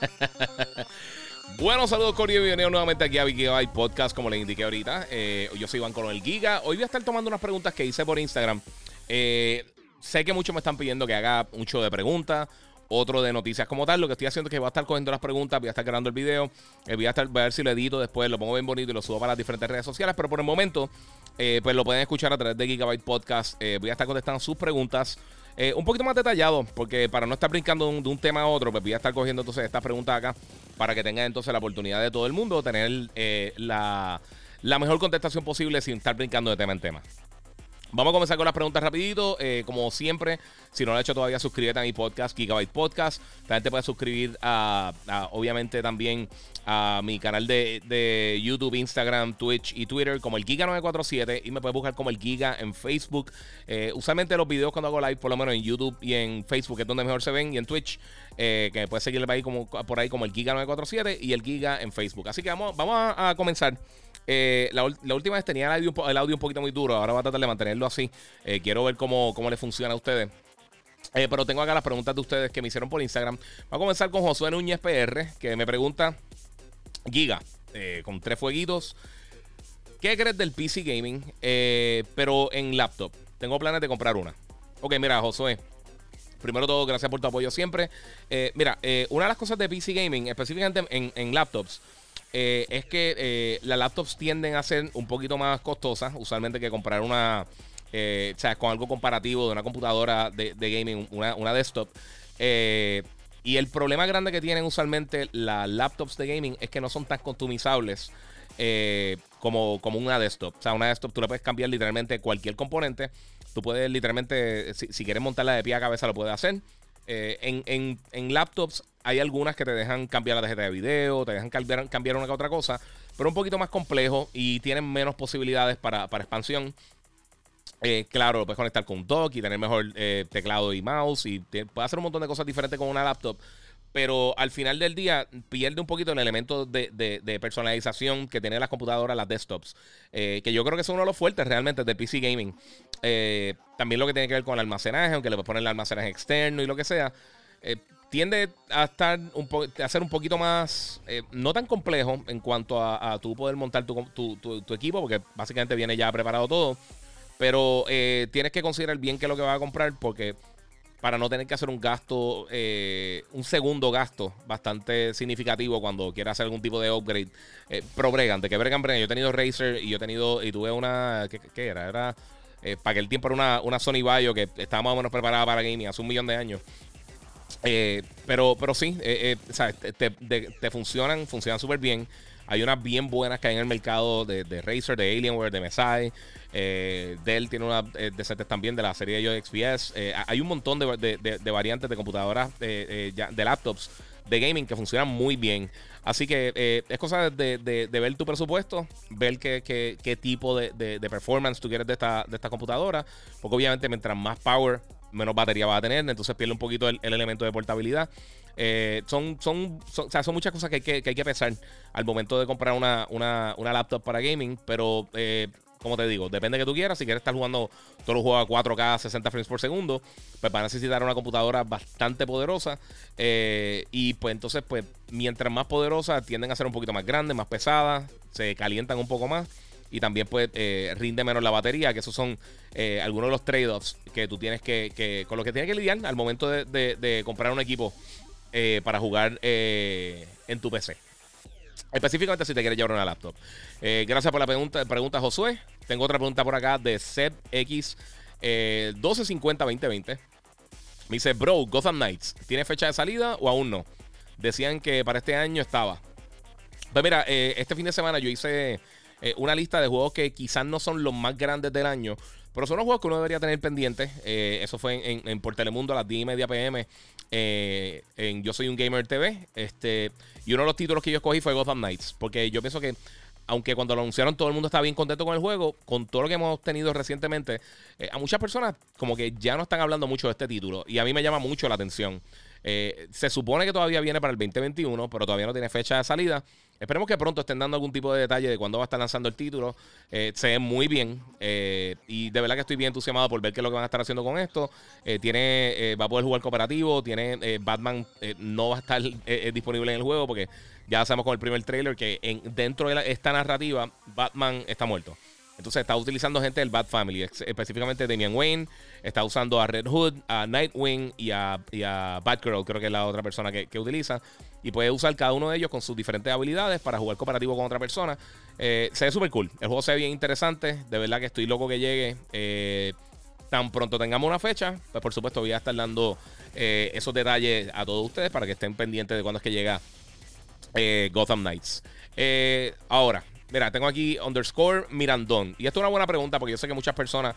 Bueno, saludos Cory y bienvenidos nuevamente aquí a Gigabyte Podcast, como les indiqué ahorita. Eh, yo soy Iván con el Giga. Hoy voy a estar tomando unas preguntas que hice por Instagram. Eh, sé que muchos me están pidiendo que haga mucho de preguntas, otro de noticias como tal. Lo que estoy haciendo es que voy a estar cogiendo las preguntas, voy a estar grabando el video, eh, voy, a estar, voy a ver si lo edito después, lo pongo bien bonito y lo subo para las diferentes redes sociales. Pero por el momento, pues lo pueden escuchar a través de Gigabyte Podcast. voy a estar contestando sus preguntas. Un poquito más detallado, porque para no estar brincando de un, tema a otro, pues voy a estar cogiendo entonces estas preguntas acá para que tengan entonces la oportunidad de todo el mundo tener eh, la mejor contestación posible sin estar brincando de tema en tema. Vamos a comenzar con las preguntas rapidito. Eh, como siempre, si no lo has hecho todavía, suscríbete a mi podcast, Gigabyte Podcast. También te puedes suscribir a, obviamente, también a mi canal de, YouTube, Instagram, Twitch y Twitter como el Giga947 y me puedes buscar como el Giga en Facebook. Eh, usualmente los videos cuando hago live, por lo menos en YouTube y en Facebook es donde mejor se ven y en Twitch, eh, que me puedes seguir por ahí como, por ahí como el Giga947 y el Giga en Facebook. Así que vamos, vamos a comenzar. Eh, la, última vez tenía el audio, un poquito muy duro. Ahora voy a tratar de mantenerlo así. Eh, quiero ver cómo, cómo le funciona a ustedes. Eh, pero tengo acá las preguntas de ustedes que me hicieron por Instagram. Voy a comenzar con Josué Núñez PR, que me pregunta: Giga, con tres fueguitos. ¿Qué crees del PC Gaming? pero en laptop. Tengo planes de comprar una. Ok, mira, Josué. Primero todo, gracias por tu apoyo siempre. mira, una de las cosas de PC Gaming, específicamente en, en laptops, eh, es que eh, las laptops tienden a ser un poquito más costosas, usualmente que comprar una, eh, o sea, con algo comparativo de una computadora de, gaming, una, desktop. y el problema grande que tienen usualmente las laptops de gaming es que no son tan customizables como, como una desktop. O sea, una desktop tú le puedes cambiar literalmente cualquier componente. Tú puedes literalmente, si, si quieres montarla de pie a cabeza, lo puedes hacer. En, en, en laptops hay algunas que te dejan cambiar la tarjeta de video, te dejan cambiar, cambiar una que otra cosa, pero un poquito más complejo y tienen menos posibilidades para, expansión. Eh, claro, lo puedes conectar con un dock y tener mejor eh, teclado y mouse y puedes hacer un montón de cosas diferentes con una laptop. Pero al final del día pierde un poquito el elemento de, personalización que tienen las computadoras, las desktops. Eh, que yo creo que es uno de los fuertes realmente de PC Gaming. también lo que tiene que ver con el almacenaje, aunque le puedes poner el almacenaje externo y lo que sea tiende a estar un a ser un poquito más eh, no tan complejo en cuanto a, a tú poder montar tu, equipo porque básicamente viene ya preparado todo pero eh, tienes que considerar bien qué es lo que vas a comprar porque para no tener que hacer un gasto eh, un segundo gasto bastante significativo cuando quieras hacer algún tipo de upgrade pro bregan de que bregan bregan yo he tenido Razer y yo he tenido y tuve una ¿qué, era? era para que el tiempo era una, una Sony Vaio que estaba más o menos preparada para gaming hace un millón de años eh, pero, pero sí, eh, eh, Te, te, funcionan, funcionan súper bien. Hay unas bien buenas que hay en el mercado de, de Razer, de Alienware, de Mesai. Dell tiene una de también de la serie de XPS. hay un montón de, variantes de computadoras, de laptops de gaming que funcionan muy bien. Así que es cosa de, ver tu presupuesto, ver qué, qué, tipo de, performance tú quieres de esta, de esta computadora. Porque obviamente mientras más power menos batería va a tener, entonces pierde un poquito el, elemento de portabilidad. Eh, son, son, o sea, son muchas cosas que hay que, que hay que pensar al momento de comprar una, una, una laptop para gaming, pero eh, como te digo, depende de que tú quieras. Si quieres estar jugando todos los juegos a 4K, 60 frames por segundo, pues va a necesitar una computadora bastante poderosa. Eh, y pues entonces, pues mientras más poderosa, tienden a ser un poquito más grandes, más pesadas, se calientan un poco más y también pues rinde menos la batería, que esos son algunos de los trade-offs que tú tienes que, con los que tienes que lidiar al momento de, comprar un equipo eh, para jugar en tu PC. Específicamente si te quieres llevar una laptop. gracias por la pregunta, pregunta, Josué. Tengo otra pregunta por acá de ZX 1250-2020. Me dice, bro, Gotham Knights, ¿tiene fecha de salida o aún no? Decían que para este año estaba. Pues mira, este fin de semana yo hice eh, una lista de juegos que quizás no son los más grandes del año, Pero son los juegos que uno debería tener pendientes. Eh, eso fue en, en, por Telemundo a las 10 y media pm. Eh, en Yo Soy un Gamer TV. Este, y uno de los títulos que yo escogí fue Gotham Knights. Porque yo pienso que aunque cuando lo anunciaron todo el mundo estaba bien contento con el juego, con todo lo que hemos tenido recientemente, eh, a muchas personas como que ya no están hablando mucho de este título y a mí me llama mucho la atención. Se supone que todavía viene para el 2021, pero todavía no tiene fecha de salida. Esperemos que pronto estén dando algún tipo de detalle de cuándo va a estar lanzando el título. Eh, se ve muy bien eh, y de verdad que estoy bien entusiasmado por ver qué es lo que van a estar haciendo con esto. Eh, tiene, va a poder jugar cooperativo. Tiene Batman no va a estar disponible en el juego porque ya sabemos con el primer trailer que en, dentro de esta narrativa Batman está muerto. Entonces está utilizando gente del Bat Family, específicamente Damian Wayne, está usando a Red Hood, a Nightwing y a, y a Batgirl, creo que es la otra persona que, utiliza. Y puede usar cada uno de ellos con sus diferentes habilidades para jugar cooperativo con otra persona. Eh, se ve súper cool. El juego se ve bien interesante. De verdad que estoy loco que llegue. Eh, tan pronto tengamos una fecha, pues por supuesto voy a estar dando eh, esos detalles a todos ustedes para que estén pendientes de cuándo es que llega Gotham Knights. ahora, Mira, tengo aquí underscore Mirandón. Y esto es una buena pregunta porque yo sé que muchas personas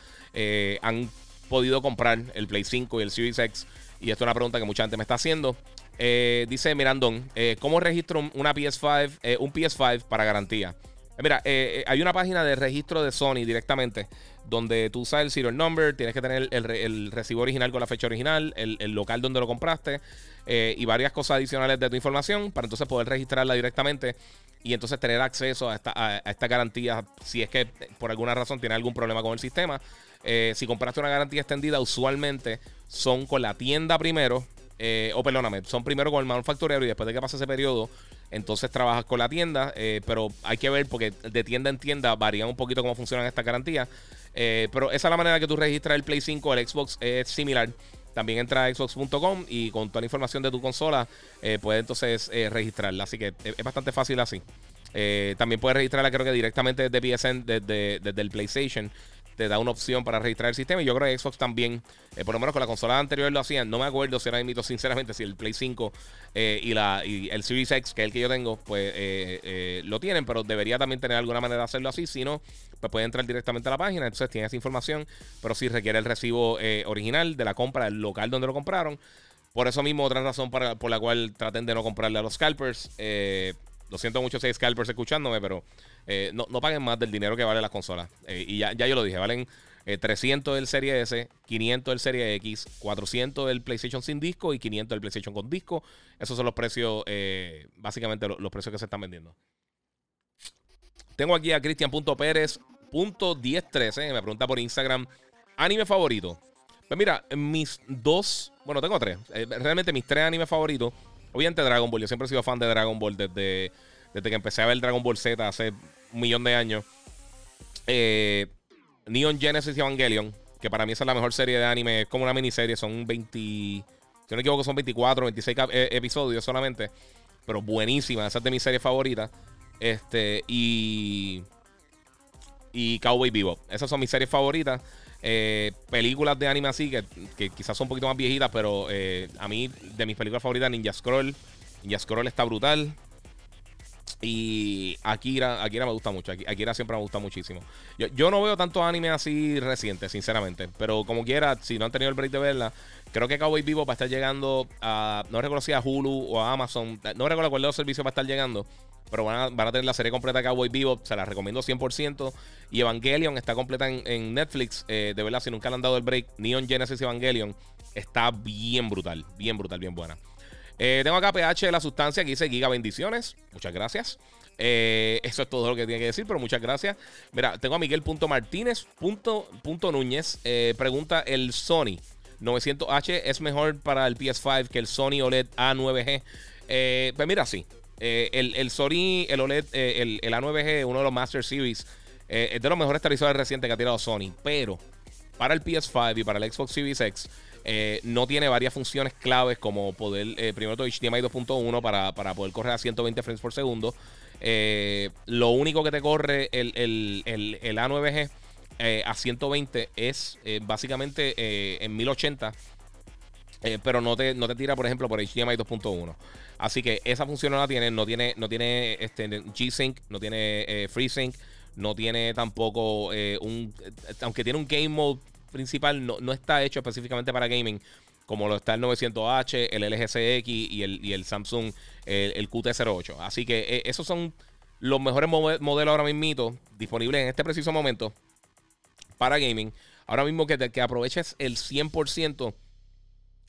han podido comprar el Play 5 y el Series X. Y esto es una pregunta que mucha gente me está haciendo. Eh, dice Mirandón, eh, ¿cómo registro una PS5, un PS5 para garantía? Mira, hay una página de registro de Sony directamente donde tú usas el serial number, tienes que tener el, recibo original con la fecha original, el, local donde lo compraste y varias cosas adicionales de tu información para entonces poder registrarla directamente y entonces tener acceso a esta, garantía si es que por alguna razón tiene algún problema con el sistema. Eh, si compraste una garantía extendida, usualmente son con la tienda primero, eh, o perdóname, son primero con el manufacturero y después de que pase ese periodo, entonces trabajas con la tienda, eh, pero hay que ver porque de tienda en tienda varían un poquito cómo funcionan estas garantías. pero esa es la manera que tú registras el Play 5, el Xbox es similar. También entra a xbox.com y con toda la información de tu consola eh, puedes entonces eh, registrarla. Así que es, bastante fácil así. Eh, también puedes registrarla creo que directamente desde PSN, desde, desde el PlayStation te da una opción para registrar el sistema. Y yo creo que Xbox también, eh, por lo menos con la consola anterior lo hacían. No me acuerdo si era mito, sinceramente, si el Play 5 eh, y, la, y el Series X, que es el que yo tengo, pues eh, lo tienen, pero debería también tener alguna manera de hacerlo así. Si no, pues puede entrar directamente a la página. Entonces tiene esa información, pero sí requiere el recibo original de la compra del local donde lo compraron. Por eso mismo, otra razón para, por la cual traten de no comprarle a los scalpers. lo siento mucho si hay scalpers escuchándome, pero eh, no, paguen más del dinero que vale las consolas. Eh, y ya, ya yo lo dije, valen 300 eh, del Serie S, 500 del Serie X, 400 del PlayStation sin disco y 500 del PlayStation con disco. Esos son los precios, básicamente los, precios que se están vendiendo. Tengo aquí a Cristian.pérez.1013, me pregunta por Instagram, anime favorito. Pues mira, mis dos, bueno, tengo tres, realmente mis tres animes favoritos. Obviamente Dragon Ball, yo siempre he sido fan de Dragon Ball desde, desde que empecé a ver Dragon Ball Z hace un millón de años. Eh, Neon Genesis Evangelion, que para mí es la mejor serie de anime, es como una miniserie, son 20, si no me equivoco, son 24, 26 eh, episodios solamente, pero buenísima, esa es de mis series favoritas. Este, y. Y Cowboy Vivo. Esas son mis series favoritas. Eh, películas de anime así, que, que, quizás son un poquito más viejitas, pero a mí, de mis películas favoritas, Ninja Scroll. Ninja Scroll está brutal. Y Akira, Akira me gusta mucho. Akira siempre me gusta muchísimo. Yo, no veo tantos animes así recientes, sinceramente. Pero como quiera, si no han tenido el break de verla, creo que Cowboy Vivo va a estar llegando a. No recuerdo si a Hulu o a Amazon. No recuerdo cuál de los servicios va a estar llegando. Pero van a, tener la serie completa de Cowboy Vivo. Se la recomiendo 100%. Y Evangelion está completa en, Netflix. Eh, de verdad, si nunca le han dado el break, Neon Genesis Evangelion está bien brutal. Bien brutal, bien buena. Eh, tengo acá PH de la sustancia que dice Giga Bendiciones. Muchas gracias. Eh, eso es todo lo que tiene que decir, pero muchas gracias. Mira, tengo a Miguel.martínez.núñez. Eh, pregunta: ¿el Sony 900H es mejor para el PS5 que el Sony OLED A9G? Eh, pues mira, sí. el, Sony, el OLED, el, A9G, uno de los Master Series, es de los mejores televisores recientes que ha tirado Sony. Pero para el PS5 y para el Xbox Series X, eh, no tiene varias funciones claves como poder, eh, primero todo HDMI 2.1 para, para, poder correr a 120 frames por segundo. Eh, lo único que te corre el, A9G a 120 es básicamente en 1080. pero no te, no te tira, por ejemplo, por HDMI 2.1. Así que esa función no la tiene. No tiene, no tiene este, G-Sync, no tiene FreeSync, no tiene tampoco un. Aunque tiene un game mode principal, no, no está hecho específicamente para gaming como lo está el 900H, el LG CX y el, y el Samsung, el, QT08. Así que eh, esos son los mejores modelos ahora mismo disponibles en este preciso momento para gaming. Ahora mismo que, que aproveches el 100%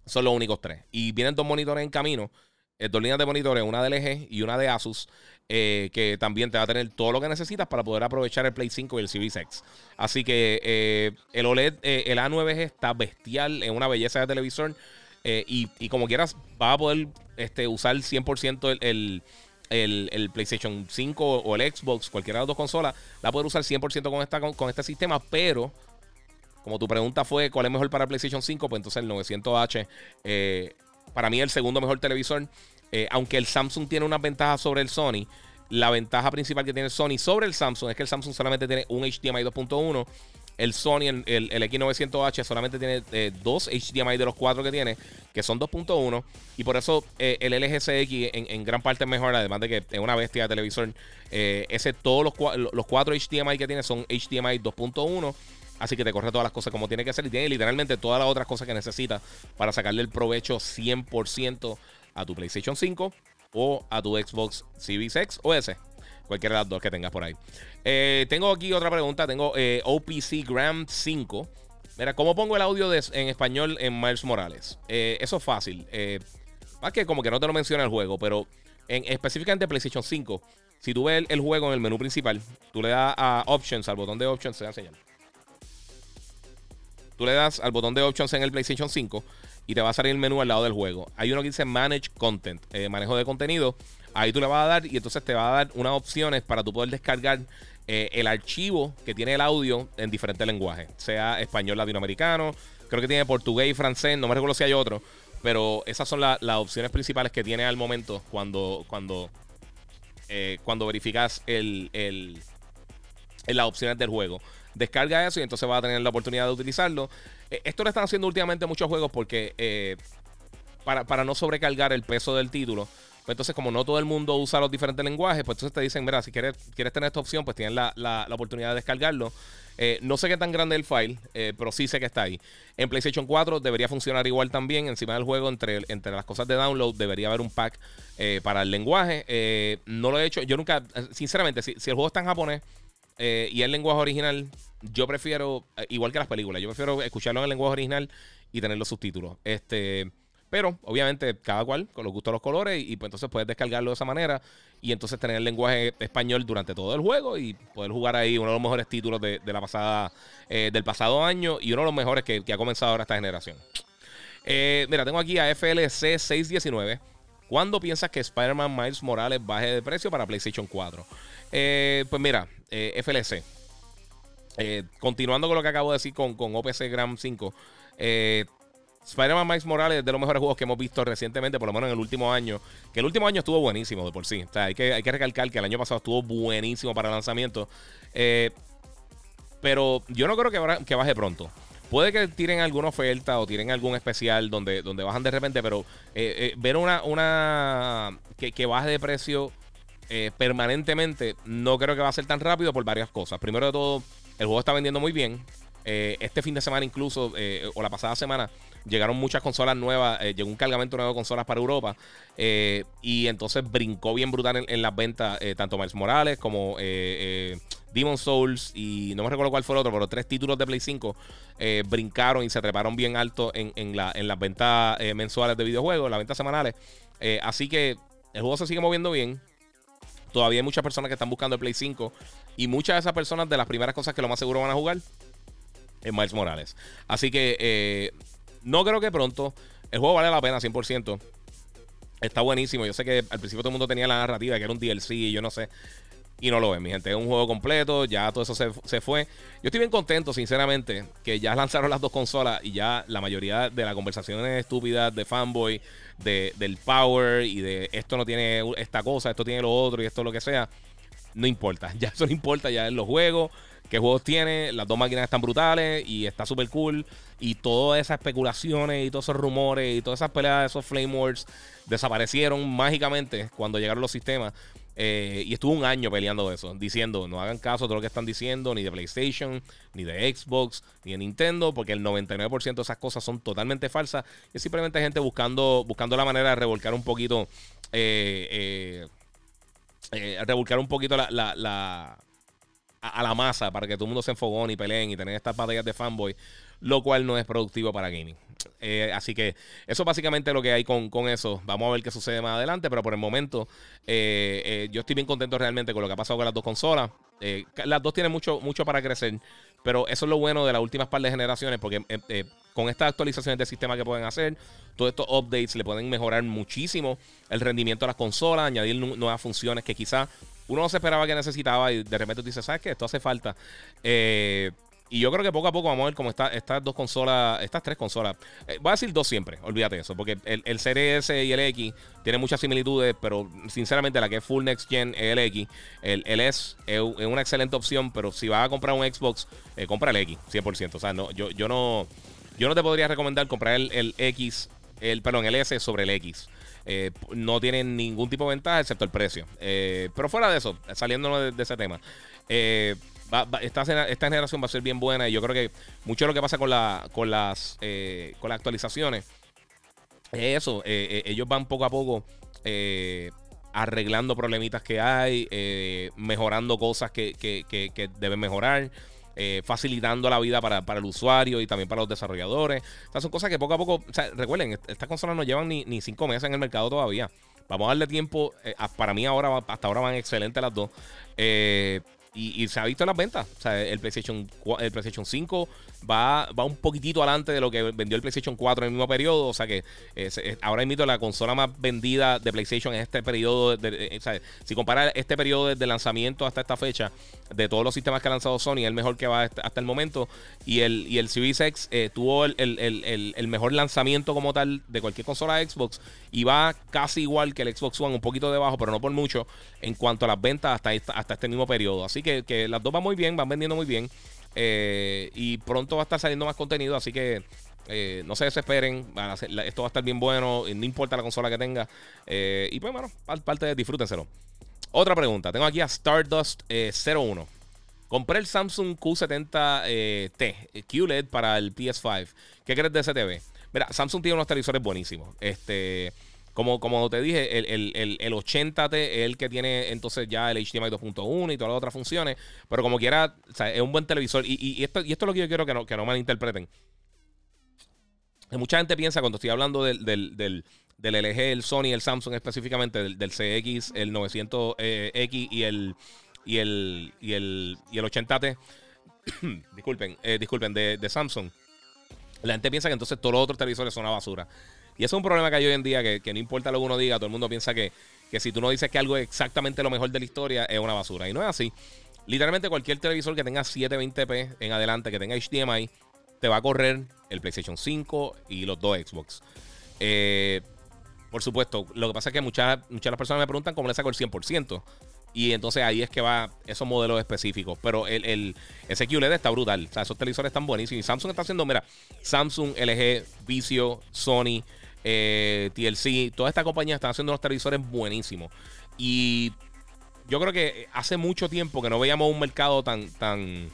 son los únicos tres. Y vienen dos monitores en camino. Eh, dos líneas de monitores, una de LG y una de Asus, eh, que también te va a tener todo lo que necesitas para poder aprovechar el Play 5 y el Series X. Así que eh, el OLED, el A9G está bestial, en una belleza de televisor. Y, como quieras, vas a poder este, usar 100% el, el, PlayStation 5 o el Xbox, cualquiera de las dos consolas, la poder usar 100% con, esta, con, este sistema, pero como tu pregunta fue cuál es mejor para el PlayStation 5, pues entonces el 900H para mí el segundo mejor televisor. Eh, aunque el Samsung tiene una ventaja sobre el Sony, la ventaja principal que tiene el Sony sobre el Samsung es que el Samsung solamente tiene un HDMI 2.1. El Sony, el, el, X900H, solamente tiene eh, dos HDMI de los cuatro que tiene, que son 2.1. Y por eso eh, el LG CX en, gran parte es mejor, además de que es una bestia de televisor. ese, todos los, los cuatro HDMI que tiene son HDMI 2.1. Así que te corre todas las cosas como tiene que ser y tiene literalmente todas las otras cosas que necesitas para sacarle el provecho 100% a tu PlayStation 5 o a tu Xbox Series X o S. Cualquiera de las dos que tengas por ahí. Eh, tengo aquí otra pregunta. Tengo eh, OPC Gram 5. Mira, ¿cómo pongo el audio en español en Miles Morales? Eh, eso es fácil. más que como que no te lo menciona el juego, pero en, específicamente PlayStation 5, si tú ves el, juego en el menú principal, tú le das a Options, al botón de Options, se va a enseñar. Tú le das al botón de Options en el PlayStation 5 y te va a salir el menú al lado del juego. Hay uno que dice Manage Content, eh, manejo de contenido. Ahí tú le vas a dar y entonces te va a dar unas opciones para tú poder descargar eh, el archivo que tiene el audio en diferentes lenguajes, sea español latinoamericano, creo que tiene portugués y francés, no me recuerdo si hay otro, pero esas son las opciones principales que tiene al momento cuando, cuando, eh, cuando verificas el, el, las opciones del juego descarga eso y entonces va a tener la oportunidad de utilizarlo. Eh, esto lo están haciendo últimamente muchos juegos porque eh, para, no sobrecargar el peso del título. Pues entonces, como no todo el mundo usa los diferentes lenguajes, pues entonces te dicen, mira, si quieres, quieres tener esta opción, pues tienes la, oportunidad de descargarlo. Eh, no sé qué tan grande es el file, pero sí sé que está ahí. En PlayStation 4 debería funcionar igual también. Encima del juego, entre, entre las cosas de download, debería haber un pack para el lenguaje. no lo he hecho. Yo nunca, sinceramente, si, si el juego está en japonés, eh, y el lenguaje original, yo prefiero, eh, igual que las películas, yo prefiero escucharlo en el lenguaje original y tener los subtítulos. Este, pero obviamente cada cual con los gustos los colores y, pues entonces puedes descargarlo de esa manera y entonces tener el lenguaje español durante todo el juego y poder jugar ahí uno de los mejores títulos de, la pasada, eh, del pasado año y uno de los mejores que, ha comenzado ahora esta generación. mira, tengo aquí a FLC 619. ¿Cuándo piensas que Spider-Man Miles Morales baje de precio para PlayStation 4? Pues mira, eh, FLC. Eh, continuando con lo que acabo de decir con, con OPC Gram 5. Eh, Spider-Man Miles Morales es de los mejores juegos que hemos visto recientemente, por lo menos en el último año. Que el último año estuvo buenísimo de por sí. O sea, hay que, hay que recalcar que el año pasado estuvo buenísimo para lanzamiento. pero yo no creo que, que baje pronto. Puede que tiren alguna oferta o tiren algún especial donde, donde bajan de repente, pero ver una, una que, que, baje de precio eh, permanentemente, no creo que va a ser tan rápido por varias cosas. Primero de todo, el juego está vendiendo muy bien. Eh, este fin de semana incluso, eh, o la pasada semana, llegaron muchas consolas nuevas, llegó un cargamento nuevo de consolas para Europa y entonces brincó bien brutal en, las ventas, tanto Miles Morales como Demon Souls y no me recuerdo cuál fue el otro, pero tres títulos de Play 5 brincaron y se treparon bien alto en, en, en las ventas mensuales de videojuegos, las ventas semanales. así que el juego se sigue moviendo bien. Todavía hay muchas personas que están buscando el Play 5. Y muchas de esas personas, de las primeras cosas que lo más seguro van a jugar, es Miles Morales. Así que eh, no creo que pronto. El juego vale la pena 100%. Está buenísimo. Yo sé que al principio todo el mundo tenía la narrativa que era un DLC y yo no sé. Y no lo es, mi gente. Es un juego completo. Ya todo eso se, fue. Yo estoy bien contento, sinceramente, que ya lanzaron las dos consolas y ya la mayoría de las conversaciones estúpidas de fanboy, de, del power y de esto no tiene esta cosa, esto tiene lo otro y esto lo que sea. No importa. Ya eso no importa. Ya en los juegos. ¿Qué juegos tiene? Las dos máquinas están brutales y está súper cool. Y todas esas especulaciones y todos esos rumores y todas esas peleas esos Flame Wars desaparecieron mágicamente cuando llegaron los sistemas. Eh, y estuvo un año peleando eso, diciendo, no hagan caso de lo que están diciendo, ni de PlayStation, ni de Xbox, ni de Nintendo, porque el 99% de esas cosas son totalmente falsas. Es simplemente gente buscando, buscando la manera de revolcar un poquito, eh, eh, revolcar un poquito la, la, a, la masa para que todo el mundo se enfogone y peleen y tener estas batallas de fanboy, lo cual no es productivo para gaming. Eh, así que eso es básicamente lo que hay con, eso. Vamos a ver qué sucede más adelante, pero por el momento eh, eh, yo estoy bien contento realmente con lo que ha pasado con las dos consolas. las dos tienen mucho, mucho para crecer, pero eso es lo bueno de las últimas par de generaciones, porque con estas actualizaciones de sistema que pueden hacer, todos estos updates le pueden mejorar muchísimo el rendimiento de las consolas, añadir nuevas funciones que quizás uno no se esperaba que necesitaba y de repente dice, ¿sabes qué? Esto hace falta. Eh, y yo creo que poco a poco vamos a ver cómo está, estas dos consolas, estas tres consolas. Eh, voy a decir dos siempre, olvídate eso, porque el, el y el X tienen muchas similitudes, pero sinceramente la que es full next gen es el X. El, el S es, una excelente opción, pero si vas a comprar un Xbox, eh, compra el X, 100%. O sea, no, yo, yo, no, yo no te podría recomendar comprar el, X, el, perdón, el S sobre el X. Eh, no tienen ningún tipo de ventaja excepto el precio. pero fuera de eso, saliéndonos de, de ese tema. Eh, esta, generación va a ser bien buena y yo creo que mucho de lo que pasa con, la, con, las, eh, con las actualizaciones es eso. Eh, eh, ellos van poco a poco arreglando problemitas que hay, mejorando cosas que, deben mejorar. facilitando la vida para, el usuario y también para los desarrolladores. O son cosas que poco a poco, recuerden, estas consolas no llevan ni, ni, cinco meses en el mercado todavía. Vamos a darle tiempo. para mí ahora, hasta ahora van excelentes las dos. Y, se ha visto en las ventas. O sea, el PlayStation, el PlayStation 5 va, va un poquitito adelante de lo que vendió el PlayStation 4 en el mismo periodo. O sea que eh, ahora mismo la consola más vendida de PlayStation en este periodo. Eh, si compara este periodo desde lanzamiento hasta esta fecha, de todos los sistemas que ha lanzado Sony, es el mejor que va hasta, el momento. Y el, y el Series X eh, tuvo el, el, mejor lanzamiento como tal de cualquier consola de Xbox. Y va casi igual que el Xbox One, un poquito debajo, pero no por mucho, en cuanto a las ventas hasta, hasta este mismo periodo. Así que, las dos van muy bien, van vendiendo muy bien. Eh, y pronto va a estar saliendo más contenido, así que eh, no se desesperen. esto va a estar bien bueno, no importa la consola que tenga. Eh, y pues, bueno, parte de disfrútenselo. Otra pregunta. Tengo aquí a Stardust 01. Compré el Samsung Q70T QLED para el PS5. ¿Qué crees de ese TV? Mira, Samsung tiene unos televisores buenísimos. Este. Como, como te dije, el, el, 80T es el que tiene entonces ya el HDMI 2.1 y todas las otras funciones. Pero como quiera, es un buen televisor. Y, esto, y esto es lo que yo quiero que no, que no malinterpreten. Mucha gente piensa cuando estoy hablando del, del, LG, el Sony, el Samsung específicamente, del, CX, el 900X y el, y el, y el, y el 80T. disculpen, eh, disculpen, de, de Samsung. La gente piensa que entonces todos los otros televisores son una basura. Y es un problema que hay hoy en día, que, no importa lo que uno diga, todo el mundo piensa que, si tú no dices que algo es exactamente lo mejor de la historia, es una basura. Y no es así. Literalmente cualquier televisor que tenga 720p en adelante, que tenga HDMI, te va a correr el PlayStation 5 y los dos Xbox. Eh, por supuesto, lo que pasa es que muchas, muchas personas me preguntan cómo le saco el 100%. Y entonces ahí es que va esos modelos específicos. Pero el, el, ese QLED está brutal. O sea, esos televisores están buenísimos. Y Samsung está haciendo, mira, Samsung, LG, Vizio, Sony, eh, TLC, todas estas compañías están haciendo unos televisores buenísimos. Y yo creo que hace mucho tiempo que no veíamos un mercado tan, tan,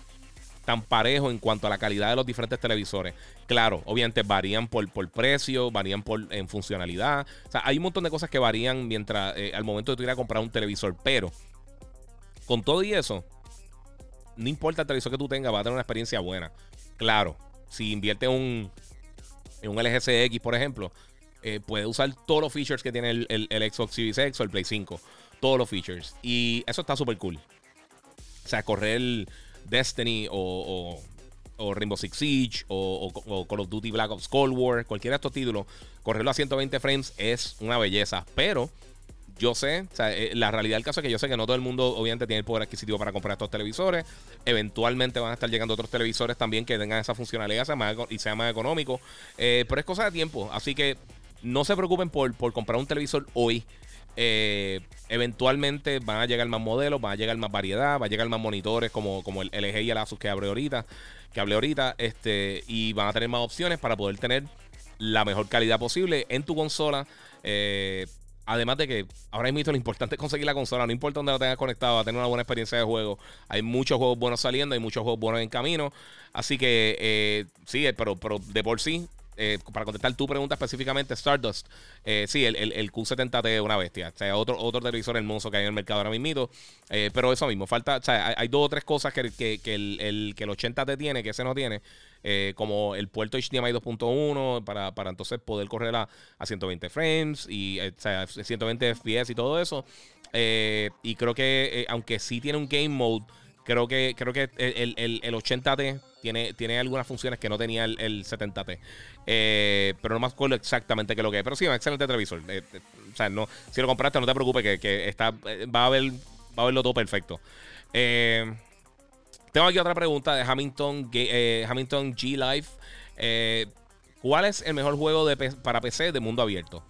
tan parejo en cuanto a la calidad de los diferentes televisores. Claro, obviamente varían por, por precio, varían por en funcionalidad. O sea, hay un montón de cosas que varían mientras eh, al momento de tú ir a comprar un televisor. Pero con todo y eso, no importa el televisor que tú tengas, va a tener una experiencia buena. Claro, si invierte un, en un LG CX, por ejemplo, eh, puede usar todos los features que tiene el, el, Xbox Series X o el Play 5. Todos los features. Y eso está súper cool. O sea, correr Destiny o, o, Rainbow Six Siege o, o, Call of Duty Black Ops Cold War, cualquiera de estos títulos, correrlo a 120 frames es una belleza. Pero yo sé, o eh, la realidad del caso es que yo sé que no todo el mundo obviamente tiene el poder adquisitivo para comprar estos televisores. Eventualmente van a estar llegando otros televisores también que tengan esa funcionalidad y sea más económico. Eh, pero es cosa de tiempo. Así que no se preocupen por, comprar un televisor hoy. Eh, eventualmente van a llegar más modelos, van a llegar más variedad, va a llegar más monitores como, como el LG y el Asus que hablé ahorita, que hablé ahorita, este, y van a tener más opciones para poder tener la mejor calidad posible en tu consola. Eh, además de que ahora mismo lo importante es conseguir la consola, no importa dónde la tengas conectado, a tener una buena experiencia de juego. Hay muchos juegos buenos saliendo, hay muchos juegos buenos en camino. Así que eh, sí, pero, pero de por sí, eh, para contestar tu pregunta específicamente, Stardust, eh, sí, el, el, Q70T es una bestia. O sea, otro, otro televisor hermoso que hay en el mercado ahora mismo. Eh, pero eso mismo, falta, o sea, hay, dos o tres cosas que, que, que el, el, que el 80T tiene, que ese no tiene. como el puerto HDMI 2.1 para, para entonces poder correr a, a 120 frames y o sea, 120 FPS y todo eso. y creo que, aunque sí tiene un game mode, creo que, creo que el, el, el 80T tiene, tiene algunas funciones que no tenía el, 70T. Eh, pero no me acuerdo exactamente qué es lo que es. Pero sí, un excelente televisor. Eh, eh, o sea, no, si lo compraste, no te preocupes que, está, va, a ver, va a verlo todo perfecto. tengo aquí otra pregunta de Hamilton, Hamilton G Life. ¿Cuál es el mejor juego de, para PC de mundo abierto?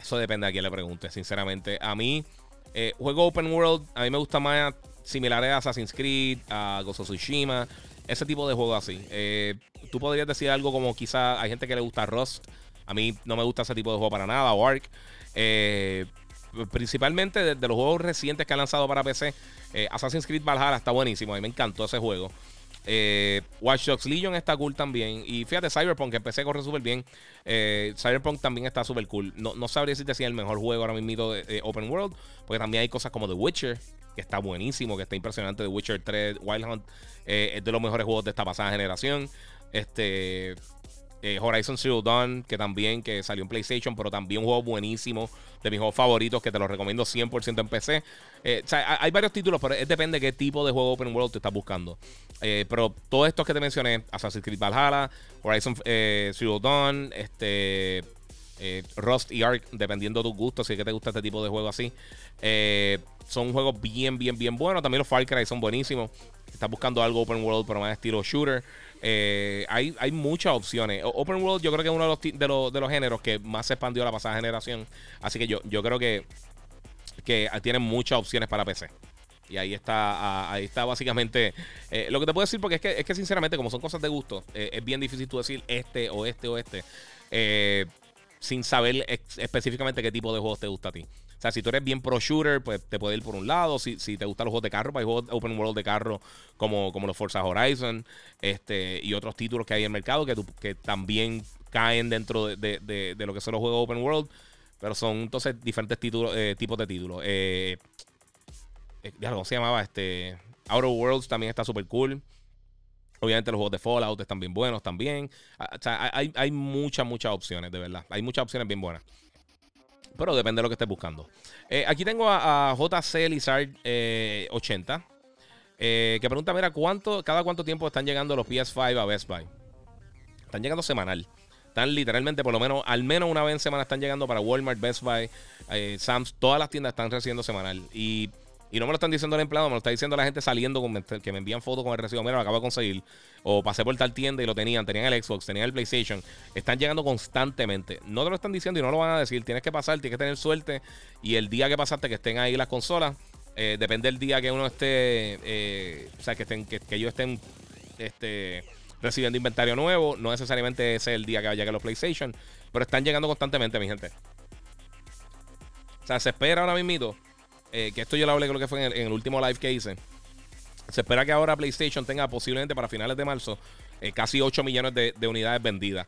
Eso depende a quién le pregunte, sinceramente. A mí, juego open world, a mí me gusta más similares a Assassin's Creed, a Ghost of Tsushima. Ese tipo de juego así. Eh, tú podrías decir algo como quizá hay gente que le gusta Rust. A mí no me gusta ese tipo de juego para nada. O Ark. Eh, principalmente de, los juegos recientes que han lanzado para PC. Eh, Assassin's Creed Valhalla está buenísimo. A mí me encantó ese juego. Watch Dogs Legion está cool también. Y fíjate, Cyberpunk, que empecé a correr súper bien. Cyberpunk también está súper cool. No, no sabría decirte si es el mejor juego ahora mismo de, Open World. Porque también hay cosas como The Witcher, que está buenísimo, que está impresionante. The Witcher 3, Wild Hunt, eh, es de los mejores juegos de esta pasada generación. Este. Eh, Horizon Zero Dawn, que también que salió en PlayStation, pero también un juego buenísimo, de mis juegos favoritos, que te lo recomiendo 100% en PC. Eh, o sea, hay varios títulos, pero depende de qué tipo de juego open world te estás buscando. pero todos estos que te mencioné, Assassin's Creed Valhalla, Horizon Zero Dawn, este, Rust y Ark, dependiendo de tus gustos, si es que te gusta este tipo de juego así. son juegos bien, bien, bien buenos. También los Far Cry son buenísimos estás buscando algo open world, pero más estilo shooter, eh, hay, hay muchas opciones. Open world yo creo que es uno de los, de los, de los géneros que más se expandió la pasada generación. Así que yo, yo creo que, que tienen muchas opciones para PC. Y ahí está, ahí está básicamente eh, lo que te puedo decir, porque es que, es que sinceramente, como son cosas de gusto, eh, es bien difícil tú decir este o este o este, sin saber específicamente qué tipo de juegos te gusta a ti. O sea, si tú eres bien pro shooter, pues te puede ir por un lado. Si, te gustan los juegos de carro, pues hay juegos open world de carro como, como los Forza Horizon este, y otros títulos que hay en el mercado que, que también caen dentro de, lo que son los juegos open world. Pero son entonces diferentes títulos, eh, tipos de títulos. Eh, eh ¿Cómo se llamaba? Este, Outer Worlds también está súper cool. Obviamente los juegos de Fallout están bien buenos también. Ah, hay, hay muchas, muchas opciones, de verdad. Hay muchas opciones bien buenas. Pero depende de lo que estés buscando. Eh, aquí tengo a, JC Lizard 80. Eh, eh, que pregunta, mira, ¿cuánto, cada cuánto tiempo están llegando los PS5 a Best Buy? Están llegando semanal. Están literalmente, por lo menos, al menos una vez en semana están llegando para Walmart, Best Buy, Sam's. Todas las tiendas están recibiendo semanal. Y y no me lo están diciendo el empleado, me lo está diciendo la gente saliendo que me envían fotos con el recibo. Mira, lo acabo de conseguir. O pasé por tal tienda y lo tenían. Tenían el Xbox, tenían el PlayStation. Están llegando constantemente. No te lo están diciendo y no lo van a decir. Tienes que pasar, tienes que tener suerte. Y el día que pasaste que estén ahí las consolas, eh, depende del día que uno esté. Eh, o sea, que, estén, que, ellos estén este, recibiendo inventario nuevo. No necesariamente ese es el día que lleguen los PlayStation. Pero están llegando constantemente, mi gente. O sea, se espera ahora mismo eh, que esto yo lo hablé creo que fue en el, último live que hice. Se espera que ahora PlayStation tenga posiblemente para finales de marzo eh, casi 8 millones de, unidades vendidas.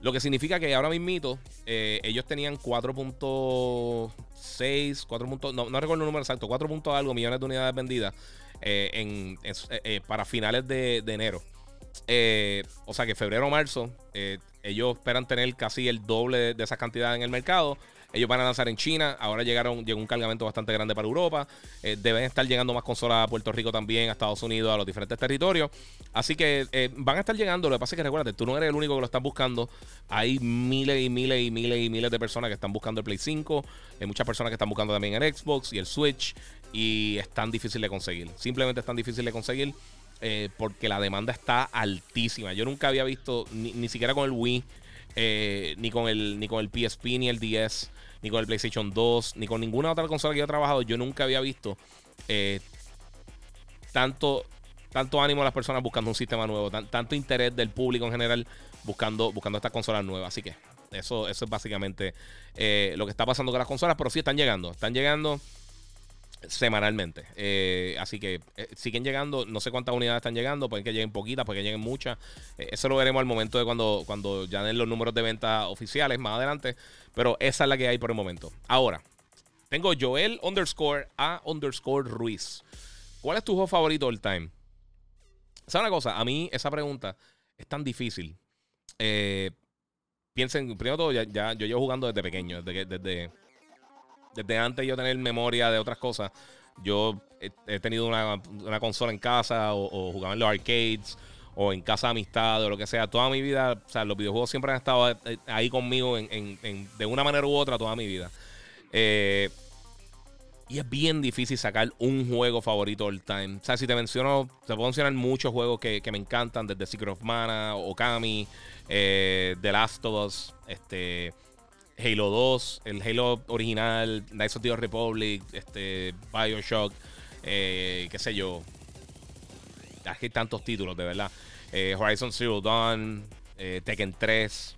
Lo que significa que ahora mismito eh, ellos tenían 4.6, 4. No, no, recuerdo el número exacto, 4. algo millones de unidades vendidas en, para finales de, enero. o sea que febrero o marzo ellos esperan tener casi el doble de, esa cantidad en el mercado. Ellos van a lanzar en China. Ahora llegaron, llegó un cargamento bastante grande para Europa. Eh, deben estar llegando más consolas a Puerto Rico también, a Estados Unidos, a los diferentes territorios. Así que eh, van a estar llegando. Lo que pasa es que recuérdate, tú no eres el único que lo estás buscando. Hay miles y miles y miles y miles de personas que están buscando el Play 5. Hay muchas personas que están buscando también el Xbox y el Switch. Y es tan difícil de conseguir. Simplemente es tan difícil de conseguir. Eh, porque la demanda está altísima. Yo nunca había visto, ni, ni siquiera con el Wii, ni, con el, ni con el PSP, ni el DS, ni con el PlayStation 2, ni con ninguna otra consola que yo he trabajado, yo nunca había visto eh, tanto, tanto ánimo a las personas buscando un sistema nuevo, tanto interés del público en general buscando, buscando estas consolas nuevas. Así que Eso, eso es básicamente eh, lo que está pasando con las consolas, pero sí están llegando. Están llegando semanalmente. Eh, así que eh, siguen llegando, no sé cuántas unidades están llegando, pueden que lleguen poquitas, pueden que lleguen muchas. eso lo veremos al momento de cuando, cuando ya den los números de venta oficiales más adelante. Pero esa es la que hay por el momento. Ahora, tengo Joel underscore A underscore Ruiz. ¿Cuál es tu juego favorito all time? ¿Sabes una cosa? A mí esa pregunta es tan difícil. Eh, piensen, primero todo, ya, yo llevo jugando desde pequeño, desde, desde, desde antes yo tener memoria de otras cosas. Yo he, tenido una, consola en casa o, jugaba en los arcades o en casa de amistad o lo que sea. Toda mi vida, o sea, los videojuegos siempre han estado eh, ahí conmigo de una manera u otra toda mi vida. Eh, y es bien difícil sacar un juego favorito all time. O sea, si te menciono, te puedo mencionar muchos juegos que, me encantan, desde Secret of Mana, Okami, eh, The Last of Us, este, Halo 2, el Halo original, Knights of the Republic, este, Bioshock, eh, qué sé yo. Hay tantos títulos, de verdad. Eh, Horizon Zero Dawn, Tekken 3,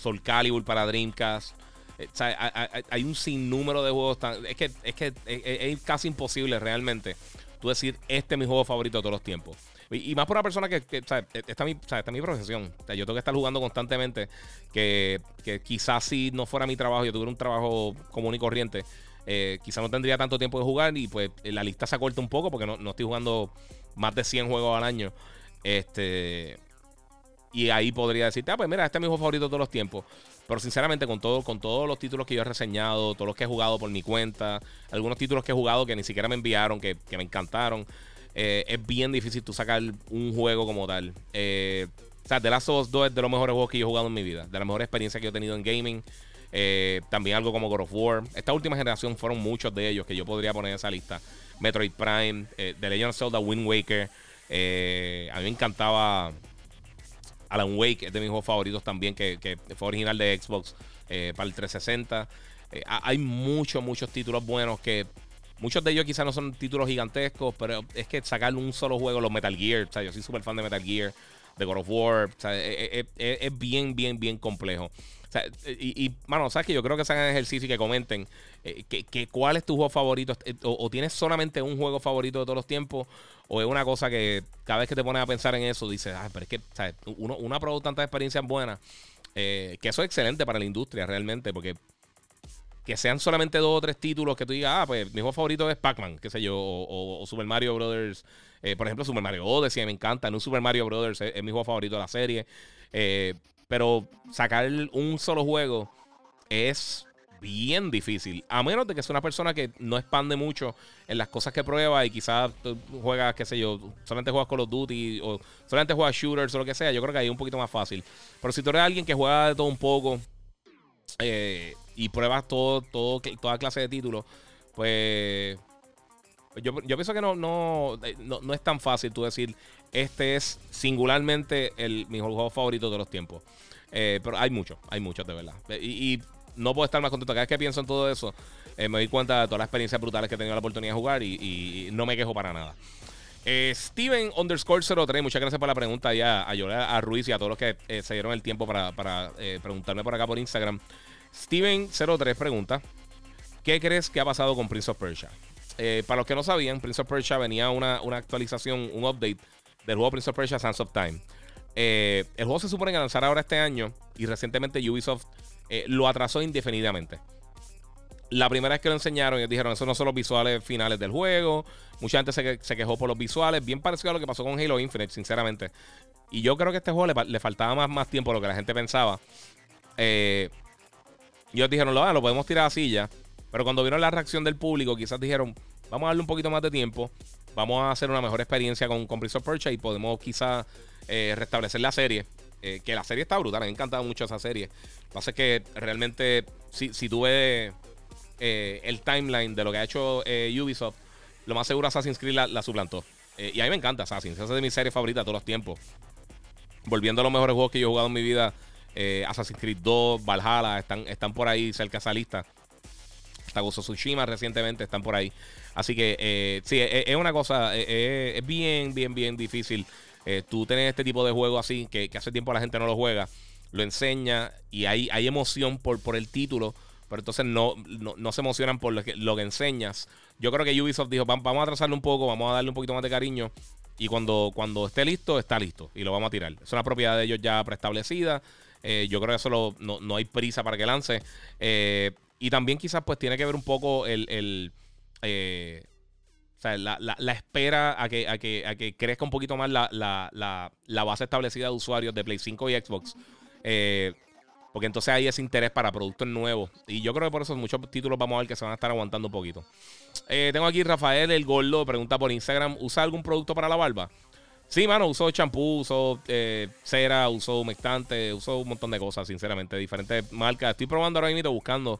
Soul Calibur para Dreamcast. Eh, hay, un sinnúmero de juegos. es que, es, que es, casi imposible realmente tú decir, este es mi juego favorito de todos los tiempos. Y, más por una persona que, está, esta mi, mi profesión. yo tengo que estar jugando constantemente. Que, quizás si no fuera mi trabajo, yo tuviera un trabajo común y corriente, eh, quizás no tendría tanto tiempo de jugar y pues la lista se acorta un poco porque no, no estoy jugando más de 100 juegos al año. Este. Y ahí podría decirte, ah, pues mira, este es mi juego favorito de todos los tiempos. Pero sinceramente, con, todo, con todos los títulos que yo he reseñado, todos los que he jugado por mi cuenta, algunos títulos que he jugado que ni siquiera me enviaron, que, me encantaron, eh, es bien difícil tú sacar un juego como tal. Eh, o sea, The Last of Us 2 es de los mejores juegos que yo he jugado en mi vida, de la mejor experiencia que yo he tenido en gaming. Eh, también algo como God of War. Esta última generación fueron muchos de ellos que yo podría poner en esa lista. Metroid Prime, The Legend of Zelda, Wind Waker. a mí me encantaba Alan Wake es de mis juegos favoritos también, que, fue original de Xbox para el 360. Eh, hay muchos, muchos títulos buenos que. Muchos de ellos quizás no son títulos gigantescos, pero es que sacar un solo juego, los Metal Gear, o sea, yo soy súper fan de Metal Gear, de God of War, o sea, es, bien, bien, bien complejo. O sea, y, y, mano, ¿sabes que Yo creo que se hagan ejercicio y que comenten eh, que, cuál es tu juego favorito. O, o, tienes solamente un juego favorito de todos los tiempos, o es una cosa que cada vez que te pones a pensar en eso, dices, ah, pero es que Uno, uno ha probado tantas experiencias buenas, eh, que eso es excelente para la industria realmente, porque que sean solamente dos o tres títulos que tú digas, ah, pues mi juego favorito es Pac-Man, qué sé yo, o, Super Mario Brothers, eh, por ejemplo, Super Mario Odyssey, me encanta, no Super Mario Brothers es, mi juego favorito de la serie, eh, pero sacar un solo juego es bien difícil. A menos de que sea una persona que no expande mucho en las cosas que prueba y quizás juega, qué sé yo, solamente juegas Call of Duty o solamente juegas shooters o lo que sea, yo creo que ahí es un poquito más fácil. Pero si tú eres alguien que juega de todo un poco eh, y pruebas todo, todo, toda clase de títulos, pues yo, pienso que no, no, no, es tan fácil tú decir, este es singularmente el mi juego favorito de los tiempos. Eh, pero hay muchos, hay muchos de verdad. y no puedo estar más contento. Cada vez que pienso en todo eso, eh, me doy cuenta de todas las experiencias brutales que he tenido la oportunidad de jugar y, no me quejo para nada. Eh, Steven underscore 03, muchas gracias por la pregunta ya a Yola, a Ruiz y a todos los que eh, se dieron el tiempo para, preguntarme por acá por Instagram. Steven 03 pregunta: ¿Qué crees que ha pasado con Prince of Persia? para los que no sabían, Prince of Persia venía una, una actualización, un update del juego Prince of Persia Sands of Time. el juego se supone que lanzará ahora este año y recientemente Ubisoft eh, lo atrasó indefinidamente. La primera vez que lo enseñaron, ellos dijeron, esos no son los visuales finales del juego. Mucha gente se, quejó por los visuales, bien parecido a lo que pasó con Halo Infinite, sinceramente. Y yo creo que este juego le, faltaba más, más tiempo de lo que la gente pensaba. Eh, ellos dijeron, lo, lo podemos tirar así ya. Pero cuando vieron la reacción del público, quizás dijeron, vamos a darle un poquito más de tiempo. Vamos a hacer una mejor experiencia con, con Prince of Persia y podemos quizás eh, restablecer la serie. Eh, que la serie está brutal, me ha encantado mucho esa serie. Lo que pasa es que realmente, si, si tú ves eh, el timeline de lo que ha hecho Ubisoft, lo más seguro Assassin's Creed la, suplantó. y a mí me encanta Assassin's, esa es de mis series favoritas de todos los tiempos. Volviendo a los mejores juegos que yo he jugado en mi vida, Assassin's Creed 2, Valhalla, están, están por ahí cerca de esa lista. Hasta Tsushima recientemente están por ahí. Así que sí, es, una cosa, es bien, bien, bien difícil eh, tú tenés este tipo de juego así, que, hace tiempo la gente no lo juega, lo enseña y hay, hay emoción por, por el título, pero entonces no, no, se emocionan por lo que, lo enseñas. Yo creo que Ubisoft dijo, vamos a trazarlo un poco, vamos a darle un poquito más de cariño. Y cuando, cuando esté listo, está listo. Y lo vamos a tirar. Es una propiedad de ellos ya preestablecida. Eh, yo creo que eso no, hay prisa para que lance. Eh, y también quizás pues tiene que ver un poco el... Eh, o sea, la, espera a que, a, que, a que crezca un poquito más la, base establecida de usuarios de Play 5 y Xbox. porque entonces hay ese interés para productos nuevos. Y yo creo que por eso muchos títulos vamos a ver que se van a estar aguantando un poquito. tengo aquí Rafael el Gordo, pregunta por Instagram: ¿usa algún producto para la barba? Sí, mano, uso champú, uso eh, cera, uso humectante, uso un montón de cosas, sinceramente, diferentes marcas. Estoy probando ahora mismo, buscando.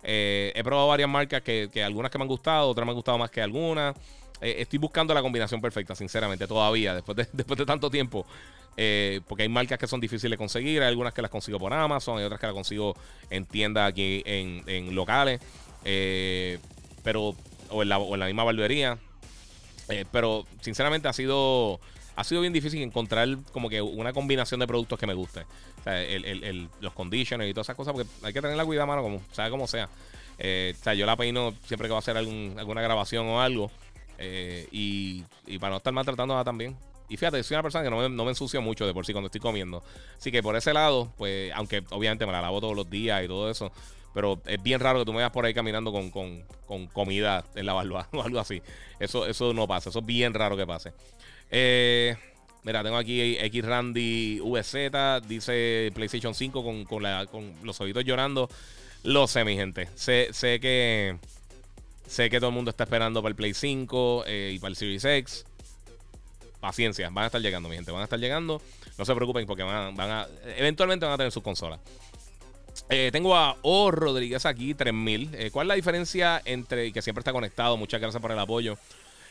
Eh, he probado varias marcas que, algunas que me han gustado, otras me han gustado más que algunas. Eh, estoy buscando la combinación perfecta, sinceramente, todavía, después de, después de tanto tiempo. porque hay marcas que son difíciles de conseguir, hay algunas que las consigo por Amazon, hay otras que las consigo en tiendas aquí en, en locales, pero o en, la, o en la misma barbería. pero sinceramente ha sido ha sido bien difícil encontrar como que una combinación de productos que me guste. O sea, los conditioners y todas esas cosas, porque hay que tener la cuidado, mano, como sea como sea. Eh, o sea, yo la peino siempre que va a hacer alguna grabación o algo. Eh, y, para no estar maltratándola también. Y fíjate, soy una persona que no me, no ensucio mucho de por sí cuando estoy comiendo. Así que por ese lado, pues, aunque obviamente me la lavo todos los días y todo eso. Pero es bien raro que tú me vayas por ahí caminando con, con comida en la barba o algo así. Eso, eso no pasa. Eso es bien raro que pase. Eh, mira, tengo aquí X Randy VZ. Dice PlayStation 5 con, con, los oídos llorando. Lo sé, mi gente. Sé, sé que. Sé que todo el mundo está esperando para el Play 5 eh, y para el Series X. Paciencia, van a estar llegando, mi gente. Van a estar llegando. No se preocupen porque van a, eventualmente van a tener sus consolas. Eh, tengo a O Rodríguez aquí, 3000. ¿Cuál es la diferencia entre que siempre está conectado? Muchas gracias por el apoyo.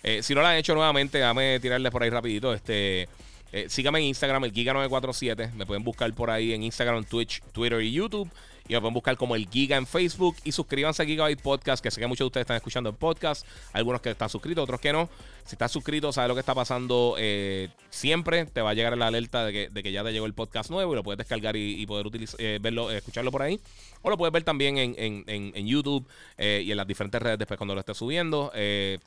Eh, si no lo han hecho nuevamente, déjame tirarles por ahí rapidito. Este, eh, síganme en Instagram, el Giga947. Me pueden buscar por ahí en Instagram, Twitch, Twitter y YouTube. Y me pueden buscar como el Giga en Facebook. Y suscríbanse a Gigabyte Podcast, que sé que muchos de ustedes están escuchando el podcast. Algunos que están suscritos, otros que no. Si estás suscrito, sabes lo que está pasando eh, siempre. Te va a llegar la alerta de que, ya te llegó el podcast nuevo y lo puedes descargar y, poder utilizar, eh, verlo, escucharlo por ahí. O lo puedes ver también en, YouTube eh, y en las diferentes redes después cuando lo esté subiendo.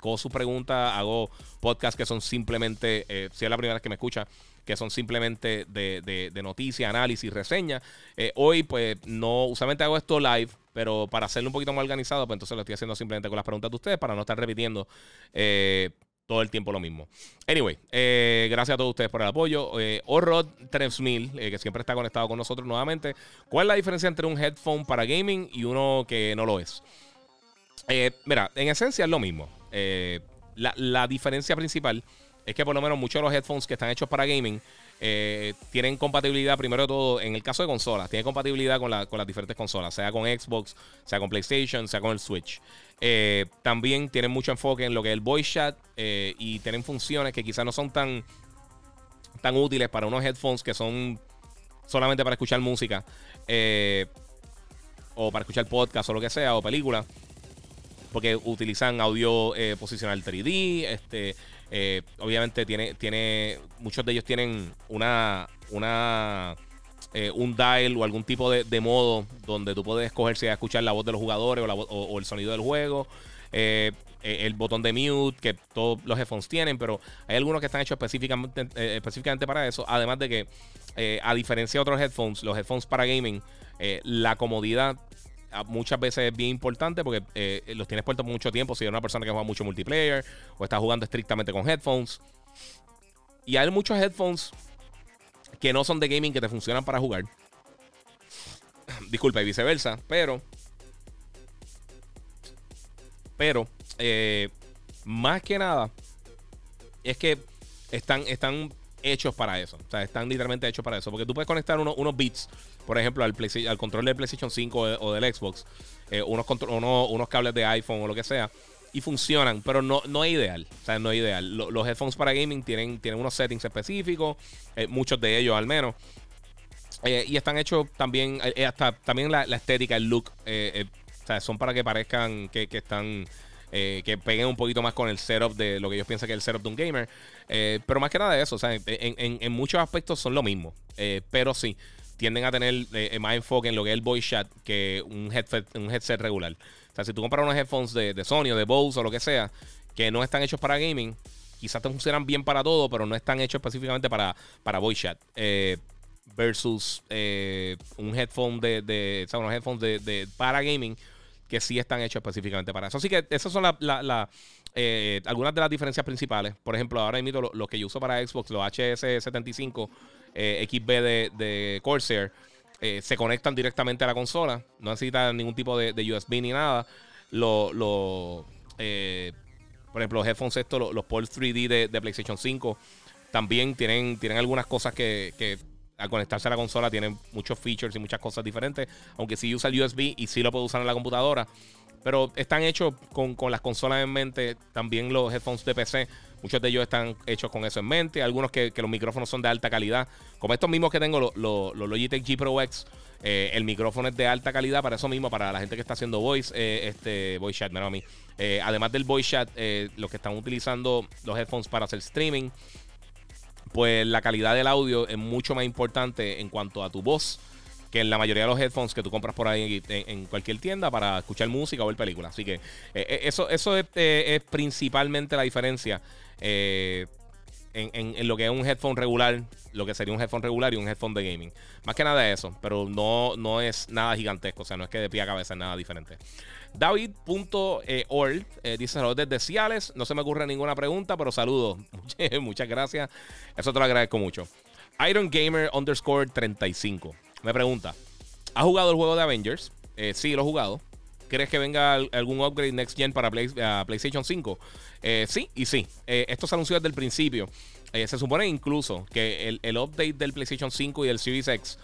con su pregunta, hago podcasts que son simplemente, si es la primera vez que me escucha, que son simplemente de, de, noticias, análisis, reseña. Eh, hoy, pues, no, usualmente hago esto live, pero para hacerlo un poquito más organizado, pues entonces lo estoy haciendo simplemente con las preguntas de ustedes para no estar repitiendo. Eh, todo el tiempo lo mismo. Anyway, eh, gracias a todos ustedes por el apoyo. Eh, Orrod 3000, que siempre está conectado con nosotros nuevamente. ¿Cuál es la diferencia entre un headphone para gaming y uno que no lo es? mira, en esencia es lo mismo. La, la, diferencia principal es que por lo menos muchos de los headphones que están hechos para gaming eh, tienen compatibilidad, primero de todo, en el caso de consolas, tienen compatibilidad con, las diferentes consolas, sea con Xbox, sea con PlayStation, sea con el Switch. Eh, también tienen mucho enfoque en lo que es el voice chat eh, y tienen funciones que quizás no son tan, tan útiles para unos headphones que son solamente para escuchar música o para escuchar podcast o lo que sea, o películas porque utilizan audio posicional 3D, este, eh, obviamente tiene, tiene, muchos de ellos tienen una, una eh, un dial o algún tipo de, modo donde tú puedes escoger si escuchar la voz de los jugadores o, el sonido del juego. Eh, el botón de mute que todos los headphones tienen, pero hay algunos que están hechos específicamente, específicamente para eso. Además de que, a diferencia de otros headphones, los headphones para gaming, la comodidad muchas veces es bien importante porque eh, los tienes puestos mucho tiempo. Si eres una persona que juega mucho multiplayer o está jugando estrictamente con headphones. Y hay muchos headphones que no son de gaming que te funcionan para jugar. Disculpa, y viceversa. Pero. Pero. Eh, más que nada. Es que están, están hechos para eso. O sea, están literalmente hechos para eso. Porque tú puedes conectar unos beats, por ejemplo, al, al control del PlayStation 5 o, del Xbox, eh, unos, unos cables de iPhone o lo que sea, y funcionan, pero no, no es ideal. O sea, no es ideal. los headphones para gaming tienen, tienen unos settings específicos, eh, muchos de ellos al menos. Eh, y están hechos también, hasta también la, estética, el look, o sea, son para que parezcan que, que están que peguen un poquito más con el setup de lo que ellos piensan que es el setup de un gamer. Eh, pero más que nada de eso, o sea, en, muchos aspectos son lo mismo. Eh, pero sí, tienden a tener eh, más enfoque en lo que es el voice chat que un headset, un headset regular. O sea, si tú compras unos headphones de, Sony o de Bose o lo que sea, que no están hechos para gaming, quizás te funcionan bien para todo, pero no están hechos específicamente para, para voice chat. Eh, versus eh, un headphone de, de o sea, unos headphones de, para gaming que sí están hechos específicamente para eso. Así que esas son la, eh, algunas de las diferencias principales. Por ejemplo, ahora mismo los lo que yo uso para Xbox, los HS75 eh, XB de, Corsair, se conectan directamente a la consola. No necesitan ningún tipo de, USB ni nada. Lo, por ejemplo, los headphones estos, los, los Port 3D de, PlayStation 5, también tienen, tienen algunas cosas que, al conectarse a la consola tiene muchos features y muchas cosas diferentes. Aunque sí usa el USB y sí lo puede usar en la computadora. Pero están hechos con, las consolas en mente. También los headphones de PC. Muchos de ellos están hechos con eso en mente. Algunos que, los micrófonos son de alta calidad. Como estos mismos que tengo, los Logitech G Pro X. Eh, el micrófono es de alta calidad para eso mismo, para la gente que está haciendo voice, eh, este voice chat, a mí. Eh, además del voice chat, los que están utilizando los headphones para hacer streaming, pues la calidad del audio es mucho más importante en cuanto a tu voz que en la mayoría de los headphones que tú compras por ahí en, cualquier tienda para escuchar música o ver películas. Así que eh, eh, eso, eso eh, es, principalmente la diferencia en, en, lo que es un headphone regular, lo que sería un headphone regular y un headphone de gaming. Más que nada eso, pero no, no es nada gigantesco, o sea, no es que de pie a cabeza es nada diferente. David.org eh, dice saludos desde Ciales. No se me ocurre ninguna pregunta, pero saludos. Muchas gracias. Eso te lo agradezco mucho. Iron Gamer underscore 35 me pregunta: ¿Has jugado el juego de Avengers? Eh, sí, lo he jugado. ¿Crees que venga algún upgrade next gen para PlayStation 5? Eh, sí y sí. esto se anunció desde el principio. se supone incluso que el, update del PlayStation 5 y del Series X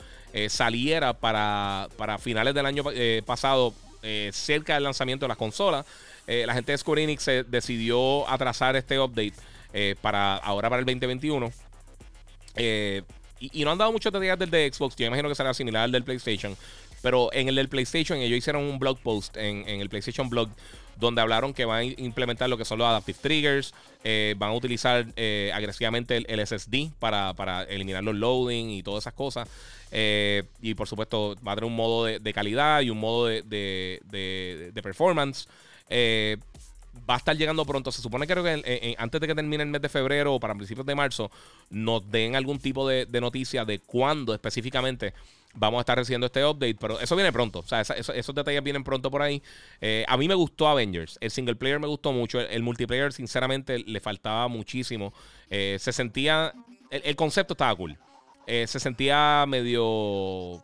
saliera para, para finales del año pasado eh, cerca del lanzamiento de las consolas. Eh, la gente de Square Enix decidió atrasar este update eh, para ahora para el 2021. Y, no han dado muchos detalles del de Xbox. Yo imagino que será similar al del PlayStation. Pero en el del PlayStation, ellos hicieron un blog post en, el PlayStation Blog donde hablaron que van a implementar lo que son los Adaptive Triggers, van a utilizar agresivamente el, SSD para, para, eliminar los loading y todas esas cosas. Eh, y por supuesto, va a tener un modo de, calidad y un modo de, performance. Eh, va a estar llegando pronto. Se supone que, creo que antes de que termine el mes de febrero o para principios de marzo, nos den algún tipo de, noticia de cuándo específicamente vamos a estar recibiendo este update. Pero eso viene pronto. O sea, esos detalles vienen pronto por ahí. Eh, a mí me gustó Avengers. El single player me gustó mucho. El, multiplayer, sinceramente, le faltaba muchísimo. se sentía. el concepto estaba cool. Eh, se sentía medio.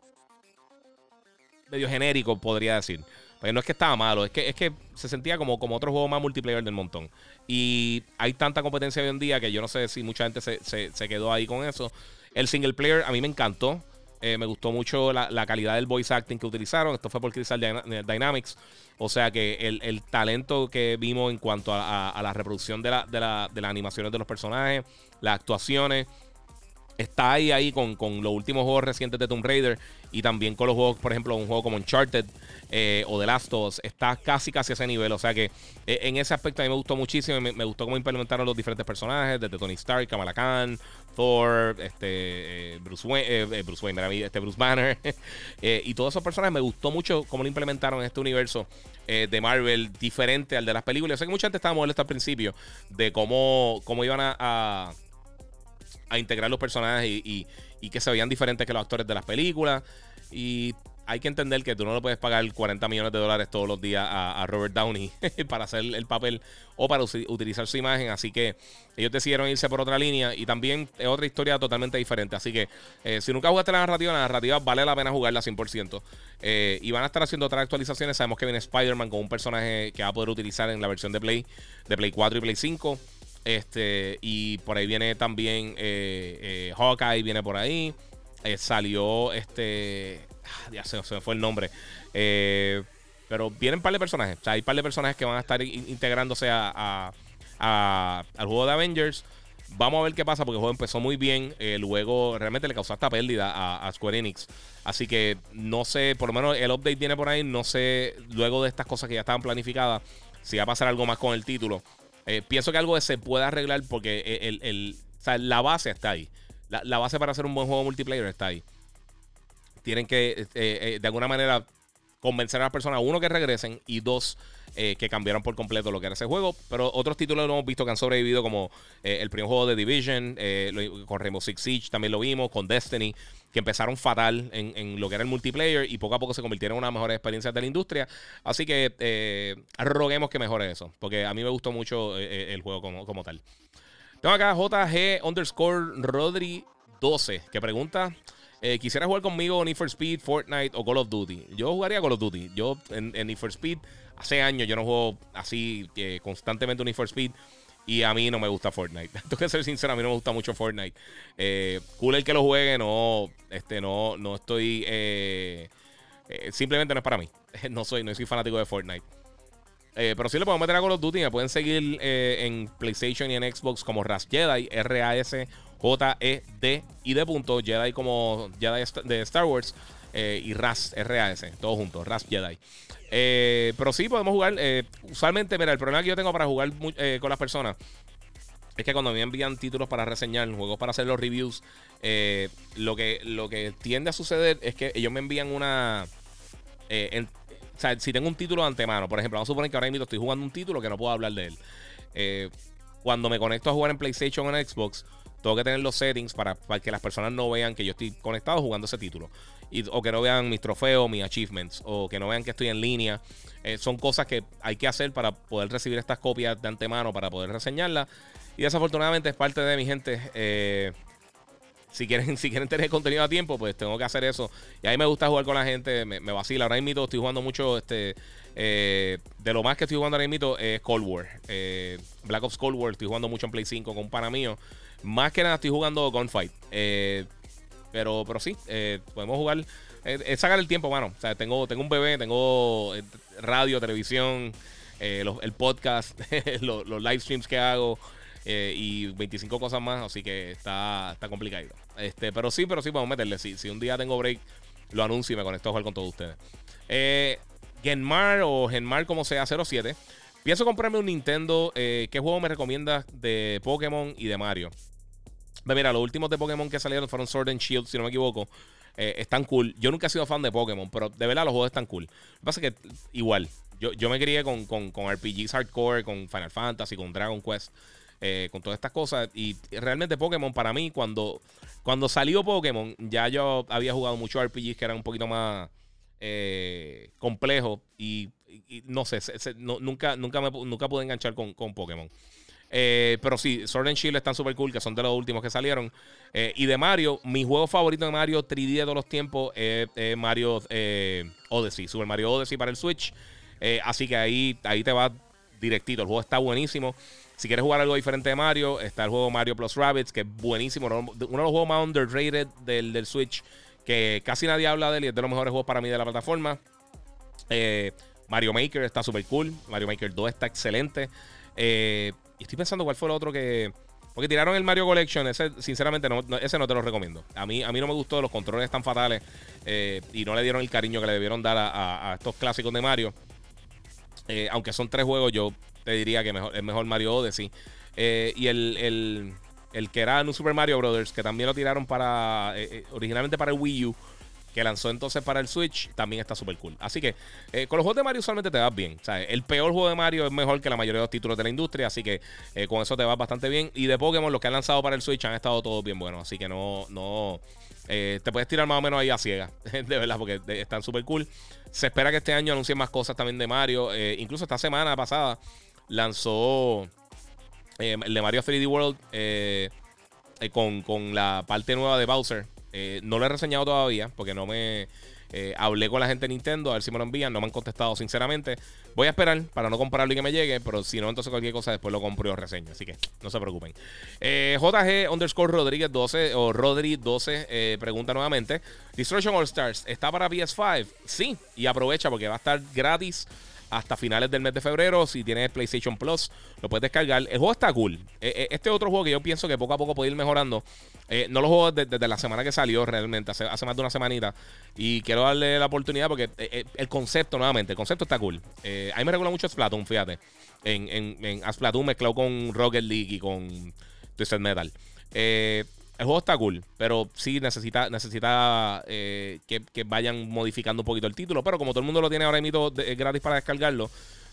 medio genérico, podría decir. Porque no es que estaba malo, es que, es que se sentía como, como otro juego más multiplayer del montón. Y hay tanta competencia hoy en día que yo no sé si mucha gente se, quedó ahí con eso. El single player a mí me encantó. Eh, me gustó mucho la, calidad del voice acting que utilizaron. Esto fue por Crystal Dynamics. O sea que el, talento que vimos en cuanto a, la reproducción de, la, de, la, de las animaciones de los personajes, las actuaciones está ahí, ahí con, los últimos juegos recientes de Tomb Raider y también con los juegos, por ejemplo, un juego como Uncharted eh, o The Last of Us, está casi casi a ese nivel. O sea que eh, en ese aspecto a mí me gustó muchísimo. Me, gustó cómo implementaron los diferentes personajes, desde Tony Stark, Kamala Khan, Thor, este, eh, Bruce Wayne, Bruce Wayne, este Bruce Banner y todos esos personajes. Me gustó mucho cómo lo implementaron en este universo de Marvel diferente al de las películas. Yo sé que mucha gente estaba molesta al principio de cómo, cómo iban a integrar los personajes y, que se veían diferentes que los actores de las películas. Y hay que entender que tú no le puedes pagar 40 millones de dólares todos los días a, Robert Downey para hacer el papel o para utilizar su imagen. Así que ellos decidieron irse por otra línea y también es otra historia totalmente diferente. Así que eh, si nunca jugaste la narrativa, la narrativa vale la pena jugarla 100%. Eh, y van a estar haciendo otras actualizaciones. Sabemos que viene Spider-Man con un personaje que va a poder utilizar en la versión de Play, de Play 4 y Play 5. Este, y por ahí viene también eh, eh, Hawkeye, viene por ahí. Eh, salió este. Ah, ya se, me fue el nombre. pero vienen un par de personajes. O sea, hay un par de personajes que van a estar integrándose a, al juego de Avengers. Vamos a ver qué pasa porque el juego empezó muy bien. luego realmente le causó esta pérdida a, Square Enix. Así que no sé, por lo menos el update viene por ahí. No sé, luego de estas cosas que ya estaban planificadas, si va a pasar algo más con el título. Eh, pienso que algo se puede arreglar porque el, la base está ahí. La, base para hacer un buen juego multiplayer está ahí. tienen que, de alguna manera, convencer a las personas, uno, que regresen y dos, eh, que cambiaron por completo lo que era ese juego. Pero otros títulos lo hemos visto que han sobrevivido, como eh, el primer juego de Division, eh, con Rainbow Six Siege también lo vimos, con Destiny, que empezaron fatal en, lo que era el multiplayer y poco a poco se convirtieron en una mejor experiencia de la industria. Así que roguemos que mejore eso, porque a mí me gustó mucho el juego como, como tal. Tengo acá JG underscore Rodri 12, que pregunta. Eh, quisiera jugar conmigo Need for Speed, Fortnite o Call of Duty. Yo jugaría Call of Duty. Yo en, Need for Speed, hace años yo no juego así eh, constantemente Need for Speed. Y a mí no me gusta Fortnite. Tengo que ser sincero, a mí no me gusta mucho Fortnite. Eh, cool el que lo juegue, no, este, no, no estoy. simplemente no es para mí. No soy, no soy fanático de Fortnite. pero sí le podemos meter a Call of Duty. Me pueden seguir en PlayStation y en Xbox como Ras Jedi, R-A-S J-E-D y de punto, Jedi como Jedi de Star Wars eh, y RAS, R-A-S, todos juntos, RAS Jedi. Eh, pero sí podemos jugar. Eh, usualmente, mira, el problema que yo tengo para jugar con las personas es que cuando me envían títulos para reseñar, juegos para hacer los reviews, lo, que, lo que tiende a suceder es que ellos me envían una. o sea, si tengo un título de antemano, por ejemplo, vamos a suponer que ahora mismo estoy jugando un título que no puedo hablar de él. cuando me conecto a jugar en PlayStation o en Xbox, tengo que tener los settings para, que las personas no vean que yo estoy conectado jugando ese título. O que no vean mis trofeos, mis achievements, o que no vean que estoy en línea. Eh, son cosas que hay que hacer para poder recibir estas copias de antemano, para poder reseñarlas. Y desafortunadamente es parte de mi gente. Eh, si quieren, si quieren tener contenido a tiempo, pues tengo que hacer eso. Y a mí me gusta jugar con la gente, me, vacila. Ahora mismo estoy jugando mucho, este, eh, de lo más que estoy jugando ahora mismo es Cold War. Black Ops Cold War, estoy jugando mucho en Play 5 con un pana mío. Más que nada estoy jugando Gunfight. Eh, pero, pero sí, eh, podemos jugar. Eh, es sacar el tiempo, mano. O sea, tengo, tengo un bebé, tengo radio, televisión, el podcast, los, live streams que hago. y 25 cosas más, así que está, está complicado. Este, pero sí, pero sí, podemos meterle. Si, si un día tengo break, lo anuncio y me conecto a jugar con todos ustedes. Genmar o Genmar como sea 07 Pienso comprarme un Nintendo. Eh, ¿Qué juego me recomiendas de Pokémon y de Mario? Mira, los últimos de Pokémon que salieron fueron Sword and Shield, si no me equivoco. Eh, están cool. Yo nunca he sido fan de Pokémon, pero de verdad los juegos están cool. Lo que pasa es que igual, yo, yo me crié con, con, RPGs hardcore, con Final Fantasy, con Dragon Quest, eh, con todas estas cosas. Y realmente Pokémon para mí, cuando, cuando salió Pokémon, ya yo había jugado muchos RPGs que eran un poquito más complejos y, no sé, nunca, nunca, me, nunca pude enganchar con, con Pokémon. Eh, pero sí, Sword and Shield están super cool, que son de los últimos que salieron. Eh, y de Mario, mi juego favorito de Mario 3D de todos los tiempos es Mario eh, Odyssey, Super Mario Odyssey para el Switch. así que ahí, ahí te va directito. El juego está buenísimo. Si quieres jugar algo diferente de Mario, está el juego Mario Plus Rabbits, que es buenísimo. Uno de los juegos más underrated del, del Switch, que casi nadie habla de él y es de los mejores juegos para mí de la plataforma. Mario Maker está super cool. Mario Maker 2 está excelente. Eh, y estoy pensando cuál fue el otro que. Porque tiraron el Mario Collection. Ese, sinceramente, no, ese no te lo recomiendo. A mí, a mí no me gustó. Los controles están fatales. Eh, y no le dieron el cariño que le debieron dar a, estos clásicos de Mario. Eh, aunque son tres juegos, yo te diría que es mejor Mario Odyssey. y el, el, que era un Super Mario Brothers, que también lo tiraron para. originalmente para el Wii U que lanzó entonces para el Switch, también está súper cool. Así que eh, con los juegos de Mario usualmente te vas bien. O el peor juego de Mario es mejor que la mayoría de los títulos de la industria, así que eh, con eso te vas bastante bien. Y de Pokémon, los que han lanzado para el Switch han estado todos bien buenos, así que no, no, eh, te puedes tirar más o menos ahí a ciega, de verdad, porque están súper cool. Se espera que este año anuncien más cosas también de Mario. incluso esta semana pasada lanzó el de Mario 3D World con, con la parte nueva de Bowser eh, no lo he reseñado todavía porque no me eh, hablé con la gente de Nintendo a ver si me lo envían. No me han contestado, sinceramente. Voy a esperar para no comprarlo y que me llegue, pero si no, entonces cualquier cosa después lo compro y reseño. Así que no se preocupen. Eh, JG underscore Rodríguez 12 o Rodri 12 pregunta nuevamente: Destruction All Stars está para PS5? Sí, y aprovecha porque va a estar gratis hasta finales del mes de febrero. Si tienes PlayStation Plus, lo puedes descargar. El juego está cool. Eh, eh, este otro juego que yo pienso que poco a poco puede ir mejorando. Eh, no lo juego desde, la semana que salió realmente, hace, más de una semanita. Y quiero darle la oportunidad porque el concepto, nuevamente, el concepto está cool. a mí me recuerda mucho Splatoon, fíjate. En, en, en Splatoon mezclado con Rocket League y con Twisted Metal. El juego está cool, pero sí necesita, necesita que, que, vayan modificando un poquito el título. Pero como todo el mundo lo tiene ahora mismo gratis para descargarlo,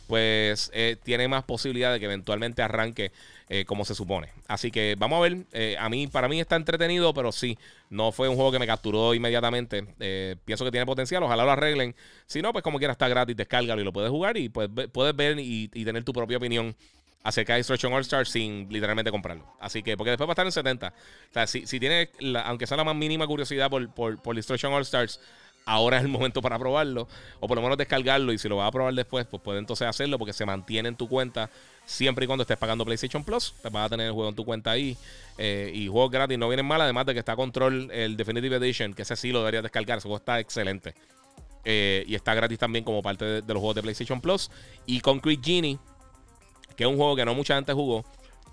pues eh, tiene más posibilidad de que eventualmente arranque eh, como se supone. Así que vamos a ver. Eh, a mí, para mí está entretenido, pero sí, no fue un juego que me capturó inmediatamente. pienso que tiene potencial, ojalá lo arreglen. Si no, pues como quiera está gratis, descárgalo y lo puedes jugar y pues, puedes ver y, tener tu propia opinión acerca de Destruction All Stars sin literalmente comprarlo. Así que, porque después va a estar en 70. O sea, si, si tienes, aunque sea la más mínima curiosidad por, por, por Destruction All Stars, ahora es el momento para probarlo. O por lo menos descargarlo. Y si lo vas a probar después, pues puede entonces hacerlo porque se mantiene en tu cuenta. Siempre y cuando estés pagando PlayStation Plus, te vas a tener el juego en tu cuenta ahí. Eh, y juegos gratis no vienen mal. Además de que está Control, el Definitive Edition, que ese sí lo deberías descargar. Ese juego está excelente. Eh, y está gratis también como parte de, de los juegos de PlayStation Plus. Y Concrete Genie, que es un juego que no mucha gente jugó.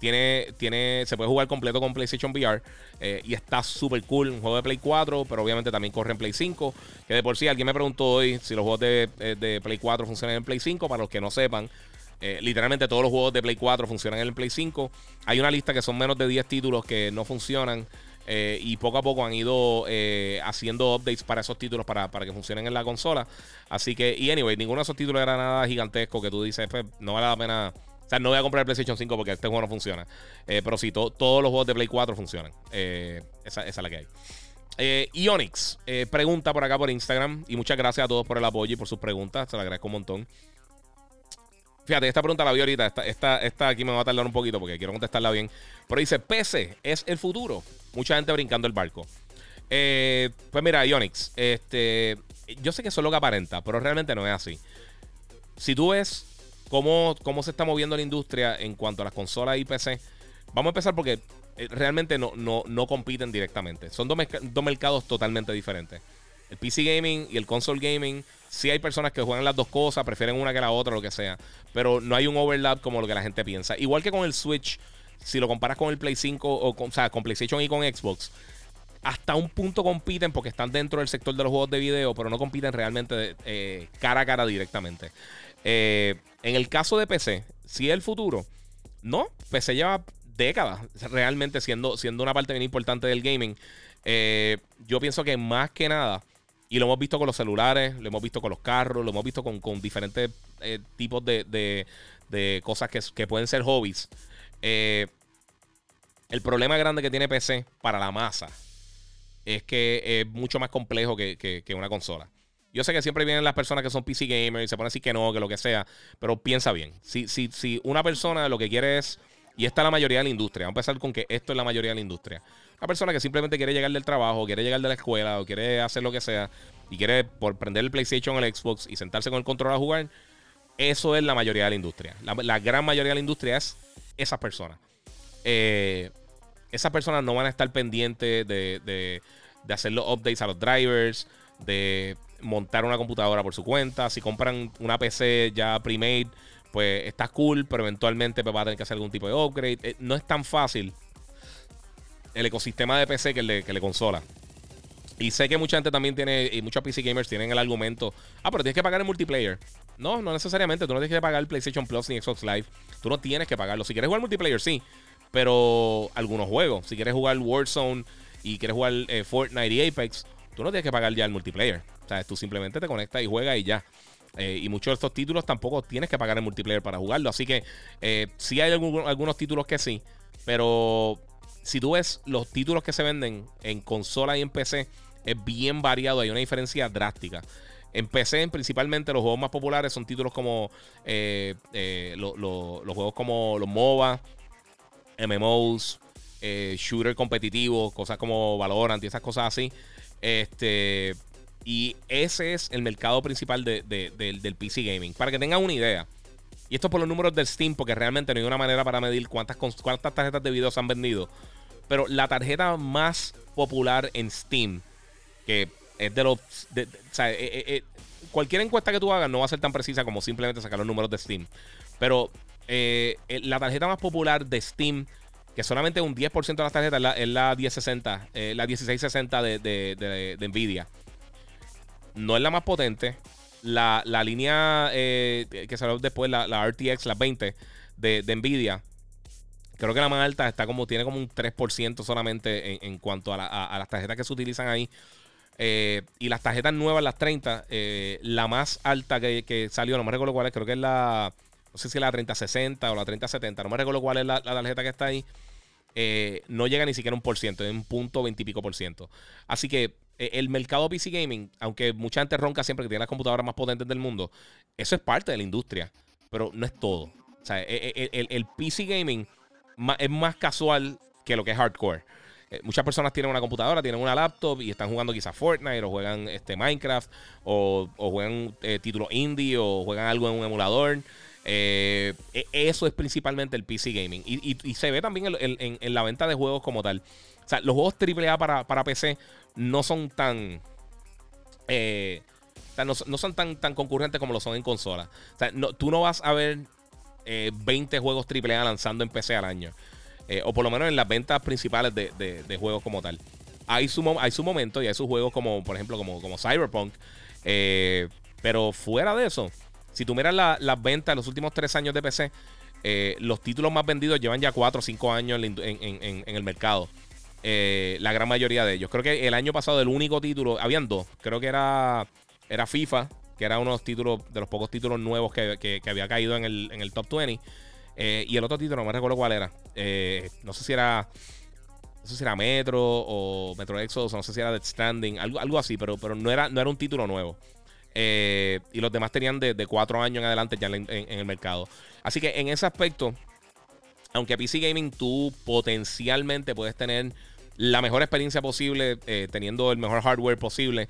Tiene, tiene, se puede jugar completo con PlayStation VR eh, y está súper cool. Un juego de Play 4, pero obviamente también corre en Play 5. Que de por sí, alguien me preguntó hoy si los juegos de, eh, Play 4 funcionan en Play 5. Para los que no sepan, eh, literalmente todos los juegos de Play 4 funcionan en el Play 5. Hay una lista que son menos de 10 títulos que no funcionan. y poco a poco han ido haciendo updates para esos títulos para, para, que funcionen en la consola. Así que, y anyway, ninguno de esos títulos era nada gigantesco que tú dices, pues no vale la pena sea, no voy a comprar el PlayStation 5 porque este juego no funciona. Eh, pero sí, todos los juegos de Play 4 funcionan. Eh, esa, es la que hay. Eh, Ionix pregunta por acá por Instagram. Y muchas gracias a todos por el apoyo y por sus preguntas. Se lo agradezco un montón. Fíjate, esta pregunta la vi ahorita. Esta, esta, esta, aquí me va a tardar un poquito porque quiero contestarla bien. Pero dice: PC es el futuro. Mucha gente brincando el barco. pues mira, Ionix, este, yo sé que eso es lo que aparenta, pero realmente no es así. Si tú ves cómo, cómo se está moviendo la industria en cuanto a las consolas y PC. Vamos a empezar porque eh, realmente no, no, no compiten directamente. Son dos, dos, mercados totalmente diferentes. El PC gaming y el console gaming, sí hay personas que juegan las dos cosas, prefieren una que la otra, lo que sea. Pero no hay un overlap como lo que la gente piensa. Igual que con el Switch, si lo comparas con el Play 5 o con, o sea, con PlayStation y con Xbox, hasta un punto compiten porque están dentro del sector de los juegos de video, pero no compiten realmente eh, cara a cara directamente. Eh, en el caso de PC, si es el futuro, no, PC lleva décadas realmente siendo, siendo una parte bien importante del gaming. Eh, yo pienso que más que nada, y lo hemos visto con los celulares, lo hemos visto con los carros, lo hemos visto con, diferentes eh, tipos de, cosas que, pueden ser hobbies. el problema grande que tiene PC para la masa es que es mucho más complejo que una consola. Yo sé que siempre vienen las personas que son PC gamers y se ponen así que no, que lo que sea, pero piensa bien. Si, si, si una persona lo que quiere es, y esta es la mayoría de la industria, vamos a empezar con que esto es la mayoría de la industria. Una persona que simplemente quiere llegar del trabajo, quiere llegar de la escuela o quiere hacer lo que sea y quiere por prender el PlayStation o el Xbox y sentarse con el control a jugar, eso es la mayoría de la industria. La, gran mayoría de la industria es esas personas. Eh, esas personas no van a estar pendientes de, de, de hacer los updates a los drivers, de montar una computadora por su cuenta. Si compran una PC ya pre-made, pues está cool, pero eventualmente pues, va a tener que hacer algún tipo de upgrade. Eh, no es tan fácil el ecosistema de PC que le, que le consola. Y sé que mucha gente también tiene, y muchos PC gamers tienen el argumento, ah, pero tienes que pagar el multiplayer. No, no necesariamente, tú no tienes que pagar el PlayStation Plus ni Xbox Live. Tú no tienes que pagarlo. Si quieres jugar multiplayer, sí. Pero algunos juegos, si quieres jugar Warzone y quieres jugar eh, Fortnite y Apex, tú no tienes que pagar ya el multiplayer. O sea, tú simplemente te conectas y juegas y ya. Eh, y muchos de estos títulos tampoco tienes que pagar el multiplayer para jugarlo. Así que eh, sí hay algunos títulos que sí. Pero si tú ves los títulos que se venden en consola y en PC, es bien variado. Hay una diferencia drástica. En PC, principalmente, los juegos más populares son títulos como eh, los juegos como los MOBA, MMOs, shooter competitivos, cosas como Valorant y esas cosas así. Este, y ese es el mercado principal del PC Gaming. Para que tengan una idea. Y esto por los números del Steam, porque realmente no hay una manera para medir cuántas, cuántas tarjetas de video se han vendido. Pero la tarjeta más popular en Steam, que es de los... o sea, eh, eh, eh, cualquier encuesta que tú hagas no va a ser tan precisa como simplemente sacar los números de Steam. Pero la tarjeta más popular de Steam, que solamente un 10% de las tarjetas es la, 1060, la 1660 de, de Nvidia no es la más potente. La, línea eh, que salió después, la, RTX, la 20 de, Nvidia, Creo que la más alta está como, tiene como un 3% solamente en, cuanto a, las tarjetas que se utilizan ahí. Eh, y las tarjetas nuevas, las 30, eh, la más alta que, salió, no me recuerdo cuál es, creo que es la, no sé si la 3060 o la 3070, no me recuerdo cuál es la, tarjeta que está ahí. Eh, no llega ni siquiera un por ciento, es un punto 20 y pico por ciento. Así que el mercado PC Gaming, aunque mucha gente ronca siempre que tiene las computadoras más potentes del mundo, eso es parte de la industria, pero no es todo. O sea, el, el PC Gaming es más casual que lo que es hardcore. Eh, muchas personas tienen una computadora, tienen una laptop y están jugando quizás Fortnite o juegan este, Minecraft o, juegan eh, títulos indie o juegan algo en un emulador. Eh, e, eso es principalmente el PC gaming. Y, se ve también en, la venta de juegos como tal. O sea, los juegos AAA para, para PC no son tan. no, son tan, tan concurrentes como lo son en consola. O sea, tú no vas a ver 20 eh, juegos AAA lanzando en PC al año. Eh, o por lo menos en las ventas principales de, juegos como tal. Hay su, hay su momento y hay sus juegos como, por ejemplo, como, como Cyberpunk. Eh, pero fuera de eso, si tú miras las ventas de los últimos tres años de PC, los títulos más vendidos llevan ya 4 o 5 años en, el mercado. la gran mayoría de ellos. Creo que el año pasado el único título, habían dos. Creo que era, era FIFA que era uno de los títulos, de los pocos títulos nuevos que, había caído en el, el top 20. Eh, y el otro título, no me recuerdo cuál era. Eh, no sé si era. No sé si era Metro o Metro Exodus, no sé si era Dead Standing, algo, algo así, pero, pero no, era, no era un título nuevo. Eh, y los demás tenían de, cuatro años en adelante ya en, el mercado. Así que en ese aspecto, aunque PC Gaming tú potencialmente puedes tener la mejor experiencia posible, teniendo el mejor hardware posible,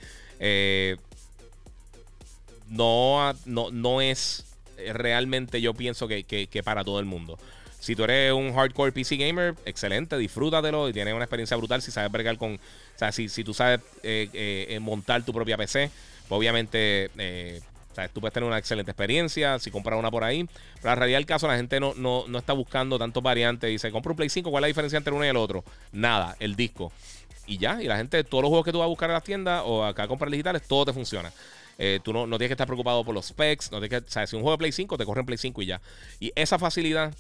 no, no, no es realmente, yo pienso que, para todo el mundo. Si tú eres un hardcore PC gamer, excelente, disfrútatelo y tienes una experiencia brutal si sabes bregar con. O sea, si, si tú sabes eh, eh, montar tu propia PC, obviamente eh, tú puedes tener una excelente experiencia si compras una por ahí. Pero la realidad del caso, la gente no, no, no está buscando tantos variantes. Dice, compra un Play 5, ¿cuál es la diferencia entre uno y el otro? Nada, el disco. Y ya, y la gente, todos los juegos que tú vas a buscar en las tiendas o acá a comprar digitales, todo te funciona. Eh, tú no, tienes que estar preocupado por los specs. No tienes que, o si un juego de Play 5 te corre en Play 5 y ya. Y esa facilidad,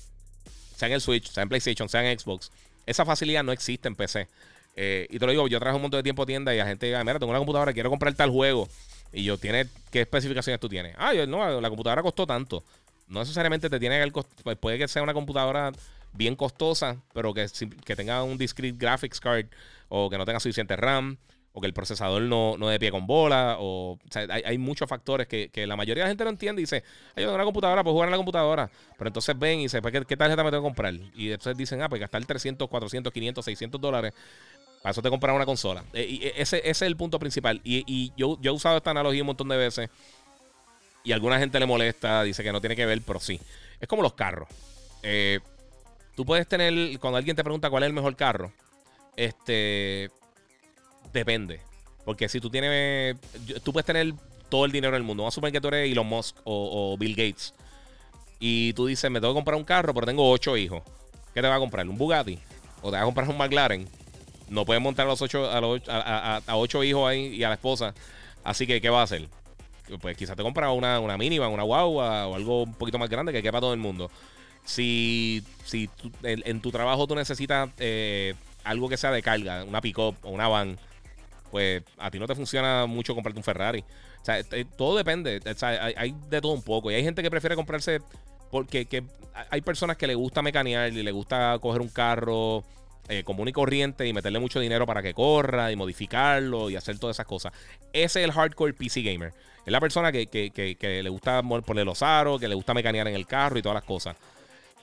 sea en el Switch, sea en PlayStation, sea en Xbox, esa facilidad no existe en PC. Eh, y te lo digo, yo trabajo un montón de tiempo tienda y la gente mira, tengo una computadora, quiero comprar tal juego. Y yo, ¿tiene, ¿qué especificaciones tú tienes? Ah, yo, no, la computadora costó tanto. No necesariamente te tiene que pues puede que sea una computadora bien costosa, pero que, que tenga un discrete graphics card o que no tenga suficiente RAM o que el procesador no, no de pie con bola, o, sea, hay, muchos factores que, la mayoría de la gente no entiende y dice, hay una computadora, pues jugar en la computadora, pero entonces ven y dicen, pues, ¿qué, tarjeta me tengo que comprar? Y entonces dicen, ah, pues gastar 300, 400, 500, 600 dólares, para eso te compras una consola. Eh, y ese, es el punto principal. Y, yo, yo he usado esta analogía un montón de veces, y a alguna gente le molesta, dice que no tiene que ver, pero sí. Es como los carros. Eh, tú puedes tener, cuando alguien te pregunta cuál es el mejor carro, este Depende. Porque si tú tienes. Tú puedes tener todo el dinero del mundo. Vamos a suponer que tú eres Elon Musk o, Bill Gates. Y tú dices, me tengo que comprar un carro, pero tengo ocho hijos. ¿Qué te va a comprar? ¿Un Bugatti? ¿O te vas a comprar un McLaren? No puedes montar a los ocho, a, los, a, ocho hijos ahí y a la esposa. Así que, ¿qué va a hacer? Pues quizás te compras una, una mínima, una guagua o algo un poquito más grande que quepa todo el mundo. Si, si en, tu trabajo tú necesitas eh, algo que sea de carga, una pick-up o una van pues a ti no te funciona mucho comprarte un Ferrari. O sea, eh, todo depende. Sea, hay, de todo un poco. Y hay gente que prefiere comprarse porque que hay personas que le gusta mecanear y le gusta coger un carro eh, común y corriente y meterle mucho dinero para que corra y modificarlo y hacer todas esas cosas. Ese es el hardcore PC gamer. Es la persona que, que le gusta poner los aros, que le gusta mecanear en el carro y todas las cosas.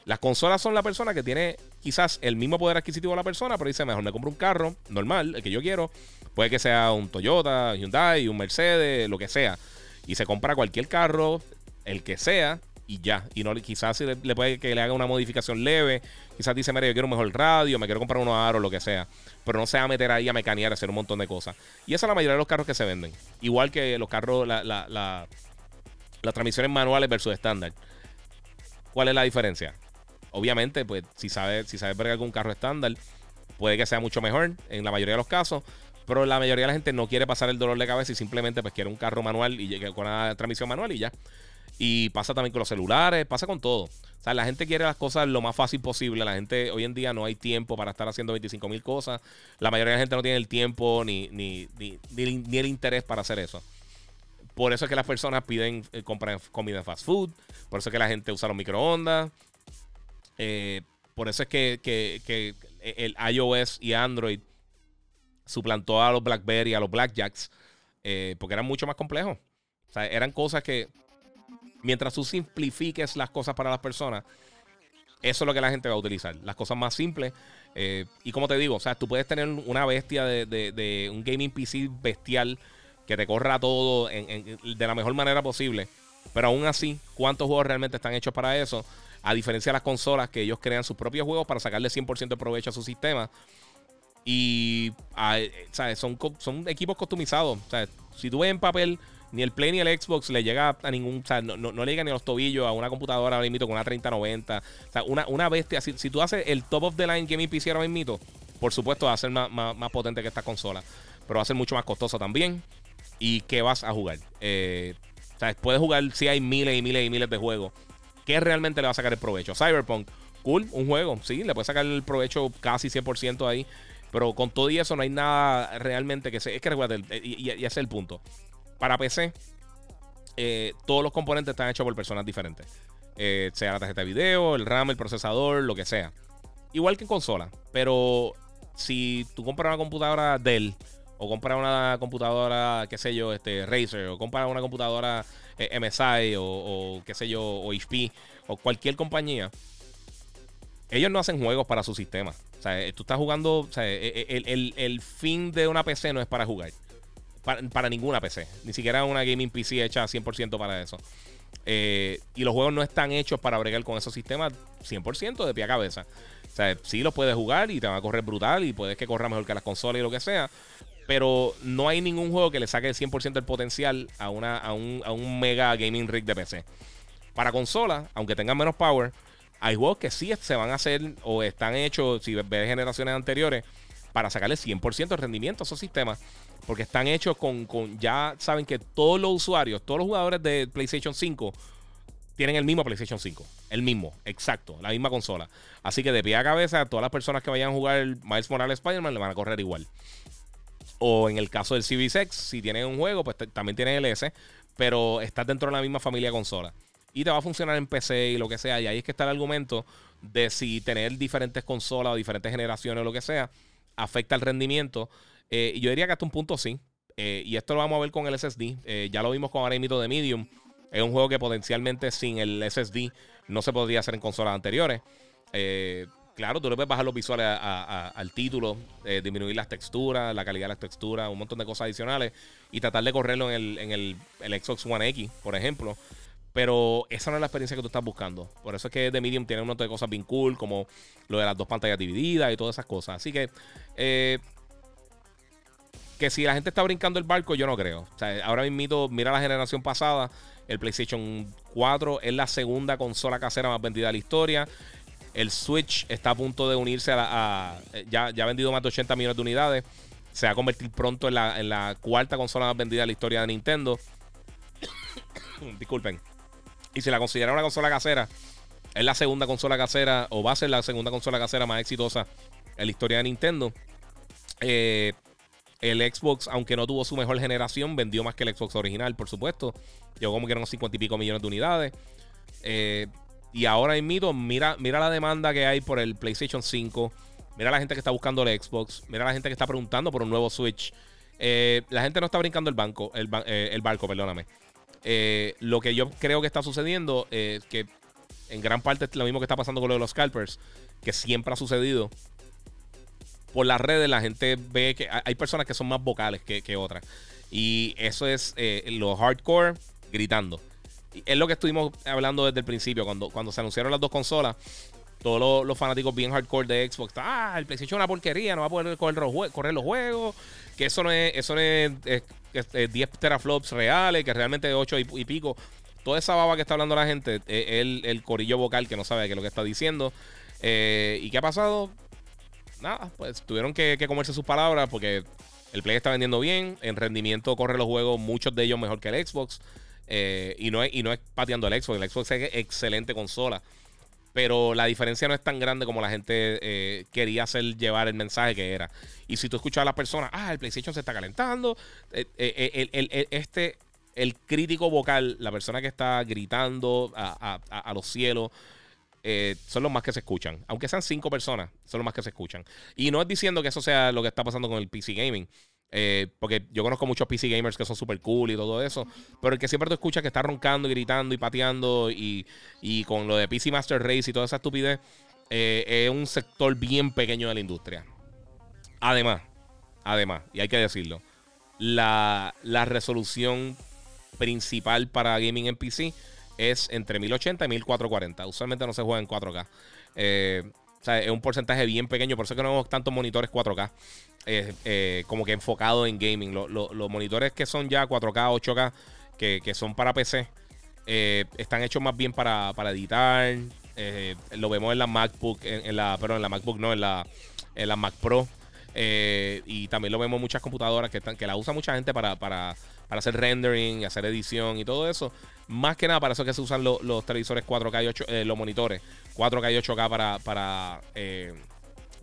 Las consolas son la persona que tiene quizás el mismo poder adquisitivo de la persona, pero dice, mejor me compro un carro normal, el que yo quiero. Puede que sea un Toyota, Hyundai, un Mercedes, lo que sea. Y se compra cualquier carro, el que sea, y ya. Y no quizás le, le, puede que le haga una modificación leve. Quizás dice, mira, yo quiero un mejor radio, me quiero comprar unos aros, lo que sea. Pero no se va a meter ahí a mecanear, a hacer un montón de cosas. Y esa es la mayoría de los carros que se venden. Igual que los carros, la, la, la, las transmisiones manuales versus estándar. ¿Cuál es la diferencia? Obviamente, pues si sabes si sabe ver algún carro estándar, puede que sea mucho mejor en la mayoría de los casos. Pero la mayoría de la gente no quiere pasar el dolor de cabeza y simplemente pues quiere un carro manual y con una transmisión manual y ya. Y pasa también con los celulares, pasa con todo. O sea, la gente quiere las cosas lo más fácil posible. La gente hoy en día no hay tiempo para estar haciendo 25 mil cosas. La mayoría de la gente no tiene el tiempo ni, ni, ni, el interés para hacer eso. Por eso es que las personas piden, eh, compran comida fast food. Por eso es que la gente usa los microondas. Eh, por eso es que, que, el iOS y Android suplantó a los BlackBerry, a los Blackjacks, eh, porque eran mucho más complejos. O sea, eran cosas que mientras tú simplifiques las cosas para las personas, eso es lo que la gente va a utilizar. Las cosas más simples. Eh, y como te digo, o sea, tú puedes tener una bestia de, un gaming PC bestial que te corra todo de la mejor manera posible. Pero aún así, ¿cuántos juegos realmente están hechos para eso? A diferencia de las consolas que ellos crean sus propios juegos para sacarle 100% de provecho a su sistema. Y ¿sabes? Son, son equipos customizados. Sea, si tú ves en papel ni el Play ni el Xbox le llega a ningún. O sea, no, no, le llega ni a los tobillos a una computadora ahora mismo con una 3090. O sea, una, una bestia. Si, tú haces el top of the line gaming PC ahora mismo, por supuesto va a ser más, más, potente que esta consola. Pero va a ser mucho más costoso también. ¿Y qué vas a jugar? Eh, o sea, puedes jugar si hay miles y miles y miles de juegos. ¿Qué realmente le va a sacar el provecho? Cyberpunk, cool, un juego, sí, le puedes sacar el provecho casi 100% ahí. Pero con todo y eso no hay nada realmente que se... Es que recuerda, y, y, ese es el punto para PC, eh, todos los componentes están hechos por personas diferentes. Eh, sea la tarjeta de video, el RAM, el procesador, lo que sea. Igual que en consola. Pero si tú compras una computadora Dell, o compras una computadora, qué sé yo, este, Razer, o compras una computadora eh, MSI, o, qué sé yo, o HP, o cualquier compañía, ellos no hacen juegos para su sistema. O sea, tú estás jugando, o sea, el, el fin de una PC no es para jugar para, ninguna PC. Ni siquiera una gaming PC hecha 100% para eso. Eh, y los juegos no están hechos para bregar con esos sistemas 100% de pie a cabeza. O sea, sí los puedes jugar y te van a correr brutal y puedes que corra mejor que las consolas y lo que sea. Pero no hay ningún juego que le saque el 100% del potencial a, una, a, un, a un mega gaming rig de PC. Para consolas, aunque tengan menos power, hay juegos que sí se van a hacer o están hechos, si ves generaciones anteriores, para sacarle 100% de rendimiento a esos sistemas. Porque están hechos con, ya saben que todos los usuarios, todos los jugadores de PlayStation 5 tienen el mismo PlayStation 5. El mismo, exacto, la misma consola. Así que de pie a cabeza, todas las personas que vayan a jugar Miles Morales Spider-Man le van a correr igual. O en el caso del Series X, si tienen un juego, pues también tienen el S, pero estás dentro de la misma familia consola. Y te va a funcionar en PC y lo que sea. Y ahí es que está el argumento de si tener diferentes consolas o diferentes generaciones o lo que sea afecta el rendimiento. Eh, yo diría que hasta un punto sí. Eh, y esto lo vamos a ver con el SSD. Eh, ya lo vimos con Arenito de Medium. Es un juego que potencialmente sin el SSD no se podría hacer en consolas anteriores. claro, tú le puedes bajar los visuales al título, disminuir las texturas, la calidad de las texturas, un montón de cosas adicionales y tratar de correrlo en el, Xbox One X, por ejemplo. Pero esa no es la experiencia que tú estás buscando. Por eso es que The Medium tiene un montón de cosas bien cool, como lo de las dos pantallas divididas y todas esas cosas. Así que que si la gente está brincando el barco, yo no creo. Ahora mismo, mira la generación pasada. El PlayStation 4 es la segunda consola casera más vendida de la historia. El Switch está a punto de unirse a, la, ya, ya ha vendido más de 80 millones de unidades. Se va a convertir pronto en la, cuarta consola más vendida de la historia de Nintendo. Disculpen. Y si la considera una consola casera, es la segunda consola casera o va a ser la segunda consola casera más exitosa en la historia de Nintendo. Eh, el Xbox, aunque no tuvo su mejor generación, vendió más que el Xbox original, por supuesto. Llegó como que eran 50 y pico millones de unidades. Eh, y ahora mismo, mira, mira la demanda que hay por el PlayStation 5. Mira la gente que está buscando el Xbox. Mira la gente que está preguntando por un nuevo Switch. Eh, la gente no está brincando el, banco, el, el barco, perdóname. Lo que yo creo que está sucediendo es que en gran parte es lo mismo que está pasando con lo de los scalpers, que siempre ha sucedido por las redes la gente ve que hay personas que son más vocales que, otras. Y eso es eh, lo hardcore gritando. es lo que estuvimos hablando desde el principio, cuando, cuando se anunciaron las dos consolas. Todos los, fanáticos bien hardcore de Xbox, ah, el PlayStation es una porquería, no va a poder correr los, correr los juegos, que eso no es, eso no es, 10 teraflops reales, que realmente es 8 y, pico. Toda esa baba que está hablando la gente es el, el corillo vocal que no sabe qué es lo que está diciendo. Eh, ¿Y qué ha pasado? nada, pues tuvieron que, comerse sus palabras porque el Play está vendiendo bien. En rendimiento corre los juegos, muchos de ellos mejor que el Xbox. Eh, y, no y no es pateando el Xbox. El Xbox es excelente consola. Pero la diferencia no es tan grande como la gente eh, quería hacer llevar el mensaje que era. Y si tú escuchas a las personas, ah, el PlayStation se está calentando. Eh, este, el crítico vocal, la persona que está gritando a, los cielos, son los más que se escuchan. Aunque sean cinco personas, son los más que se escuchan. Y no es diciendo que eso sea lo que está pasando con el PC Gaming. Eh, porque yo conozco muchos PC gamers que son super cool y todo eso. Pero el que siempre te escucha que está roncando y gritando y pateando y, con lo de PC Master Race y toda esa estupidez, eh, es un sector bien pequeño de la industria. Además, además, y hay que decirlo, la, resolución principal para gaming en PC es entre 1080 y 1440. Usualmente no se juega en 4K. Eh, o sea, es un porcentaje bien pequeño, por eso que no vemos tantos monitores 4K. Eh, eh, como que enfocado en gaming. los monitores que son ya 4K, 8K, que, son para PC, eh, están hechos más bien para, editar. lo vemos en la MacBook, en, la, perdón, en la MacBook no, en la, en la Mac Pro. y también lo vemos en muchas computadoras que, están, que la usa mucha gente para, para, hacer rendering hacer edición y todo eso. Más que nada para eso que se usan los televisores 4K y 8, los monitores 4K y 8K para, para,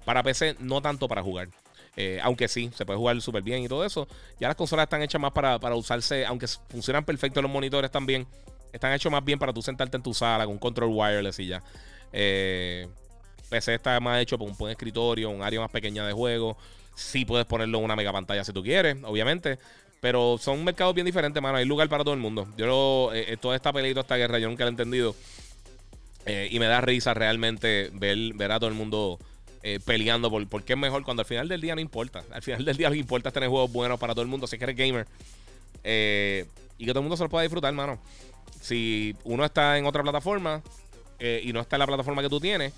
para PC, no tanto para jugar. Eh, aunque sí, se puede jugar súper bien y todo eso. Ya las consolas están hechas más para, usarse, aunque funcionan perfecto los monitores también. Están hechos más bien para tú sentarte en tu sala con control wireless y ya. Eh, PC está más hecho por un, escritorio, un área más pequeña de juego. Sí puedes ponerlo en una mega pantalla si tú quieres, obviamente. Pero son mercados bien diferentes, mano. Hay lugar para todo el mundo. Yo, eh, toda esta pelea esta guerra, yo nunca la he entendido. y me da risa realmente ver, ver a todo el mundo eh, peleando por, por qué es mejor cuando al final del día no importa. Al final del día lo que importa es tener juegos buenos para todo el mundo, si eres gamer. Eh, y que todo el mundo se lo pueda disfrutar, hermano. Si uno está en otra plataforma eh, y no está en la plataforma que tú tienes,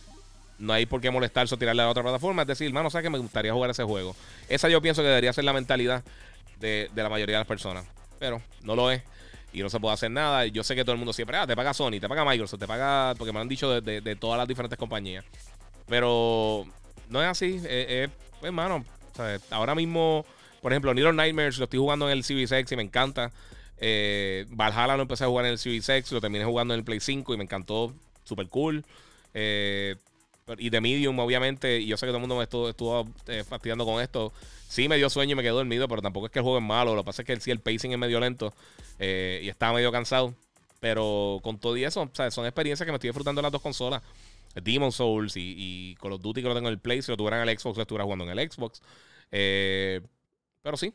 no hay por qué molestarse o tirarle a otra plataforma. Es decir, hermano, sabes que me gustaría jugar ese juego. Esa yo pienso que debería ser la mentalidad de, la mayoría de las personas. Pero no lo es. Y no se puede hacer nada. Yo sé que todo el mundo siempre, ah, te paga Sony, te paga Microsoft, te paga. Porque me lo han dicho de todas las diferentes compañías. Pero no es así. Eh, eh pues, hermano, ahora mismo, por ejemplo, Needle Nightmares lo estoy jugando en el Series X y me encanta. Eh, Valhalla lo empecé a jugar en el Series X, lo terminé jugando en el Play 5 y me encantó. Super cool. Eh, y de Medium, obviamente, y yo sé que todo el mundo me estuvo, eh, fastidiando con esto. Sí me dio sueño y me quedé dormido, pero tampoco es que el juego es malo. Lo que pasa es que sí, el pacing es medio lento y estaba medio cansado. Pero con todo y eso, son experiencias que me estoy disfrutando en las dos consolas. Demon Souls y, y, Call Duty que lo tengo en el Play. Si lo tuvieran en el Xbox, lo estuviera jugando en el Xbox. Eh, pero sí,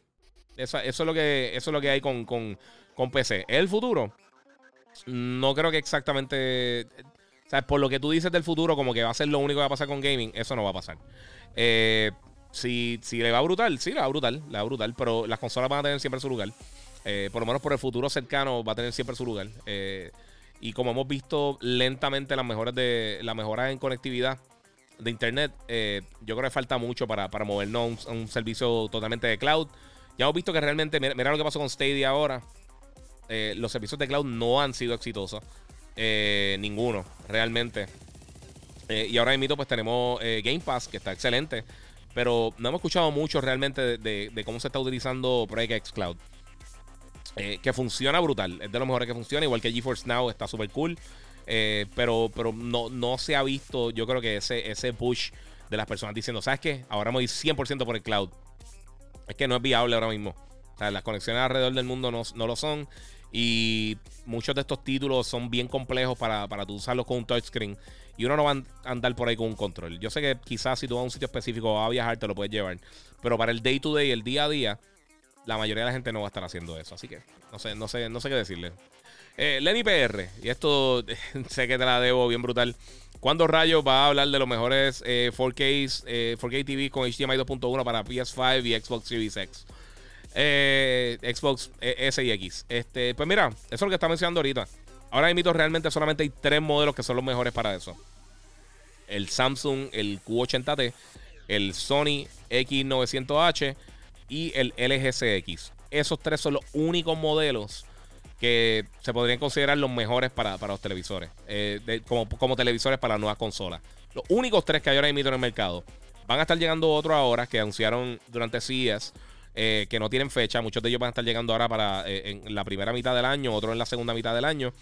eso, es lo que, eso es lo que hay con, con, con PC. ¿El futuro? No creo que exactamente. Por lo que tú dices del futuro, como que va a ser lo único que va a pasar con gaming, eso no va a pasar. Eh, si, le va brutal, sí, le va brutal, le va brutal, pero las consolas van a tener siempre su lugar. Eh, por lo menos por el futuro cercano va a tener siempre su lugar. Eh, y como hemos visto lentamente las mejoras de la mejora en conectividad de internet, eh, yo creo que falta mucho para, para movernos a un, servicio totalmente de cloud. Ya hemos visto que realmente, mira, lo que pasó con Stadia ahora. Los servicios de cloud no han sido exitosos. Eh, ninguno, realmente. y ahora mismo pues tenemos Game Pass, que está excelente. Pero no hemos escuchado mucho realmente de, cómo se está utilizando Project X Cloud. Eh, que funciona brutal. Es de lo mejores que funciona. Igual que GeForce Now está súper cool. Eh, pero pero no, no se ha visto, yo creo que ese, ese push de las personas diciendo, ¿sabes qué? Ahora me voy 100% por el cloud. Es que no es viable ahora mismo. Las conexiones alrededor del mundo no, lo son. Y muchos de estos títulos son bien complejos para, para tú usarlos con un touchscreen. Y uno no va a andar por ahí con un control. Yo sé que quizás si tú vas a un sitio específico vas a viajar, te lo puedes llevar. Pero para el day to day, el día a día, la mayoría de la gente no va a estar haciendo eso. Así que no sé, no sé, no sé qué decirle. Eh, Lenny PR, y esto sé que te la debo bien brutal. ¿Cuándo rayos va a hablar de los mejores 4K, eh, 4K eh, TV con HDMI 2.1 para PS5 y Xbox Series X? Eh, Xbox S y X. Este, pues mira, eso es lo que está mencionando ahorita. Ahora mismo realmente solamente hay tres modelos que son los mejores para eso. El Samsung, el Q80T, el Sony X900H y el LGCX. Esos tres son los únicos modelos que se podrían considerar los mejores para, los televisores, eh, como, como, televisores para las nuevas consolas. Los únicos tres que hay ahora mismo en el mercado. Van a estar llegando otros ahora que anunciaron durante CES. Eh, que no tienen fecha. Muchos de ellos van a estar llegando ahora para en la primera mitad del año, otros en la segunda mitad del año.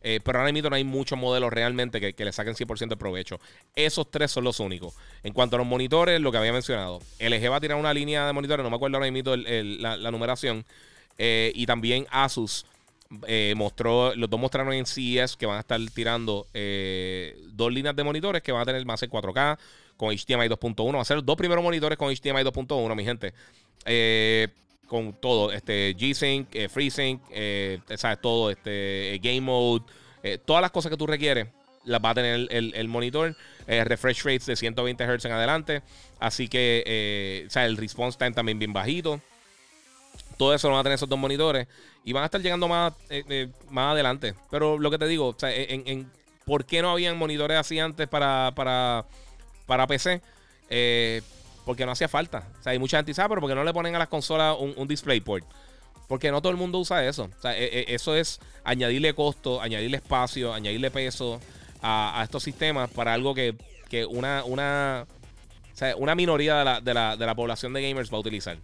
pero ahora mismo no hay muchos modelos realmente que, le saquen 100% de provecho. Esos tres son los únicos. En cuanto a los monitores, lo que había mencionado. LG va a tirar una línea de monitores, no me acuerdo ahora mismo la, numeración. y también Asus eh, mostró, los dos mostraron en CES que van a estar tirando eh, dos líneas de monitores que van a tener más en 4K con HDMI 2.1. Va a ser los dos primeros monitores con HDMI 2.1, mi gente. Eh, con todo, este G-Sync, FreeSync, sabes, todo, este Game Mode, todas las cosas que tú requieres las va a tener el, monitor. refresh rates de 120 Hz en adelante. Así que, el response time también bien bajito. Todo eso lo van a tener esos dos monitores. Y van a estar llegando más, eh, eh, más adelante. Pero lo que te digo, en, ¿por qué no habían monitores así antes para, para, para PC? Eh, porque no hacía falta. O sea, hay mucha gente dice, ah, pero ¿por qué no le ponen a las consolas un, DisplayPort? Porque no todo el mundo usa eso. O sea, eso es añadirle costo, añadirle espacio, añadirle peso a, estos sistemas para algo que, una, una, una minoría de la, de, la, de la población de gamers va a utilizar.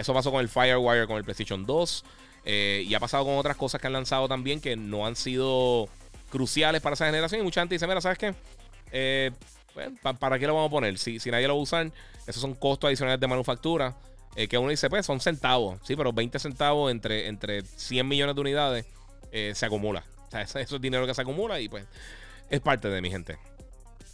Eso pasó con el Firewire, con el PlayStation 2. Eh, y ha pasado con otras cosas que han lanzado también que no han sido cruciales para esa generación. Y mucha gente dice, mira, ¿sabes qué? Eh, ¿Para qué lo vamos a poner? Si, si nadie lo va a usar, esos son costos adicionales de manufactura. que uno dice, pues son centavos. Sí, pero 20 centavos entre, entre 100 millones de unidades se acumula. O sea, eso es dinero que se acumula y pues es parte de mi gente.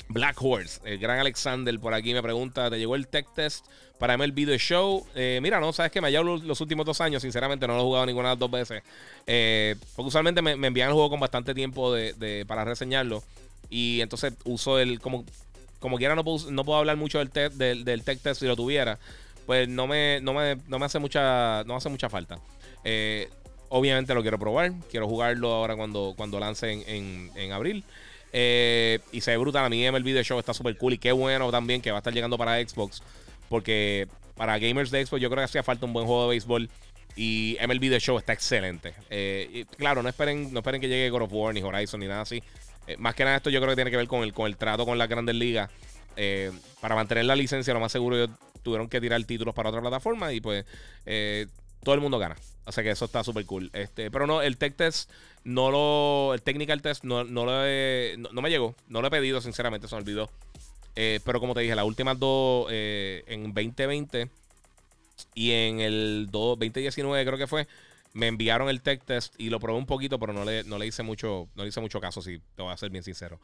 Black Horse, el gran Alexander por aquí me pregunta, ¿te llegó el tech test para el Video Show? Eh, mira, no, sabes que me ha llevado los, últimos dos años, sinceramente no lo he jugado ninguna de las dos veces. Eh, porque usualmente me, envían el juego con bastante tiempo de, para reseñarlo. Y entonces uso el, como, como quiera no puedo, no puedo hablar mucho del, del, tech test si lo tuviera. Pues no me, no me, no me hace mucha, no hace mucha falta. Eh, obviamente lo quiero probar, quiero jugarlo ahora cuando, cuando lance en, en abril. Eh, y se ve brutal. A mí el Video Show está súper cool. Y qué bueno también que va a estar llegando para Xbox. Porque para gamers de Xbox yo creo que hacía falta un buen juego de béisbol. Y MLB The Show está excelente. Eh, claro, no esperen, no esperen que llegue God of War, ni Horizon, ni nada así. Eh, más que nada esto yo creo que tiene que ver con el, con el trato con las grandes ligas. para mantener la licencia, lo más seguro ellos tuvieron que tirar títulos para otra plataforma. Y pues todo el mundo gana. O sea que eso está súper cool. Este, pero no, el tech test no lo. El technical test no, no, lo no, me llegó. No lo he pedido, sinceramente, se me olvidó. Eh, pero como te dije, las últimas dos eh, en 2020 y en el 2019 creo que fue, me enviaron el tech test y lo probé un poquito, pero no le, no le hice mucho, no le hice mucho caso, si te voy a ser bien sincero.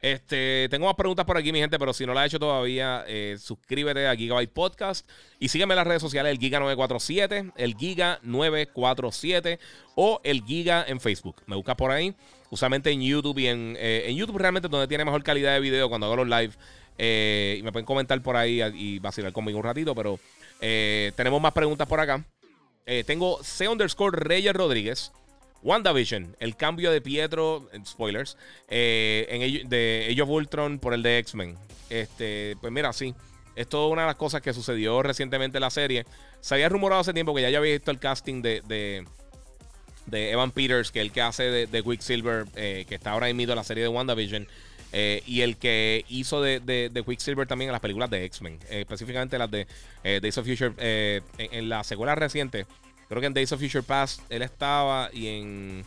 Este, tengo más preguntas por aquí, mi gente, pero si no la has hecho todavía, eh, suscríbete a Gigabyte Podcast y sígueme en las redes sociales, el Giga947, el Giga947 o el Giga en Facebook. Me buscas por ahí, usualmente en YouTube y en, eh, en YouTube realmente donde tiene mejor calidad de video cuando hago los live. Eh, y me pueden comentar por ahí y vacilar conmigo un ratito, pero tenemos más preguntas por acá. tengo C underscore Reyes Rodríguez. WandaVision, el cambio de Pietro, spoilers, eh, en de Age of Ultron por el de X-Men. Este, pues mira, sí. Es una de las cosas que sucedió recientemente en la serie. Se había rumorado hace tiempo que ya, ya había visto el casting de, de, Evan Peters, que es el que hace de, Quicksilver, eh, que está ahora emitido en la serie de WandaVision. Eh, y el que hizo de, de, Quicksilver también en las películas de X-Men, específicamente las de Days of Future, en, en, la secuela reciente Creo que en Days of Future Past él estaba y en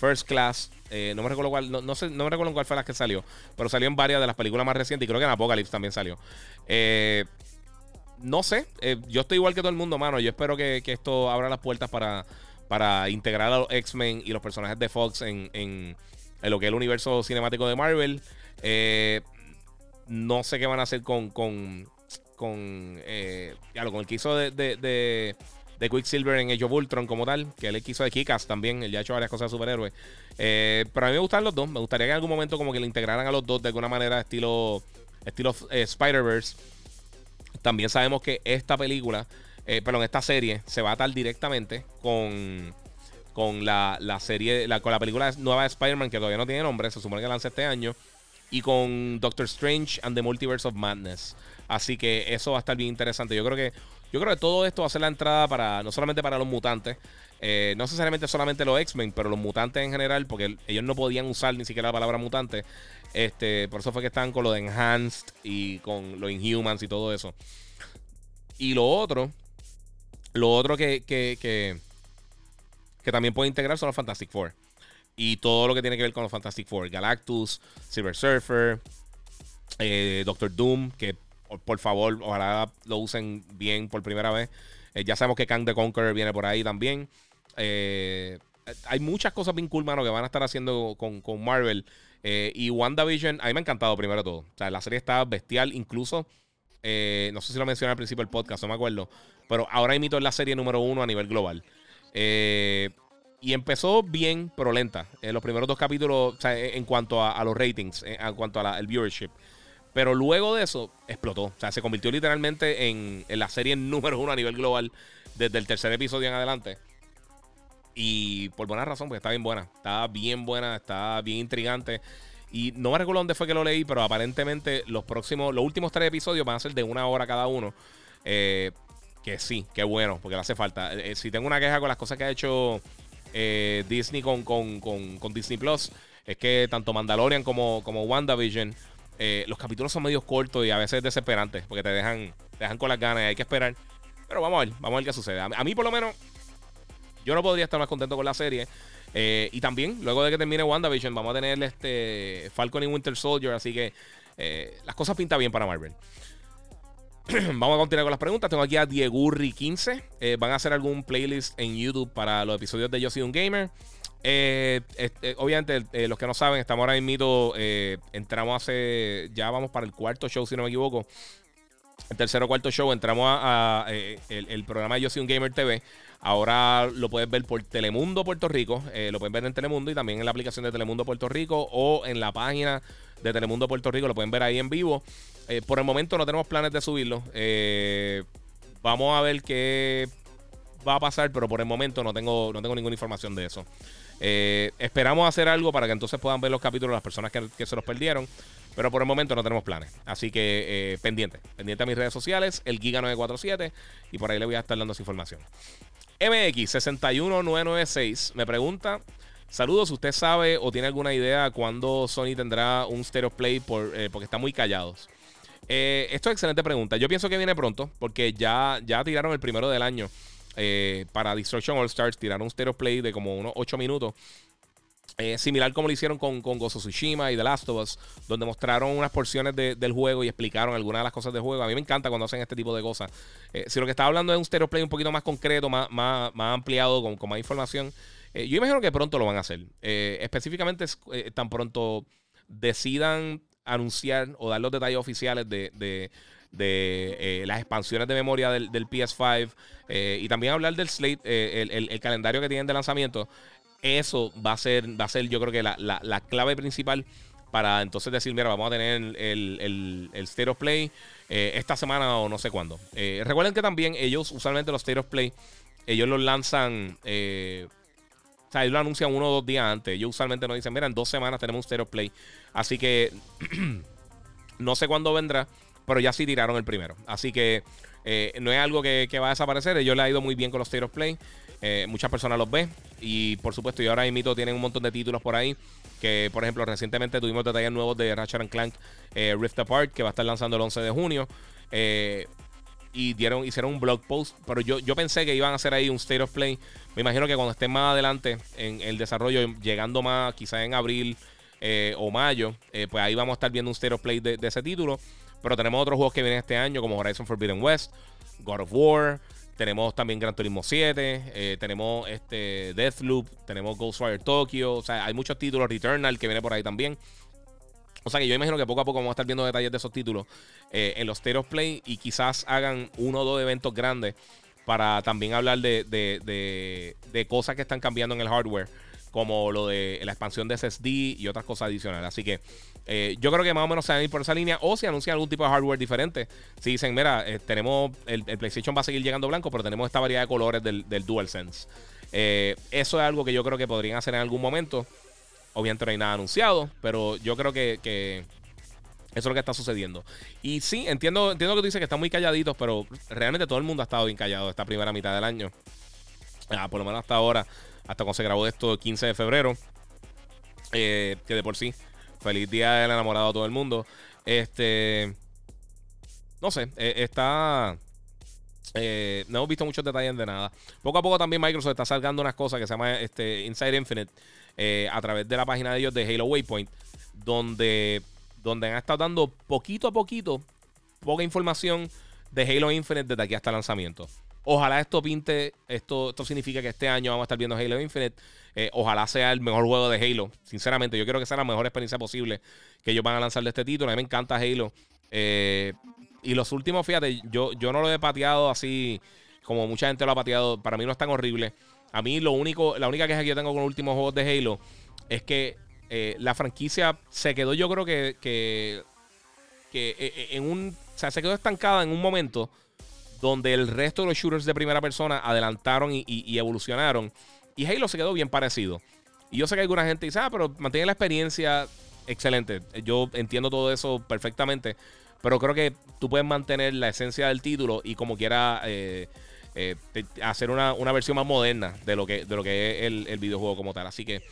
First Class, eh, no me recuerdo cuál, no, sé, no me recuerdo cuál fue la que salió, pero salió en varias de las películas más recientes y creo que en Apocalypse también salió. Eh, no sé, eh, yo estoy igual que todo el mundo, mano. Yo espero que, esto abra las puertas para, para integrar a los X-Men y los personajes de Fox en, en, lo que es el universo cinemático de Marvel. no sé qué van a hacer con, con, con, con el que hizo de Quicksilver en Age of como tal, que él quiso de Kikas también, él ya ha hecho varias cosas de superhéroes. Eh, pero a mí me gustan los dos, me gustaría que en algún momento como que le integraran a los dos de alguna manera estilo, estilo eh, Spider-Verse. También sabemos que esta película, eh, perdón, esta serie se va a atar directamente con, con la, serie, la, con la película nueva de Spider-Man que todavía no tiene nombre, se supone que lanza este año, y con Doctor Strange and the Multiverse of Madness. Así que eso va a estar bien interesante. Yo creo que yo creo que todo esto va a ser la entrada para no solamente para los mutantes, eh, no necesariamente solamente los X-Men, pero los mutantes en general, porque ellos no podían usar ni siquiera la palabra mutante. Este, por eso fue que están con lo de Enhanced y con los Inhumans y todo eso. Y lo otro Lo otro que, que, que, también puede integrar son los Fantastic Four. Y todo lo que tiene que ver con los Fantastic Four. Galactus, Silver Surfer, eh, Doctor Doom, que por, favor, ojalá lo usen bien por primera vez. Eh, ya sabemos que Kang the Conqueror viene por ahí también. Eh, hay muchas cosas bien cool, que van a estar haciendo con, con Marvel. y WandaVision, a mí me ha encantado primero todo. O sea, la serie está bestial, incluso. no sé si lo mencioné al principio del podcast, no me acuerdo. Pero ahora imito en la serie número uno a nivel global. y empezó bien, pero lenta. En los primeros dos capítulos, en cuanto a, los ratings, en cuanto al viewership. Pero luego de eso, explotó. O sea, se convirtió literalmente en, la serie número uno a nivel global desde el tercer episodio en adelante. Y por buena razón, porque está bien buena. Está bien buena, está bien intrigante. Y no me recuerdo dónde fue que lo leí, pero aparentemente los próximos, los últimos tres episodios van a ser de una hora cada uno. Eh, que sí, qué bueno, porque le hace falta. Eh, si tengo una queja con las cosas que ha hecho eh, Disney con, con, Disney Plus, es que tanto Mandalorian como, como WandaVision eh, los capítulos son medio cortos y a veces desesperantes porque te dejan, dejan con las ganas y hay que esperar. Pero vamos a ver, vamos a ver qué sucede. A, mí, por lo menos, yo no podría estar más contento con la serie. Eh, y también, luego de que termine WandaVision, vamos a tener este Falcon y Winter Soldier. Así que eh, las cosas pintan bien para Marvel. Vamos a continuar con las preguntas. Tengo aquí a Diegurri15. van a hacer algún playlist en YouTube para los episodios de Yo Soy un Gamer. Eh, eh, obviamente, eh, los que no saben, estamos ahora mismo. entramos hace. Ya vamos para el cuarto show, si no me equivoco. El tercero o cuarto show. Entramos a, el, programa Yo Soy un Gamer TV. Ahora lo puedes ver por Telemundo Puerto Rico. lo pueden ver en Telemundo y también en la aplicación de Telemundo Puerto Rico o en la página de Telemundo Puerto Rico. Lo pueden ver ahí en vivo. por el momento no tenemos planes de subirlo. vamos a ver qué va a pasar, pero por el momento no tengo, no tengo ninguna información de eso. Eh, esperamos hacer algo para que entonces puedan ver los capítulos las personas que, se los perdieron. Pero por el momento no tenemos planes. Así que eh, pendiente. Pendiente a mis redes sociales, el Giga947. Y por ahí le voy a estar dando esa información. MX61996 me pregunta. Saludos, ¿usted sabe o tiene alguna idea cuándo Sony tendrá un Stereo Play por, eh, porque están muy callados? esto es excelente pregunta. Yo pienso que viene pronto porque ya, ya tiraron el primero del año eh, para Destruction All Stars tiraron un stereo play de como unos 8 minutos. Eh, similar como lo hicieron con, con Gozo Tsushima y The Last of Us, donde mostraron unas porciones del juego y explicaron algunas de las cosas del juego. A mí me encanta cuando hacen este tipo de cosas. Eh, si lo que estaba hablando es un stereo play un poquito más concreto, más, más, más ampliado, con, más información, yo imagino que pronto lo van a hacer. específicamente, tan pronto decidan anunciar o dar los detalles oficiales de de eh, las expansiones de memoria del, PS5 eh, y también hablar del slate, eh, el, calendario que tienen de lanzamiento. Eso va a ser, va a ser yo creo que la, clave principal para entonces decir, mira, vamos a tener el, el, State of Play esta semana o no sé cuándo. recuerden que también ellos, usualmente los State of Play, ellos los lanzan, o sea, ellos lo anuncian uno o dos días antes. Ellos usualmente nos dicen, mira, en dos semanas tenemos un State of Play. Así que no sé cuándo vendrá pero ya sí tiraron el primero. Así que eh, no es algo que, va a desaparecer. Ellos le ha ido muy bien con los State of Play. Eh, muchas personas los ven. Y por supuesto, y ahora mismo tienen un montón de títulos por ahí. Que por ejemplo, recientemente tuvimos detalles nuevos de Ratchet Clank eh, Rift Apart, que va a estar lanzando el 11 de junio. y dieron, hicieron un blog post. Pero yo, yo pensé que iban a hacer ahí un State of Play. Me imagino que cuando estén más adelante en el desarrollo, llegando más quizás en abril o mayo, pues ahí vamos a estar viendo un State of Play de ese título. Pero tenemos otros juegos que vienen este año, como Horizon Forbidden West, God of War. Tenemos también Gran Turismo 7. Eh, tenemos este Deathloop. Tenemos Ghostwire Tokyo. O sea, hay muchos títulos. Returnal que viene por ahí también. O sea que yo imagino que poco a poco vamos a estar viendo detalles de esos títulos eh, en los State Play y quizás hagan uno o dos eventos grandes para también hablar de, de, de cosas que están cambiando en el hardware, como lo de la expansión de SSD y otras cosas adicionales. Así que eh, yo creo que más o menos se van a ir por esa línea o si anuncian algún tipo de hardware diferente. Si dicen, mira, eh, tenemos el, PlayStation va a seguir llegando blanco, pero tenemos esta variedad de colores del, DualSense. Eh, eso es algo que yo creo que podrían hacer en algún momento. Obviamente no hay nada anunciado, pero yo creo que, eso es lo que está sucediendo. Y sí, entiendo, entiendo que tú dices que están muy calladitos, pero realmente todo el mundo ha estado bien callado esta primera mitad del año. Ah, por lo menos hasta ahora, hasta cuando se grabó esto el 15 de febrero. que de por sí Feliz día del enamorado a todo el mundo. Este. No sé, eh, está. Eh, no hemos visto muchos detalles de nada. Poco a poco también Microsoft está sacando unas cosas que se llama este, Inside Infinite eh, a través de la página de ellos de Halo Waypoint, donde, donde han estado dando poquito a poquito poca información de Halo Infinite desde aquí hasta el lanzamiento. Ojalá esto pinte, esto, esto significa que este año vamos a estar viendo Halo Infinite. Eh, ojalá sea el mejor juego de Halo. Sinceramente, yo quiero que sea la mejor experiencia posible que ellos van a lanzar de este título. A mí me encanta Halo. Eh, y los últimos, fíjate, yo, yo no lo he pateado así como mucha gente lo ha pateado. Para mí no es tan horrible. A mí lo único, la única queja que yo tengo con los últimos juegos de Halo es que eh, la franquicia se quedó, yo creo que, que, que en un, o sea, se quedó estancada en un momento donde el resto de los shooters de primera persona adelantaron y, evolucionaron. Y Halo se quedó bien parecido. Y yo sé que alguna gente dice, ah, pero mantiene la experiencia excelente. Yo entiendo todo eso perfectamente. Pero creo que tú puedes mantener la esencia del título y como quiera eh, eh, hacer una, versión más moderna de lo que, de lo que es el, videojuego como tal. Así que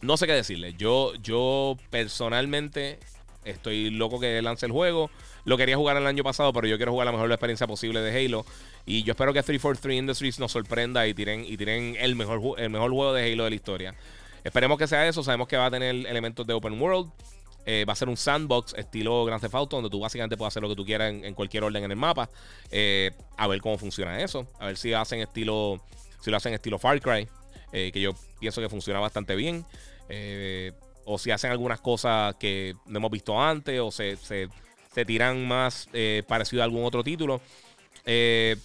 no sé qué decirle. Yo, yo personalmente estoy loco que lance el juego. Lo quería jugar el año pasado, pero yo quiero jugar la mejor experiencia posible de Halo. Y yo espero que 343 Industries nos sorprenda y tiren, y tiren el, mejor, el mejor juego de Halo de la historia. Esperemos que sea eso. Sabemos que va a tener elementos de open world. Eh, va a ser un sandbox estilo Grand Theft Auto, donde tú básicamente puedes hacer lo que tú quieras en, cualquier orden en el mapa. Eh, a ver cómo funciona eso. A ver si hacen estilo. Si lo hacen estilo Far Cry. Eh, que yo pienso que funciona bastante bien. O si hacen algunas cosas que no hemos visto antes. O se se tiran más eh, parecido a algún otro título. Eh,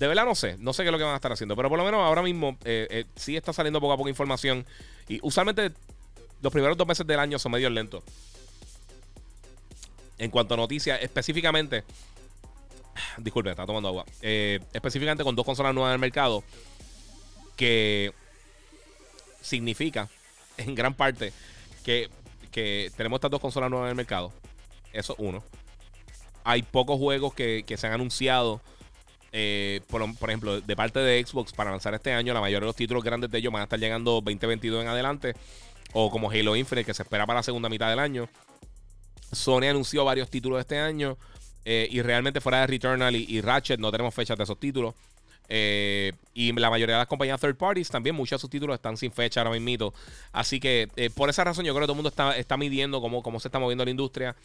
de verdad no sé, no sé qué es lo que van a estar haciendo, pero por lo menos ahora mismo eh, sí está saliendo poco a poco información. Y usualmente los primeros dos meses del año son medio lentos. En cuanto a noticias, específicamente, disculpe, está tomando agua. específicamente con dos consolas nuevas en el mercado, que significa en gran parte que, que tenemos estas dos consolas nuevas en el mercado. Eso uno hay pocos juegos que, se han anunciado. Eh, por, ejemplo, de parte de Xbox para lanzar este año, la mayoría de los títulos grandes de ellos van a estar llegando 2022 en adelante. O como Halo Infinite, que se espera para la segunda mitad del año. Sony anunció varios títulos este año. Eh, y realmente fuera de Returnal y, Ratchet no tenemos fechas de esos títulos. Eh, y la mayoría de las compañías third parties también, muchos de sus títulos están sin fecha ahora mismo. Así que por esa razón yo creo que todo el mundo está, está midiendo cómo, cómo se está moviendo la industria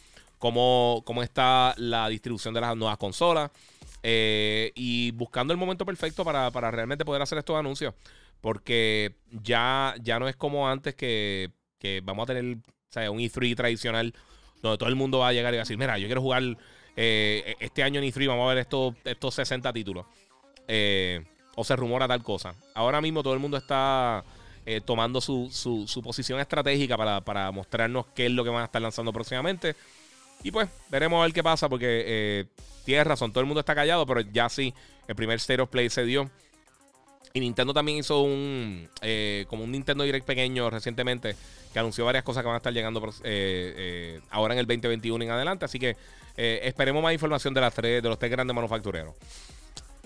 cómo, cómo está la distribución de las nuevas consolas. Eh, y buscando el momento perfecto para, realmente poder hacer estos anuncios. Porque ya, ya no es como antes que, vamos a tener un E3 tradicional donde todo el mundo va a llegar y va a decir, mira, yo quiero jugar eh, este año en E3, vamos a ver estos, estos 60 títulos. Eh, o se rumora tal cosa. Ahora mismo todo el mundo está tomando su, su, posición estratégica para, para mostrarnos qué es lo que van a estar lanzando próximamente. Y pues, veremos a ver qué pasa, porque eh, tienes razón, todo el mundo está callado, pero ya sí, el primer State of Play se dio. Y Nintendo también hizo un eh, como un Nintendo Direct pequeño recientemente que anunció varias cosas que van a estar llegando eh, eh, ahora en el 2021 en adelante. Así que esperemos más información de las tres, de los tres grandes manufactureros.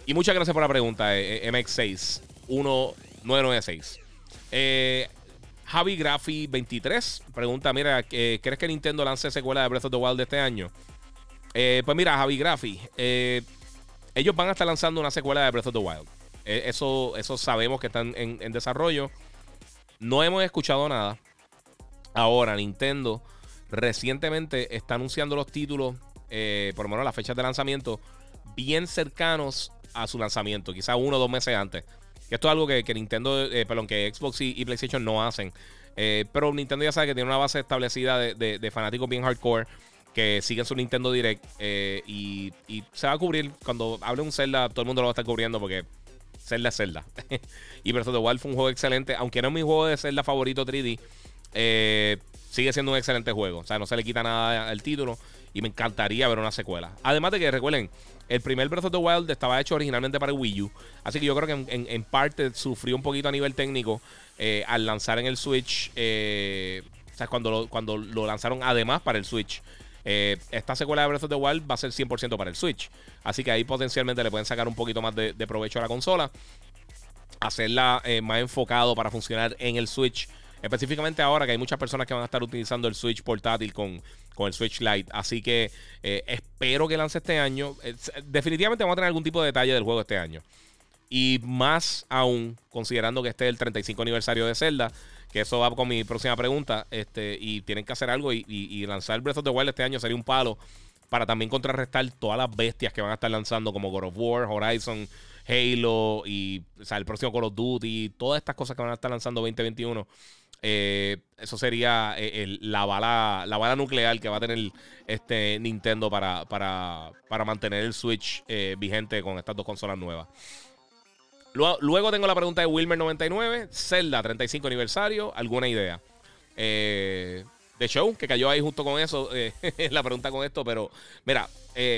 Y muchas gracias por la pregunta, MX6 1996. Eh, Javi Graffi 23 pregunta, mira, ¿crees que Nintendo lance secuela de Breath of the Wild este año? Eh, pues mira, Javi Graffi, eh, ellos van a estar lanzando una secuela de Breath of the Wild. Eh, eso, eso sabemos que están en, desarrollo. No hemos escuchado nada. Ahora, Nintendo recientemente está anunciando los títulos, por lo menos las fechas de lanzamiento, bien cercanos a su lanzamiento, quizá uno o dos meses antes. Esto es algo que, Nintendo, eh, que Xbox y, PlayStation no hacen. Eh, pero Nintendo ya sabe que tiene una base establecida de, fanáticos bien hardcore que siguen su Nintendo Direct eh, y, se va a cubrir. Cuando hable un Zelda, todo el mundo lo va a estar cubriendo porque Zelda es Zelda. y Breath of the Wild fue un juego excelente. Aunque no es mi juego de Zelda favorito 3D, sigue siendo un excelente juego. O sea, no se le quita nada al título y me encantaría ver una secuela. Además de que recuerden, el primer Breath of the Wild estaba hecho originalmente para Wii U. Así que yo creo que en, parte sufrió un poquito a nivel técnico eh, al lanzar en el Switch. Eh, o sea, cuando lo, cuando lo lanzaron además para el Switch. Eh, esta secuela de Breath of the Wild va a ser 100% para el Switch. Así que ahí potencialmente le pueden sacar un poquito más de, provecho a la consola. Hacerla más enfocado para funcionar en el Switch. Específicamente ahora que hay muchas personas que van a estar utilizando el Switch portátil con, con el Switch Lite. Así que eh, espero que lance este año. definitivamente vamos a tener algún tipo de detalle del juego este año. Y más aún, considerando que este es el 35 aniversario de Zelda, que eso va con mi próxima pregunta, este, y tienen que hacer algo y, y lanzar Breath of the Wild este año sería un palo para también contrarrestar todas las bestias que van a estar lanzando como God of War, Horizon, Halo y el próximo Call of Duty, todas estas cosas que van a estar lanzando 2021. Eh, eso sería eh, la, bala, la bala nuclear que va a tener este Nintendo para, para, mantener el Switch eh, vigente con estas dos consolas nuevas. Luego, tengo la pregunta de Wilmer99, Zelda 35 aniversario, ¿alguna idea? de show, que cayó ahí justo con eso, la pregunta con esto, pero mira,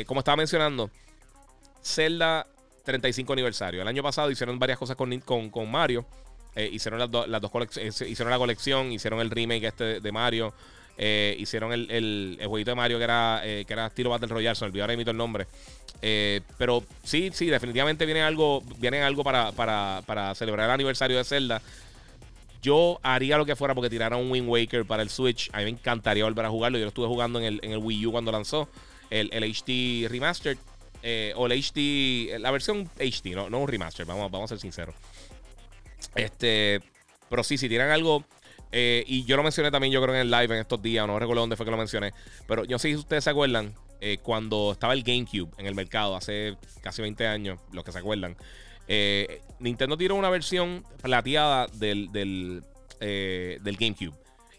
como estaba mencionando, Zelda 35 aniversario. El año pasado hicieron varias cosas con, con, Mario. Eh, hicieron las, las dos colecciones, eh, hicieron la colección, hicieron el remake este de Mario, eh, hicieron el, el, jueguito de Mario que era, que era estilo Battle Royale, se me olvidó ahora mismo el nombre. pero sí, sí, definitivamente viene algo, viene algo para, para, para celebrar el aniversario de Zelda. Yo haría lo que fuera porque tirara un Wind Waker para el Switch. A mí me encantaría volver a jugarlo. Yo lo estuve jugando en el, en el Wii U cuando lanzó el, el HD Remastered. Eh, o el HD, la versión HD, no, no un remaster, vamos, vamos a ser sinceros. Este, pero sí, si tiran algo, eh, y yo lo mencioné también, yo creo en el live en estos días, no recuerdo dónde fue que lo mencioné, pero yo sé si ustedes se acuerdan, eh, cuando estaba el GameCube en el mercado hace casi 20 años, los que se acuerdan, Nintendo tiró una versión plateada del, del, GameCube.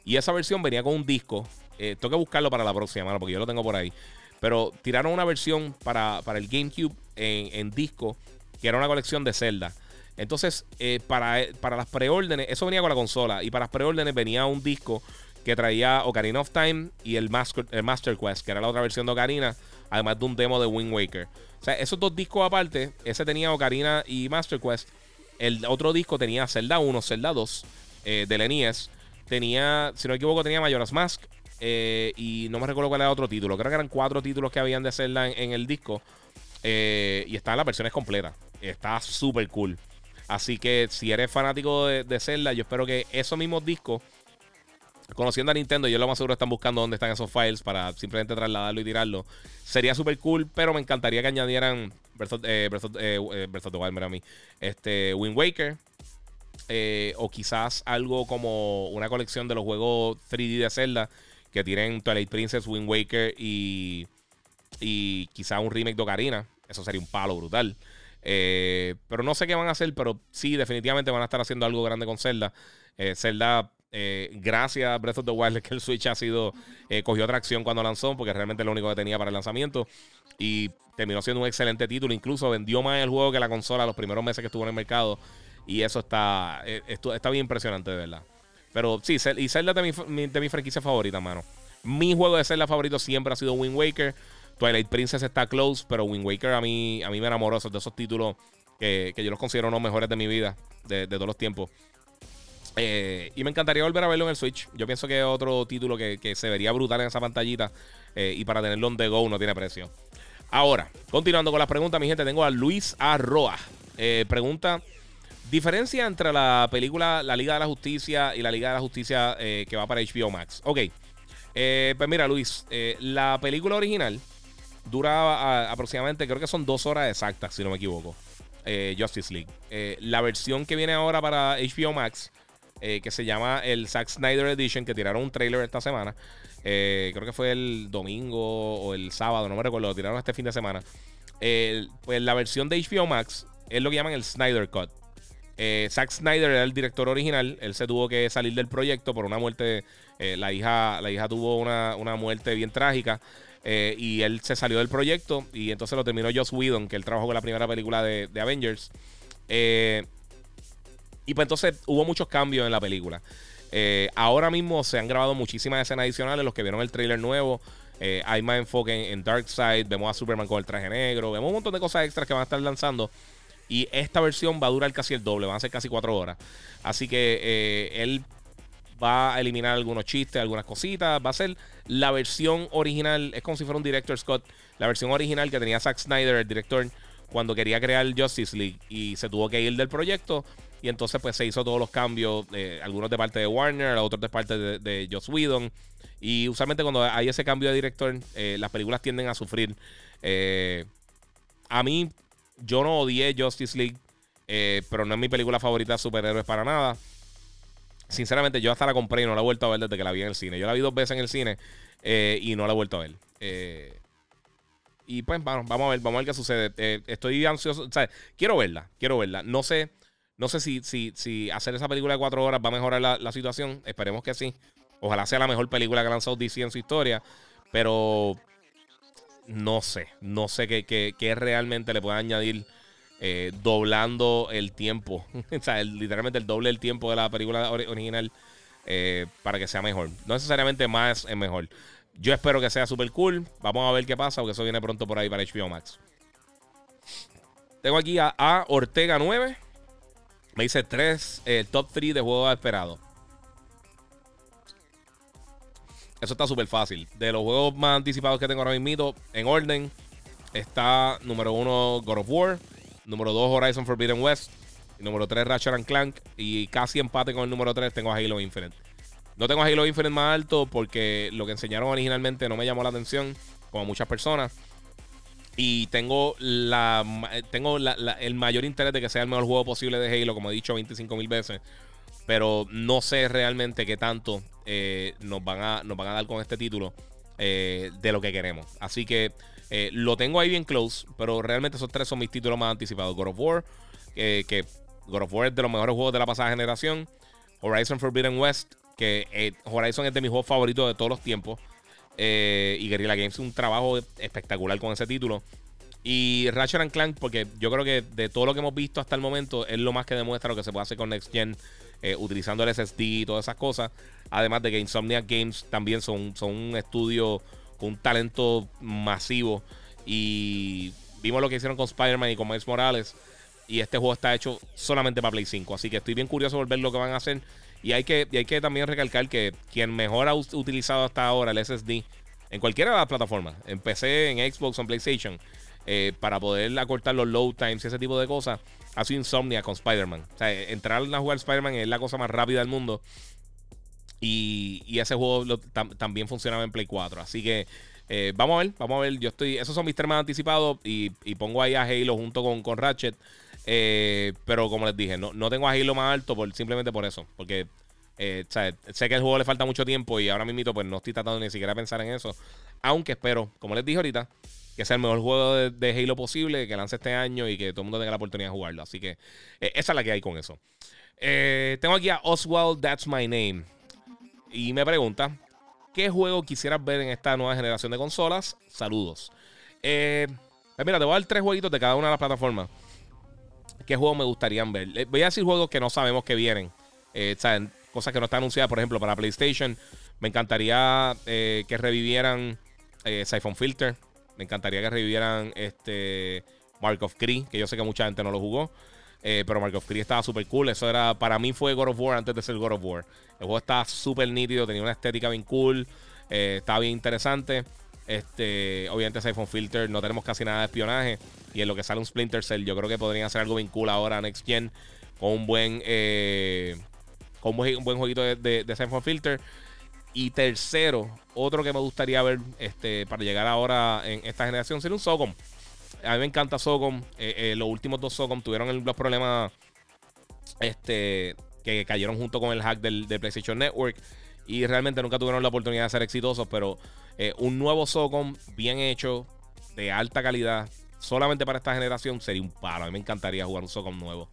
Y esa versión venía con un disco. tengo que buscarlo para la próxima, porque yo lo tengo por ahí. Pero tiraron una versión para, el GameCube en, disco, que era una colección de Zelda. Entonces, eh, para, para las preórdenes, eso venía con la consola. Y para las preórdenes venía un disco que traía Ocarina of Time y el Master, Master Quest, que era la otra versión de Ocarina, además de un demo de Wind Waker. O sea, esos dos discos aparte, ese tenía Ocarina y Master Quest. El otro disco tenía Zelda 1, Zelda 2 eh, del NES. Tenía, si no me equivoco, tenía Majora's Mask eh, y no me recuerdo cuál era otro título. Creo que eran cuatro títulos que habían de Zelda en, el disco. Eh, y están las versiones completas. Está súper cool. Así que si eres fanático de, Zelda, yo espero que esos mismos discos, conociendo a Nintendo, yo lo más seguro están buscando dónde están esos files para simplemente trasladarlo y tirarlo. Sería súper cool, pero me encantaría que añadieran Breath of, eh, the Wild, a mí. Este, Wind Waker. o quizás algo como una colección de los juegos 3D de Zelda que tienen Twilight Princess, Wind Waker y, y quizá un remake de Ocarina. Eso sería un palo brutal. Eh, pero no sé qué van a hacer, pero sí, definitivamente van a estar haciendo algo grande con Zelda. Eh, Zelda, eh, gracias a Breath of the Wild, que el Switch ha sido, cogió tracción cuando lanzó, porque realmente es lo único que tenía para el lanzamiento. Y terminó siendo un excelente título. Incluso vendió más el juego que la consola los primeros meses que estuvo en el mercado. Y eso está, está bien impresionante, de verdad. Pero sí, y Zelda de mi, de mi franquicia favorita, mano. Mi juego de Zelda favorito siempre ha sido Wind Waker. Twilight Princess está close, pero Wind Waker a mí, a mí me enamoró de esos títulos que, yo los considero los mejores de mi vida, de, todos los tiempos. Eh, y me encantaría volver a verlo en el Switch. Yo pienso que es otro título que, se vería brutal en esa pantallita. Eh, y para tenerlo on the go no tiene precio. Ahora, continuando con las preguntas, mi gente, tengo a Luis Arroa. Eh, pregunta Diferencia entre la película La Liga de la Justicia y la Liga de la Justicia que va para HBO Max. Ok. Pues mira, Luis, la película original dura aproximadamente, creo que son dos horas exactas, si no me equivoco. Justice League. la versión que viene ahora para HBO Max, que se llama el Zack Snyder Edition, que tiraron un trailer esta semana. creo que fue el domingo o el sábado, no me recuerdo, tiraron este fin de semana. pues la versión de HBO Max es lo que llaman el Snyder Cut. Eh, Zack Snyder era el director original. Él se tuvo que salir del proyecto por una muerte. Eh, la, hija, la hija tuvo una, muerte bien trágica. Eh, y él se salió del proyecto. Y entonces lo terminó Joss Whedon, que él trabajó con la primera película de, Avengers. y pues entonces hubo muchos cambios en la película. ahora mismo se han grabado muchísimas escenas adicionales. Los que vieron el trailer nuevo. hay más enfoque en, en Darkseid. Vemos a Superman con el traje negro. Vemos un montón de cosas extras que van a estar lanzando. Y esta versión va a durar casi el doble, van a ser casi cuatro horas. Así que eh, él va a eliminar algunos chistes, algunas cositas. Va a ser la versión original, es como si fuera un director Scott. La versión original que tenía Zack Snyder, el director, cuando quería crear Justice League y se tuvo que ir del proyecto. Y entonces pues se hizo todos los cambios, eh, algunos de parte de Warner, otros de parte de, de Joss Whedon. Y usualmente cuando hay ese cambio de director, eh, las películas tienden a sufrir. Eh, a mí, yo no odié Justice League, pero no es mi película favorita de superhéroes para nada. Sinceramente, yo hasta la compré y no la he vuelto a ver desde que la vi en el cine. Yo la vi dos veces en el cine y no la he vuelto a ver. y pues vamos, vamos a ver, vamos a ver qué sucede. estoy ansioso, quiero verla, quiero verla. No sé no sé si, si, si hacer esa película de cuatro horas va a mejorar la, situación. Esperemos que sí. Ojalá sea la mejor película que ha lanzado DC en su historia. Pero no sé. No sé qué, realmente le puede añadir eh, doblando el tiempo. o sea, literalmente el doble del tiempo de la película original eh, para que sea mejor. No necesariamente más es mejor. Yo espero que sea super cool. Vamos a ver qué pasa, porque eso viene pronto por ahí para HBO Max. Tengo aquí a, a Ortega 9. Me dice 3, el top 3 de juegos esperados. Eso está súper fácil. De los juegos más anticipados que tengo ahora mismo, en orden, está número 1 God of War, número 2 Horizon Forbidden West, y número 3 Ratchet and Clank, y casi empate con el número 3 tengo a Halo Infinite. No tengo a Halo Infinite más alto porque lo que enseñaron originalmente no me llamó la atención, como muchas personas. Y tengo la tengo el mayor interés de que sea el mejor juego posible de Halo, como he dicho 25 mil veces. Pero no sé realmente qué tanto eh, nos, van a, nos van a dar con este título eh, de lo que queremos. Así que eh, lo tengo ahí bien close. Pero realmente esos tres son mis títulos más anticipados. God of War, que God of War es de los mejores juegos de la pasada generación. Horizon Forbidden West, que Horizon es de mis juegos favoritos de todos los tiempos. Eh, y Guerrilla Games hizo un trabajo espectacular con ese título. Y Ratchet and Clank, porque yo creo que de todo lo que hemos visto hasta el momento, es lo más que demuestra lo que se puede hacer con Next Gen, eh, utilizando el SSD y todas esas cosas. Además de que Insomniac Games también son, son un estudio con un talento masivo. Y vimos lo que hicieron con Spider-Man y con Miles Morales. Y este juego está hecho solamente para Play 5. Así que estoy bien curioso por ver lo que van a hacer. Y hay que, hay que también recalcar que quien mejor ha utilizado hasta ahora el SSD en cualquiera de las plataformas, en PC, en Xbox, en PlayStation, eh, para poder acortar los load times y ese tipo de cosas, ha sido Insomnia con Spider-Man. O sea, entrar a jugar Spider-Man es la cosa más rápida del mundo. Y, ese juego también funcionaba en Play 4. Así que eh, vamos a ver, vamos a ver. Yo estoy. Esos son mis temas anticipados. Y, pongo ahí a Halo junto con, con Ratchet. Eh, pero como les dije, no, no tengo a Halo más alto simplemente por eso. Porque eh, sé que al juego le falta mucho tiempo y ahora mismo pues no estoy tratando ni siquiera de pensar en eso. Aunque espero, como les dije ahorita, que sea el mejor juego de, Halo posible, que lance este año y que todo el mundo tenga la oportunidad de jugarlo. Así que esa es la que hay con eso. tengo aquí a Oswald, That's My Name. Y me pregunta, ¿qué juego quisieras ver en esta nueva generación de consolas? Saludos. Pues mira, te voy a dar tres jueguitos de cada una de las plataformas qué juegos me gustarían ver. Eh, voy a decir juegos que no sabemos que vienen. Eh, Cosas que no están anunciadas, por ejemplo, para PlayStation. Me encantaría eh, que revivieran eh, Siphon Filter. Me encantaría que revivieran este Mark of Cree, que yo sé que mucha gente no lo jugó. Pero Mark of Cree estaba súper cool. Eso era, para mí fue God of War antes de ser God of War. El juego estaba súper nítido, tenía una estética bien cool, estaba bien interesante. Este, obviamente, Siphon Filter no tenemos casi nada de espionaje. Y en lo que sale un Splinter Cell, yo creo que podrían hacer algo bien cool ahora Next Gen. Con un buen. Eh, con un buen, jueguito de, de, Siphon Filter. Y tercero, otro que me gustaría ver este, para llegar ahora en esta generación sería un Socom. A mí me encanta Socom. Eh, eh, los últimos dos Socom tuvieron los problemas este, que cayeron junto con el hack del, PlayStation Network y realmente nunca tuvieron la oportunidad de ser exitosos, pero eh, un nuevo Socom bien hecho, de alta calidad, solamente para esta generación sería un palo. A mí me encantaría jugar un Socom nuevo.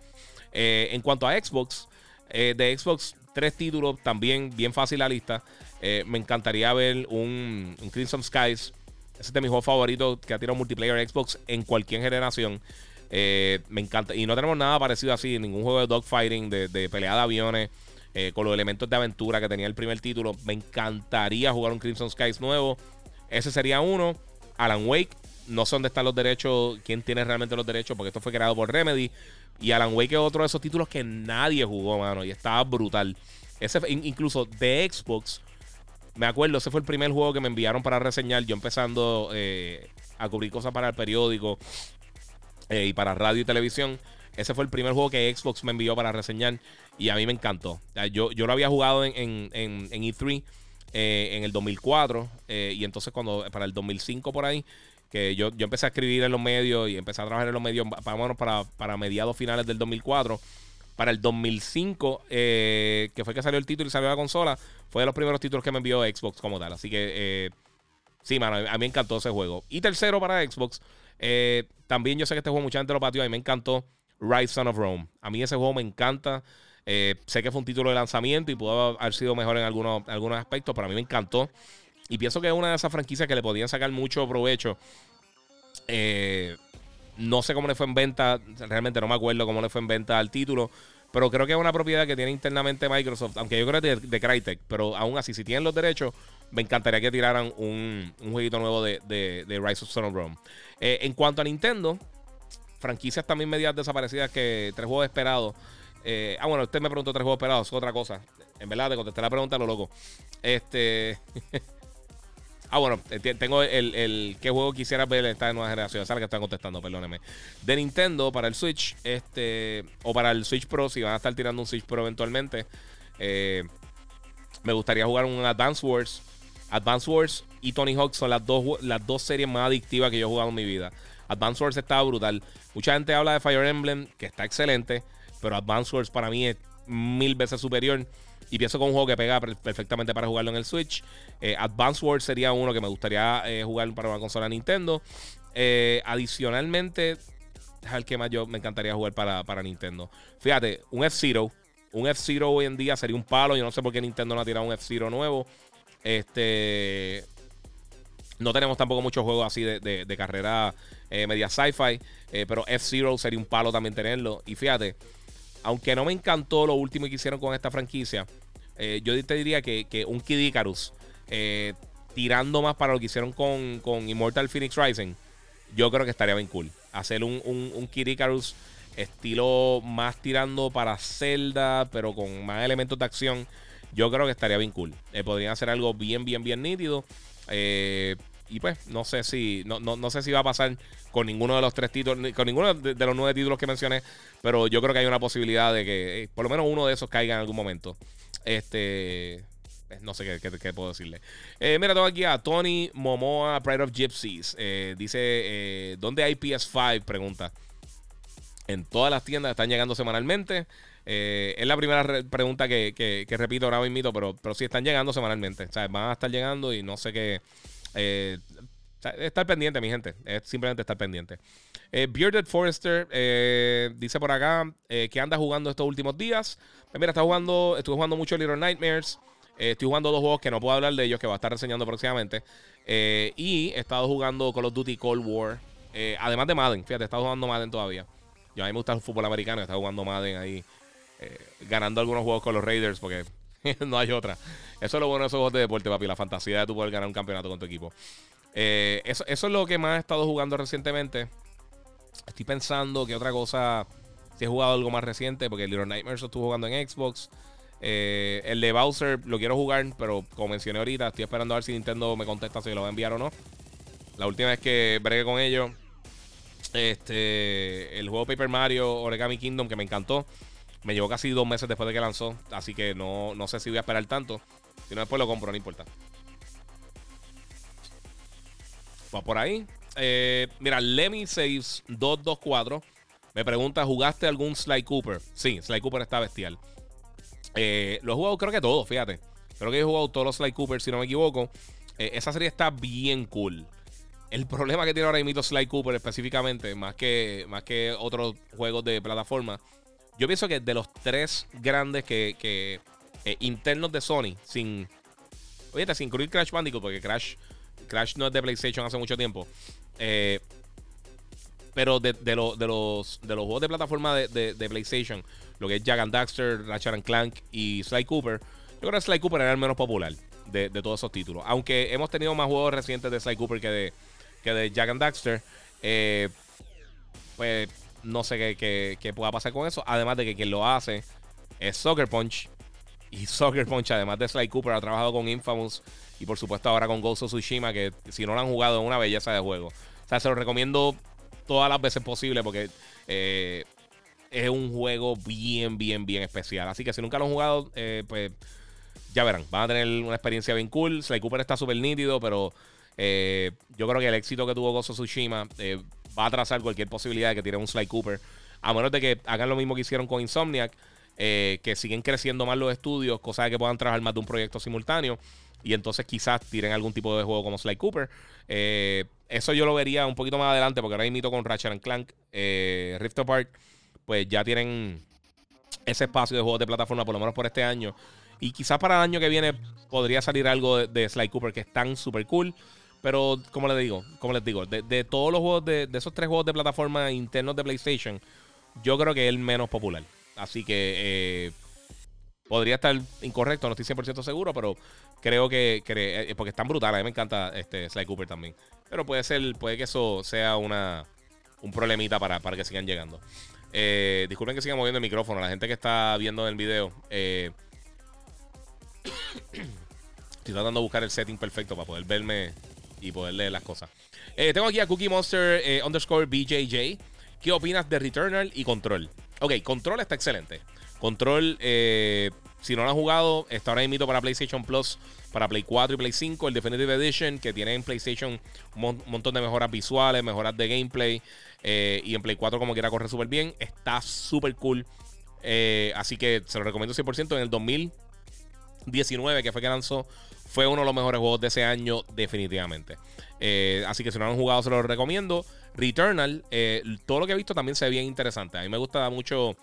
En cuanto a Xbox, de Xbox, tres títulos también bien fácil la lista. me encantaría ver un, Crimson Skies. Ese es de mis juegos favoritos que ha tirado multiplayer Xbox en cualquier generación. me encanta. Y no tenemos nada parecido así, ningún juego de dogfighting, de, de pelea de aviones. Eh, con los elementos de aventura que tenía el primer título. Me encantaría jugar un Crimson Skies nuevo. Ese sería uno. Alan Wake. No sé dónde están los derechos, quién tiene realmente los derechos, porque esto fue creado por Remedy. Y Alan Wake es otro de esos títulos que nadie jugó, mano. Y estaba brutal. Ese, incluso de Xbox, me acuerdo, ese fue el primer juego que me enviaron para reseñar. Yo empezando eh, a cubrir cosas para el periódico. y para radio y televisión. Ese fue el primer juego que Xbox me envió para reseñar y a mí me encantó. Yo, yo lo había jugado en, en, en, E3 en el 2004 y entonces cuando para el 2005 por ahí que yo, yo empecé a escribir en los medios y empecé a trabajar en los medios para, para mediados finales del 2004. Para el 2005, eh, que fue que salió el título y salió la consola, fue de los primeros títulos que me envió Xbox como tal. Así que, eh, sí, mano, a mí me encantó ese juego. Y tercero para Xbox, eh, también yo sé que este juego mucha gente lo pateó, a mí me encantó Rise Son of Rome. A mí ese juego me encanta. sé que fue un título de lanzamiento y pudo haber sido mejor en algunos, algunos aspectos, pero a mí me encantó. Y pienso que es una de esas franquicias que le podían sacar mucho provecho. Eh, no sé cómo le fue en venta, realmente no me acuerdo cómo le fue en venta al título, pero creo que es una propiedad que tiene internamente Microsoft, aunque yo creo que es de, Crytek, pero aún así, si tienen los derechos, me encantaría que tiraran un, un jueguito nuevo de, de, Rise of Son of Rome. Eh, en cuanto a Nintendo, franquicias también medias desaparecidas que tres juegos esperados. Eh, ah, bueno, usted me preguntó tres juegos esperados, es otra cosa. En verdad, te contesté la pregunta lo loco. Este. Ah, bueno, eh, tengo el, el qué juego quisiera ver esta nueva generación. Esa que están contestando, perdóneme. De Nintendo para el Switch, este, o para el Switch Pro, si van a estar tirando un Switch Pro eventualmente. Eh, me gustaría jugar un Advance Wars. Advance Wars y Tony Hawk son las dos, las dos series más adictivas que yo he jugado en mi vida. Advance Wars estaba brutal. Mucha gente habla de Fire Emblem, que está excelente, pero Advance Wars para mí es mil veces superior. Y pienso que es un juego que pega perfectamente para jugarlo en el Switch. Eh, Advance Wars sería uno que me gustaría eh, jugar para una consola Nintendo. Eh, adicionalmente, el que más yo me encantaría jugar para, para Nintendo. Fíjate, un F-Zero. Un F-Zero hoy en día sería un palo. Yo no sé por qué Nintendo no ha tirado un F-Zero nuevo. Este. No tenemos tampoco muchos juegos así de, de carrera media sci-fi. pero F-Zero sería un palo también tenerlo. Y fíjate, aunque no me encantó lo último que hicieron con esta franquicia, eh, yo te diría que, un Kid Icarus, eh, tirando más para lo que hicieron con, Immortal Phoenix Rising, yo creo que estaría bien cool. Hacer un, un, Kid Icarus estilo más tirando para Zelda, pero con más elementos de acción, yo creo que estaría bien cool. Eh, podrían hacer algo bien, bien, bien nítido. Y pues, no sé si. No, no, sé si va a pasar con ninguno de los tres títulos. Con ninguno de, los nueve títulos que mencioné. Pero yo creo que hay una posibilidad de que eh, por lo menos uno de esos caiga en algún momento. Este. Eh, no sé qué, puedo decirle. Eh, mira, tengo aquí a Tony Momoa, Pride of Gypsies. dice: ¿Dónde hay PS5? Pregunta. En todas las tiendas están llegando semanalmente. es la primera pregunta que, repito ahora mismo, pero, pero sí están llegando semanalmente. O sea, van a estar llegando y no sé qué. Estar pendiente, mi gente. Es simplemente estar pendiente. Eh, Bearded Forester eh, dice por acá eh, que anda jugando estos últimos días. Pues mira, está jugando, estuve jugando mucho Little Nightmares. estoy jugando dos juegos que no puedo hablar de ellos, que va a estar reseñando próximamente. y he estado jugando Call of Duty Cold War. además de Madden, fíjate, he estado jugando Madden todavía. Yo a mí me gusta el fútbol americano, he estado jugando Madden ahí. ganando algunos juegos con los Raiders porque no hay otra. Eso es lo bueno de esos juegos de deporte, papi. La fantasía de tu poder ganar un campeonato con tu equipo. eso, eso es lo que más he estado jugando recientemente. Estoy pensando que otra cosa, si he jugado algo más reciente, porque Little Nightmares lo estuve jugando en Xbox. Eh, el de Bowser lo quiero jugar, pero como mencioné ahorita, estoy esperando a ver si Nintendo me contesta si lo va a enviar o no. La última vez que bregué con ellos, este, el juego Paper Mario Origami Kingdom, que me encantó, me llevó casi dos meses después de que lanzó. Así que no, no sé si voy a esperar tanto. Si no, después lo compro, no importa. Va por ahí. Eh, mira, Lemmy6224 me pregunta: ¿jugaste algún Sly Cooper? Sí, Sly Cooper está bestial. Eh, lo he jugado, creo que todo, fíjate. Creo que he jugado todos los Sly Cooper, si no me equivoco. Eh, esa serie está bien cool. El problema que tiene ahora mismo Sly Cooper específicamente, más que, más que otros juegos de plataforma, yo pienso que de los tres grandes que, internos de Sony, sin. Oye, sin incluir Crash Bandicoot, porque Crash, Crash no es de PlayStation hace mucho tiempo. Eh, pero de, los, de, los, de los juegos de plataforma de, PlayStation, lo que es Jack and Daxter, Ratchet and Clank y Sly Cooper, yo creo que Sly Cooper era el menos popular de, todos esos títulos. Aunque hemos tenido más juegos recientes de Sly Cooper que de, que de Jack and Daxter, eh, pues no sé qué, pueda pasar con eso. Además de que quien lo hace es Soccer Punch. Y Soccer Punch, además de Sly Cooper, ha trabajado con Infamous y por supuesto ahora con Ghost of Tsushima, que si no lo han jugado es una belleza de juego. O sea, se lo recomiendo todas las veces posible porque eh, es un juego bien, bien, bien especial. Así que si nunca lo han jugado, eh, pues ya verán, van a tener una experiencia bien cool. Sly Cooper está súper nítido, pero eh, yo creo que el éxito que tuvo Gozo Tsushima va a atrasar cualquier posibilidad de que tiren un Sly Cooper. A menos de que hagan lo mismo que hicieron con Insomniac, que siguen creciendo más los estudios, cosa de que puedan trabajar más de un proyecto simultáneo. Y entonces quizás tiren algún tipo de juego como Sly Cooper. Eh, eso yo lo vería un poquito más adelante, porque ahora imito con Ratchet Clank, eh, Rift Apart, pues ya tienen ese espacio de juegos de plataforma, por lo menos por este año. Y quizás para el año que viene podría salir algo de, Sly Cooper que están súper cool. Pero, como les digo, como les digo, de, todos los juegos, de, esos tres juegos de plataforma internos de PlayStation, yo creo que es el menos popular. Así que eh, podría estar incorrecto, no estoy 100% seguro, pero creo que, eh, porque están brutales. A mí me encanta este Sly Cooper también. Pero puede ser, puede que eso sea una, un problemita para, para que sigan llegando. Eh, disculpen que siga moviendo el micrófono. La gente que está viendo el video. Estoy tratando de buscar el setting perfecto para poder verme y poder leer las cosas. tengo aquí a Cookie Monster underscore BJJ. ¿Qué opinas de Returnal y Control? Ok, Control está excelente. Control, si no lo han jugado, está ahora mismo para PlayStation Plus para Play 4 y Play 5, el Definitive Edition, que tiene en PlayStation un montón de mejoras visuales, mejoras de gameplay. Eh, y en Play 4, como quiera, corre súper bien. Está súper cool. Eh, así que se lo recomiendo 100%. En el 2019, que fue que lanzó, fue uno de los mejores juegos de ese año, definitivamente. Eh, así que si no lo han jugado, se lo recomiendo. Returnal, todo lo que he visto también se ve bien interesante. A mí me gusta mucho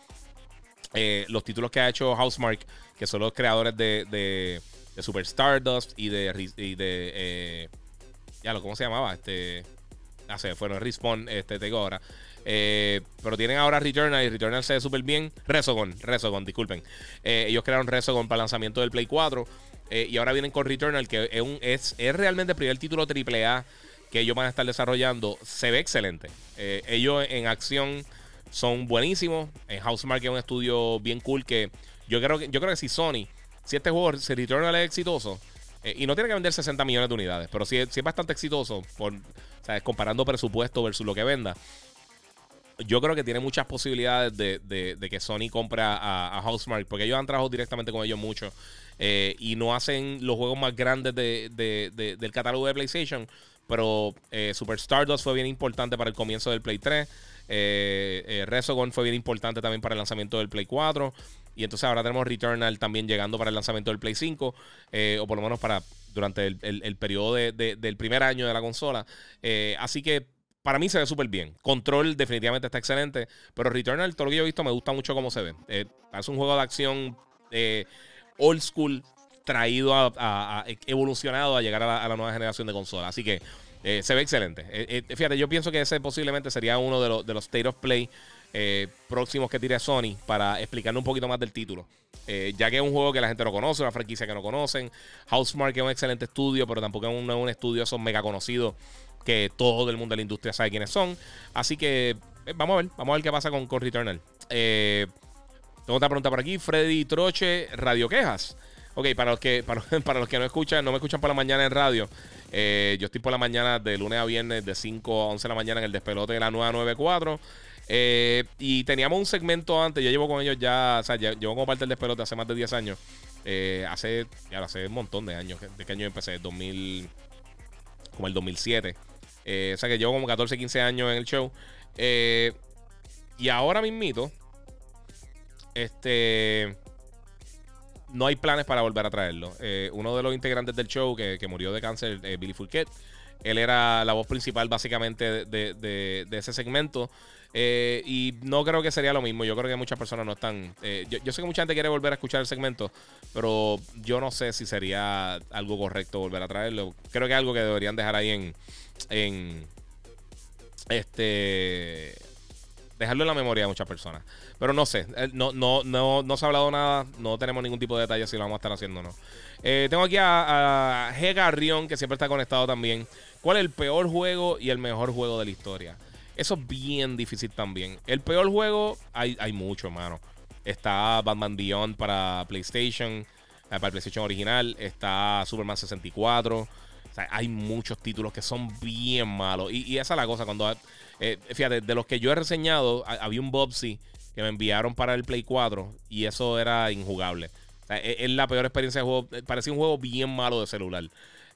los títulos que ha hecho Housemark, que son los creadores de de Super Stardust y de. Y de eh, ya lo, ¿cómo se llamaba? Este. Ah, se fueron Respawn, este, tengo ahora. Eh, pero tienen ahora Returnal y Returnal se ve súper bien. Resogon, Resogon, disculpen. Eh, ellos crearon Resogon para el lanzamiento del Play 4. y ahora vienen con Returnal, que es, un, es realmente el primer título AAA que ellos van a estar desarrollando. Se ve excelente. ellos en acción son buenísimos. En Housemark es un estudio bien cool que yo creo que, yo creo que si Sony si este juego se Returnal es exitoso, eh, y no tiene que vender 60 millones de unidades, pero si, es bastante exitoso, por, comparando presupuesto versus lo que venda, yo creo que tiene muchas posibilidades de, que Sony compre a, Housemark, porque ellos han trabajado directamente con ellos mucho. Eh, y no hacen los juegos más grandes del catálogo de PlayStation. Pero eh, Super Stardust fue bien importante para el comienzo del Play 3. Resogon fue bien importante también para el lanzamiento del Play 4. Y entonces ahora tenemos Returnal también llegando para el lanzamiento del Play 5, eh, o por lo menos para durante el, periodo del primer año de la consola. Eh, así que para mí se ve súper bien. Control definitivamente está excelente, pero Returnal, todo lo que yo he visto, me gusta mucho cómo se ve. Eh, es un juego de acción old school, traído a, evolucionado a llegar a la, nueva generación de consolas. Así que se ve excelente. fíjate, yo pienso que ese posiblemente sería uno de, los, de los State of Play eh, próximos que tire Sony para explicarle un poquito más del título. Eh, ya que es un juego que la gente no conoce, una franquicia que no conocen. Housemark es un excelente estudio, pero tampoco es un, estudio son mega conocidos que todo el mundo de la industria sabe quiénes son. Así que eh, vamos a ver, vamos a ver qué pasa con, con Returnal. tengo otra pregunta por aquí. Freddy Troche, Radio Quejas. Ok, para los que, para, los que no escuchan, no me escuchan por la mañana en radio. yo estoy por la mañana de lunes a viernes de 5 a 11 de la mañana en el despelote de la 994. Eh, y teníamos un segmento antes, yo llevo con ellos ya, o sea, llevo como parte del despelote hace más de 10 años. Eh, hace, ya hace un montón de años. ¿De qué año empecé? 2000, como el 2007. Eh, o sea que llevo como 14, 15 años en el show. y ahora mismito, este, no hay planes para volver a traerlo. uno de los integrantes del show que, murió de cáncer, Billy Fulquet, él era la voz principal básicamente de ese segmento. Eh, y no creo que sería lo mismo. Yo creo que muchas personas no están. Eh, yo, sé que mucha gente quiere volver a escuchar el segmento, pero yo no sé si sería algo correcto volver a traerlo. Creo que es algo que deberían dejar ahí en. en este. Dejarlo en la memoria de muchas personas. Pero no sé. Eh, no, no, no, no se ha hablado nada. No tenemos ningún tipo de detalle si lo vamos a estar haciendo o no. tengo aquí a, a G. Garrión, que siempre está conectado también. ¿Cuál es el peor juego y el mejor juego de la historia? Eso es bien difícil también. El peor juego, hay, hay mucho, hermano. Está Batman Beyond para PlayStation, eh, para PlayStation original. Está Superman 64. hay muchos títulos que son bien malos. Y, esa es la cosa. Cuando, eh, fíjate, de los que yo he reseñado, había un Bobsy que me enviaron para el Play 4 y eso era injugable. E, es, la peor experiencia de juego. Parecía un juego bien malo de celular.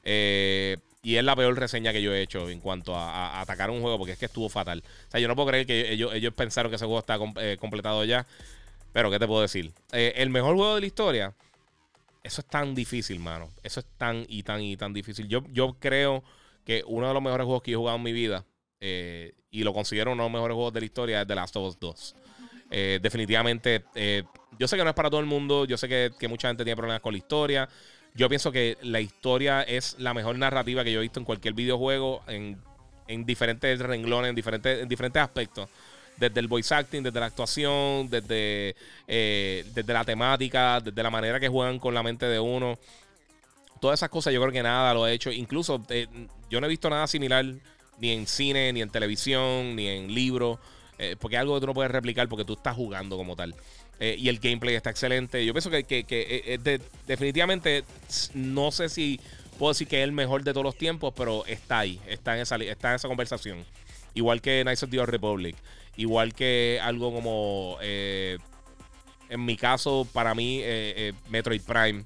Eh, y es la peor reseña que yo he hecho en cuanto a, atacar un juego porque es que estuvo fatal. O sea, yo no puedo creer que ellos, pensaron que ese juego está eh, completado ya. Pero, ¿qué te puedo decir? el mejor juego de la historia eso es tan difícil, mano. Eso es tan y tan y tan difícil. Yo, yo creo que uno de los mejores juegos que he jugado en mi vida, eh, y lo considero uno de los mejores juegos de la historia, es The Last of Us 2. Eh, definitivamente, eh, yo sé que no es para todo el mundo, yo sé que, mucha gente tiene problemas con la historia. Yo pienso que la historia es la mejor narrativa que yo he visto en cualquier videojuego, en, en diferentes renglones, en diferentes, en diferentes aspectos desde el voice acting, desde la actuación, desde, desde la temática, desde la manera que juegan con la mente de uno. Todas esas cosas yo creo que nada lo ha hecho. Incluso yo no he visto nada similar ni en cine, ni en televisión, ni en libros. Eh, porque es algo que tú no puedes replicar porque tú estás jugando como tal. y el gameplay está excelente. Yo pienso que, que, definitivamente no sé si puedo decir que es el mejor de todos los tiempos, pero está ahí, está en esa, está en esa conversación. Igual que Knights of the Republic. Igual que algo como, eh, en mi caso, para mí, eh, eh, Metroid Prime,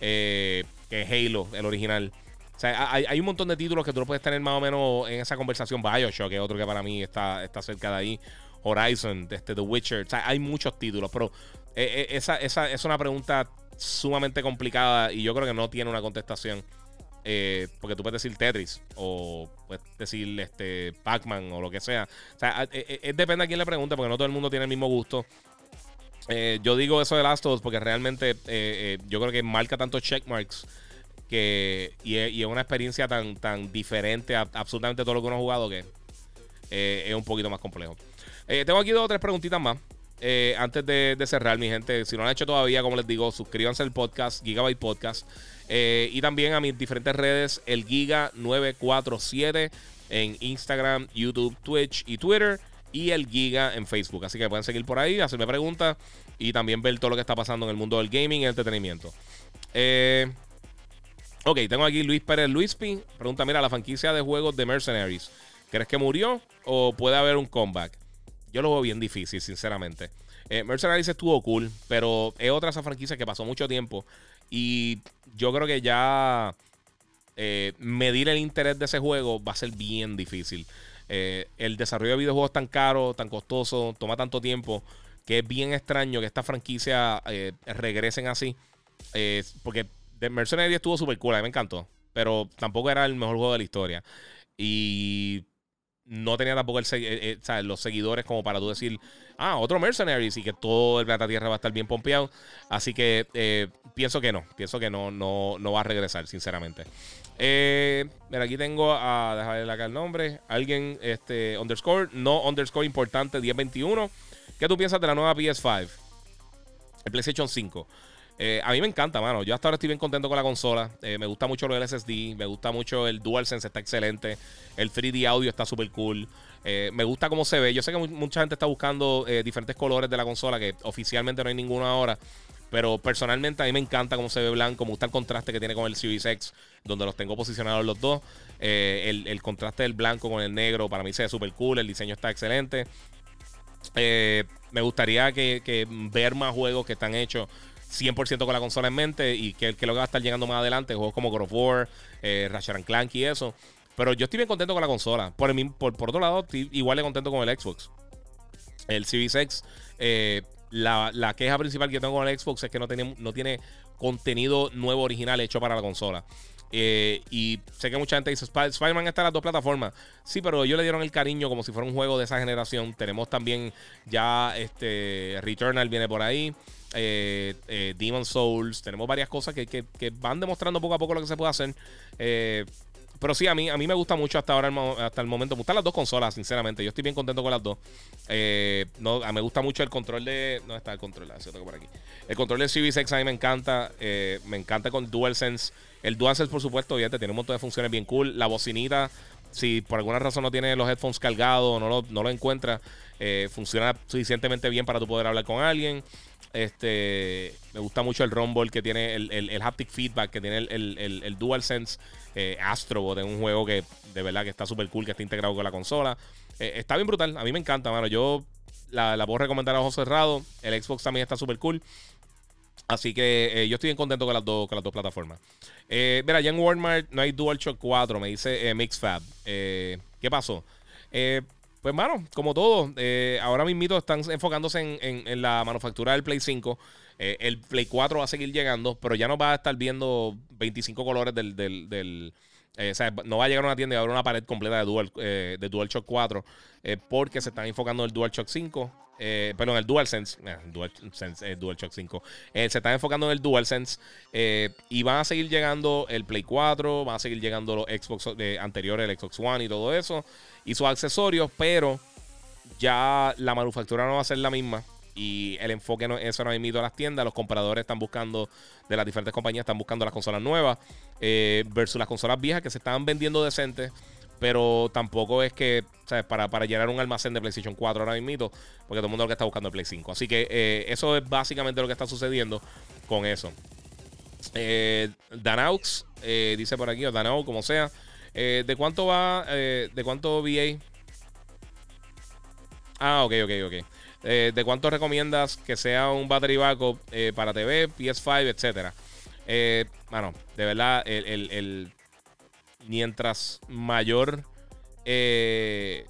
que Halo, el original. O sea, hay, un montón de títulos que tú no puedes tener más o menos en esa conversación. Bioshock, que es otro que para mí está, está cerca de ahí. Horizon, este, The Witcher. O sea, hay muchos títulos, pero esa, esa es una pregunta sumamente complicada y yo creo que no tiene una contestación. Eh, porque tú puedes decir Tetris o puedes decir este Pac-Man o lo que sea. O sea, eh, eh, depende a quién le pregunte porque no todo el mundo tiene el mismo gusto. yo digo eso de Last of Us porque realmente yo creo que marca tantos checkmarks que, y, es, una experiencia tan, tan diferente a absolutamente todo lo que uno ha jugado que es un poquito más complejo. tengo aquí dos o tres preguntitas más. antes de, de cerrar, mi gente, si no lo han hecho todavía, como les digo, suscríbanse al podcast, Gigabyte Podcast. Eh, y también a mis diferentes redes, el Giga947 en Instagram, YouTube, Twitch y Twitter. Y el Giga en Facebook. Así que pueden seguir por ahí, hacerme preguntas y también ver todo lo que está pasando en el mundo del gaming y el entretenimiento. Eh, ok, tengo aquí Luis Pérez Luispi. Pregunta: Mira, la franquicia de juegos de Mercenaries, ¿crees que murió o puede haber un comeback? Yo lo veo bien difícil, sinceramente. Eh, Mercenaries estuvo cool, pero es otra esa franquicia que pasó mucho tiempo y yo creo que ya eh, medir el interés de ese juego va a ser bien difícil. Eh, el desarrollo de videojuegos tan caro, tan costoso, toma tanto tiempo que es bien extraño que esta franquicia eh, regresen así. porque The Mercenary estuvo súper cool, a mí me encantó. Pero tampoco era el mejor juego de la historia. Y no tenía tampoco el, los seguidores como para tú decir, ah, otro Mercenaries y que todo el Plata Tierra va a estar bien pompeado. Así que eh, pienso que no, pienso que no, no, no va a regresar, sinceramente. Eh, mira, aquí tengo a, dejarle acá el nombre, alguien, este, underscore, no underscore importante, 1021. ¿Qué tú piensas de la nueva PS5? El PlayStation 5. Eh, a mí me encanta, mano. Yo hasta ahora estoy bien contento con la consola. me gusta mucho lo del SSD. Me gusta mucho el DualSense, está excelente. El 3D audio está súper cool. Eh, me gusta cómo se ve. Yo sé que mucha gente está buscando eh, diferentes colores de la consola, que oficialmente no hay ninguno ahora. Pero personalmente a mí me encanta cómo se ve blanco. Me gusta el contraste que tiene con el Series X, donde los tengo posicionados los dos. Eh, el, contraste del blanco con el negro para mí se ve súper cool. El diseño está excelente. me gustaría que, ver más juegos que están hechos 100% con la consola en mente y que, que lo va a estar llegando más adelante. Juegos como God of War, Ratchet Clank y eso. Pero yo estoy bien contento con la consola. Por, por, por otro lado, estoy igual de contento con el Xbox. El Series eh, la, queja principal que tengo con el Xbox es que no tiene, no tiene contenido nuevo original hecho para la consola. Eh, y sé que mucha gente dice, Spider-Man está en las dos plataformas. Sí, pero ellos le dieron el cariño como si fuera un juego de esa generación. Tenemos también ya este Returnal viene por ahí. Eh, eh Demon Souls. Tenemos varias cosas que, que, van demostrando poco a poco lo que se puede hacer. Eh, pero sí, a mí, a mí me gusta mucho hasta ahora, hasta el momento. Me gustan las dos consolas, sinceramente. Yo estoy bien contento con las dos. No, me gusta mucho el control de. ¿Dónde está el control? Ah. El control de Series X a mí me encanta. Me encanta con DualSense. El DualSense, por supuesto, obviamente, tiene un montón de funciones bien cool. La bocinita si por alguna razón no tiene los headphones cargados, no lo, no lo encuentras, eh, funciona suficientemente bien para tú poder hablar con alguien. Este, me gusta mucho el rumble que tiene, el, el, haptic feedback que tiene el, el DualSense eh, Astrobot un juego que de verdad que está súper cool, que está integrado con la consola. Eh, está bien brutal, a mí me encanta, mano. Yo la, la puedo recomendar a ojos cerrados. El Xbox también está súper cool. Así que eh, yo estoy bien contento con las dos, con las dos plataformas. Eh, mira, ya en Walmart no hay DualShock 4, me dice eh, MixFab. ¿Qué pasó? Pues, mano, como todo, ahora mismo están enfocándose en, la manufactura del Play 5. el Play 4 va a seguir llegando, pero ya no va a estar viendo 25 colores del, del, o sea, no va a llegar a una tienda y haber una pared completa de, Dual, de DualShock 4 porque se están enfocando en el DualShock 5 eh, perdón, el DualSense, eh, DualSense eh, DualShock 5, eh, se están enfocando en el DualSense y van a seguir llegando el Play 4, van a seguir llegando los Xbox anteriores, el Xbox One y todo eso, y sus accesorios, pero ya la manufactura no va a ser la misma y el enfoque no, eso no ha a las tiendas. Los compradores están buscando, de las diferentes compañías, están buscando las consolas nuevas versus las consolas viejas que se estaban vendiendo decentes pero tampoco es que, ¿sabes? Para, para llenar un almacén de PlayStation 4 ahora mismo, porque todo el mundo lo que está buscando el Play 5. Así que eh, eso es básicamente lo que está sucediendo con eso. Eh, Danaux eh, dice por aquí, o Danaux, como sea. ¿De cuánto va? ¿De cuánto VA? Ah, ok, ok, ok. ¿De cuánto recomiendas que sea un battery backup para TV, PS5, etcétera? bueno, de verdad, el mientras mayor eh,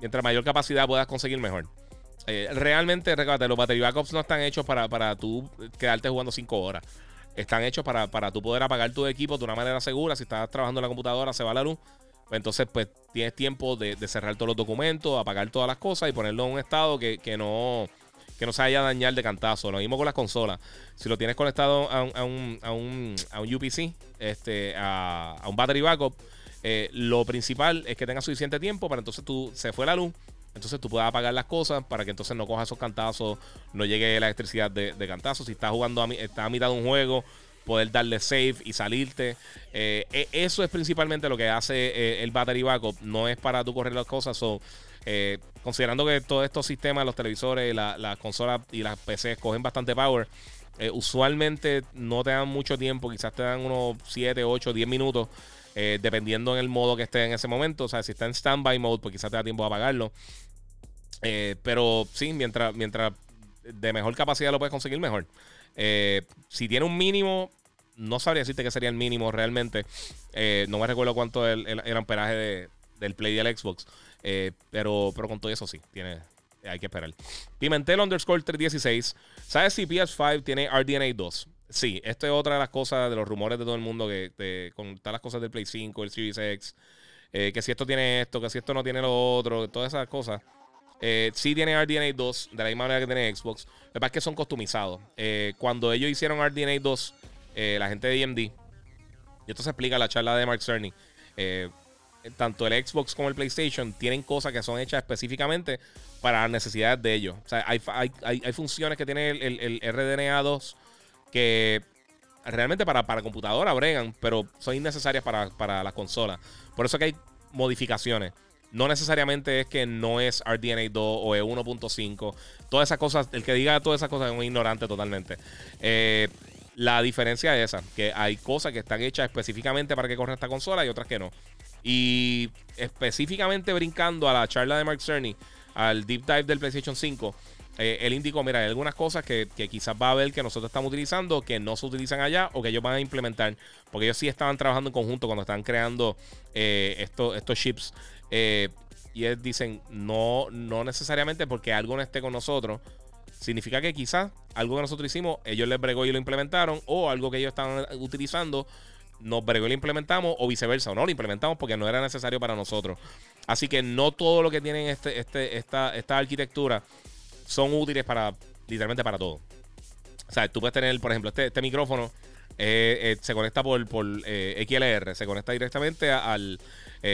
mientras mayor capacidad puedas conseguir mejor. Eh, realmente, recuerda, los battery backups no están hechos para, para tú quedarte jugando 5 horas. Están hechos para, para tú poder apagar tu equipo de una manera segura. Si estás trabajando en la computadora, se va la luz. Pues entonces, pues tienes tiempo de, cerrar todos los documentos, apagar todas las cosas y ponerlo en un estado que, que no que no se vaya a dañar de cantazo. Lo mismo con las consolas. Si lo tienes conectado a un, a un, a un, a un UPC, este, a, un battery backup, eh, lo principal es que tenga suficiente tiempo para entonces tú se fue la luz. Entonces tú puedas apagar las cosas para que entonces no cojas esos cantazos, no llegue la electricidad de, de. Si estás jugando, a, estás a mitad de un juego, poder darle save y salirte. Eh, e, eso es principalmente lo que hace eh, el battery backup. No es para tú correr las cosas. Considerando que todos estos sistemas, los televisores, las consolas y las PCs cogen bastante power, eh, usualmente no te dan mucho tiempo, quizás te dan unos 7, 8, 10 minutos, eh, dependiendo en el modo que esté en ese momento. O sea, si está en standby mode, pues quizás te da tiempo de apagarlo. pero sí, mientras, mientras de mejor capacidad lo puedes conseguir, mejor. si tiene un mínimo, no sabría decirte que sería el mínimo realmente. no me recuerdo cuánto es el, amperaje del Play y del Xbox. Eh, pero, pero con todo eso sí, tiene, hay que esperar. Pimentel underscore 316. ¿Sabes si PS5 tiene RDNA 2? Sí, esto es otra de las cosas, de los rumores de todo el mundo, que con todas las cosas del Play 5, el Series X, eh, que si esto tiene esto, que si esto no tiene lo otro, todas esas cosas. Eh, sí tiene RDNA 2, de la misma manera que tiene Xbox. Lo que pasa es que son customizados. cuando ellos hicieron RDNA 2, la gente de AMD, y esto se explica en la charla de Mark Cerny, tanto el Xbox como el PlayStation tienen cosas que son hechas específicamente para las necesidades de ellos. O sea, hay, funciones que tiene el, el, RDNA 2 que realmente para, para computadora bregan, pero son innecesarias para, para las consolas. Por eso que hay modificaciones. No necesariamente es que no es RDNA 2 o es 1.5. Todas esas cosas, el que diga todas esas cosas es un ignorante totalmente. Eh, la diferencia es esa, que hay cosas que están hechas específicamente para que corra esta consola y otras que no. Y específicamente brincando a la charla de Mark Cerny, al deep dive del PlayStation 5, eh, él indicó, mira, hay algunas cosas que, quizás va a ver que nosotros estamos utilizando que no se utilizan allá o que ellos van a implementar, porque ellos sí estaban trabajando en conjunto cuando estaban creando eh, estos, chips. Eh, y ellos dicen, no, no necesariamente porque algo no esté con nosotros, significa que quizás algo que nosotros hicimos, ellos les bregó y lo implementaron, o algo que ellos estaban utilizando nos bregó y lo implementamos, o viceversa, o no lo implementamos porque no era necesario para nosotros. Así que no todo lo que tienen este, este, esta, esta arquitectura son útiles para literalmente para todo. O sea, tú puedes tener, por ejemplo, este, este micrófono eh, eh, se conecta por, por eh, XLR, se conecta directamente al.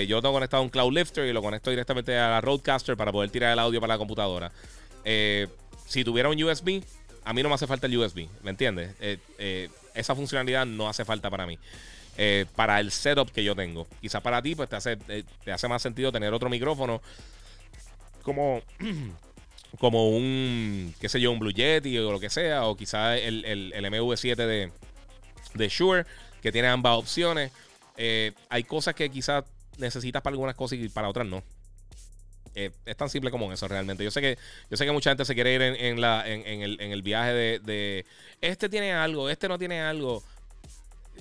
yo tengo conectado un Cloud Lifter y lo conecto directamente a la Roadcaster para poder tirar el audio para la computadora. si tuviera un USB, a mí no me hace falta el USB, ¿me entiendes? esa funcionalidad no hace falta para mí. Eh, para el setup que yo tengo. Quizás para ti, pues te hace, eh, te hace más sentido tener otro micrófono como, como un, qué sé yo, un Blue Yeti o lo que sea, o quizás el, el, el MV7 de, de Shure, que tiene ambas opciones. Eh, hay cosas que quizás necesitas para algunas cosas y para otras no. Es tan simple como eso realmente. Yo sé que, yo sé que mucha gente se quiere ir en, la, en, el, viaje de, este tiene algo, este no tiene algo.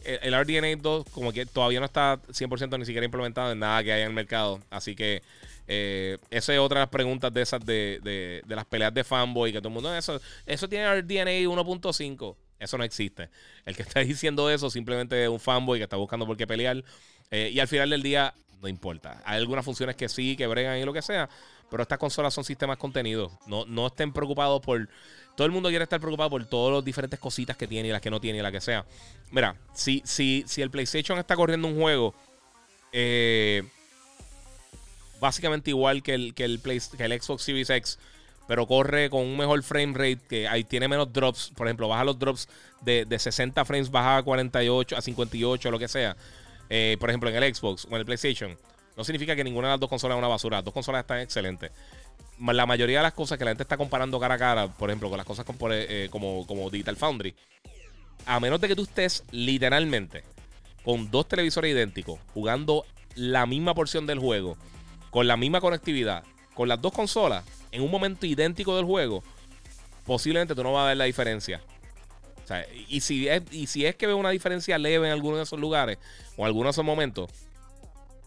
El, RDNA 2 como que todavía no está 100% ni siquiera implementado en nada que haya en el mercado. Así que eh, esa es otra de las preguntas de esas de, las peleas de fanboy que todo el mundo, eso, eso tiene RDNA 1.5. Eso no existe. El que está diciendo eso simplemente es un fanboy que está buscando por qué pelear. Eh, y al final del día, no importa. Hay algunas funciones que sí, que bregan y lo que sea. Pero estas consolas son sistemas contenidos. No, no estén preocupados por. Todo el mundo quiere estar preocupado por todas las diferentes cositas que tiene y las que no tiene y la que sea. Mira, si, si, si el PlayStation está corriendo un juego. Eh, básicamente igual que el, que el, que el Xbox Series X pero corre con un mejor frame rate, que ahí tiene menos drops. Por ejemplo, baja los drops de, 60 frames, baja a 48, a 58, lo que sea. Eh, por ejemplo, en el Xbox o en el PlayStation. No significa que ninguna de las dos consolas es una basura. Dos consolas están excelentes. La mayoría de las cosas que la gente está comparando cara a cara, por ejemplo, con las cosas eh, como, como Digital Foundry, a menos de que tú estés literalmente con dos televisores idénticos, jugando la misma porción del juego, con la misma conectividad, con las dos consolas, en un momento idéntico del juego, posiblemente tú no vas a ver la diferencia. y, si es, y si es que ve una diferencia leve en alguno de esos lugares o en alguno de esos momentos,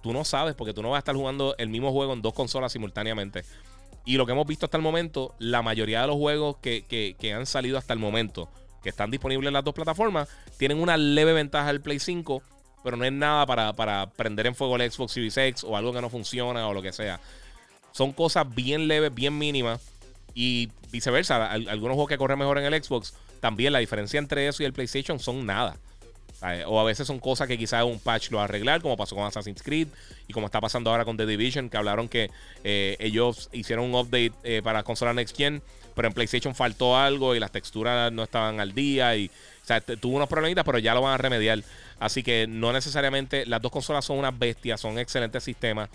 tú no sabes porque tú no vas a estar jugando el mismo juego en dos consolas simultáneamente. Y lo que hemos visto hasta el momento, la mayoría de los juegos que, han salido hasta el momento, que están disponibles en las dos plataformas, tienen una leve ventaja del Play 5, pero no es nada para, para prender en fuego el Xbox Series X o algo que no funciona o lo que sea. Son cosas bien leves, bien mínimas. Y viceversa, algunos juegos que corren mejor en el Xbox, también la diferencia entre eso y el PlayStation son nada. O a veces son cosas que quizás un patch lo va a arreglar, como pasó con Assassin's Creed y como está pasando ahora con The Division, que hablaron que eh, ellos hicieron un update eh, para consola Next Gen, pero en PlayStation faltó algo y las texturas no estaban al día y tuvo unos problemitas, pero ya lo van a remediar. Así que no necesariamente las dos consolas son unas bestias, son excelentes sistemas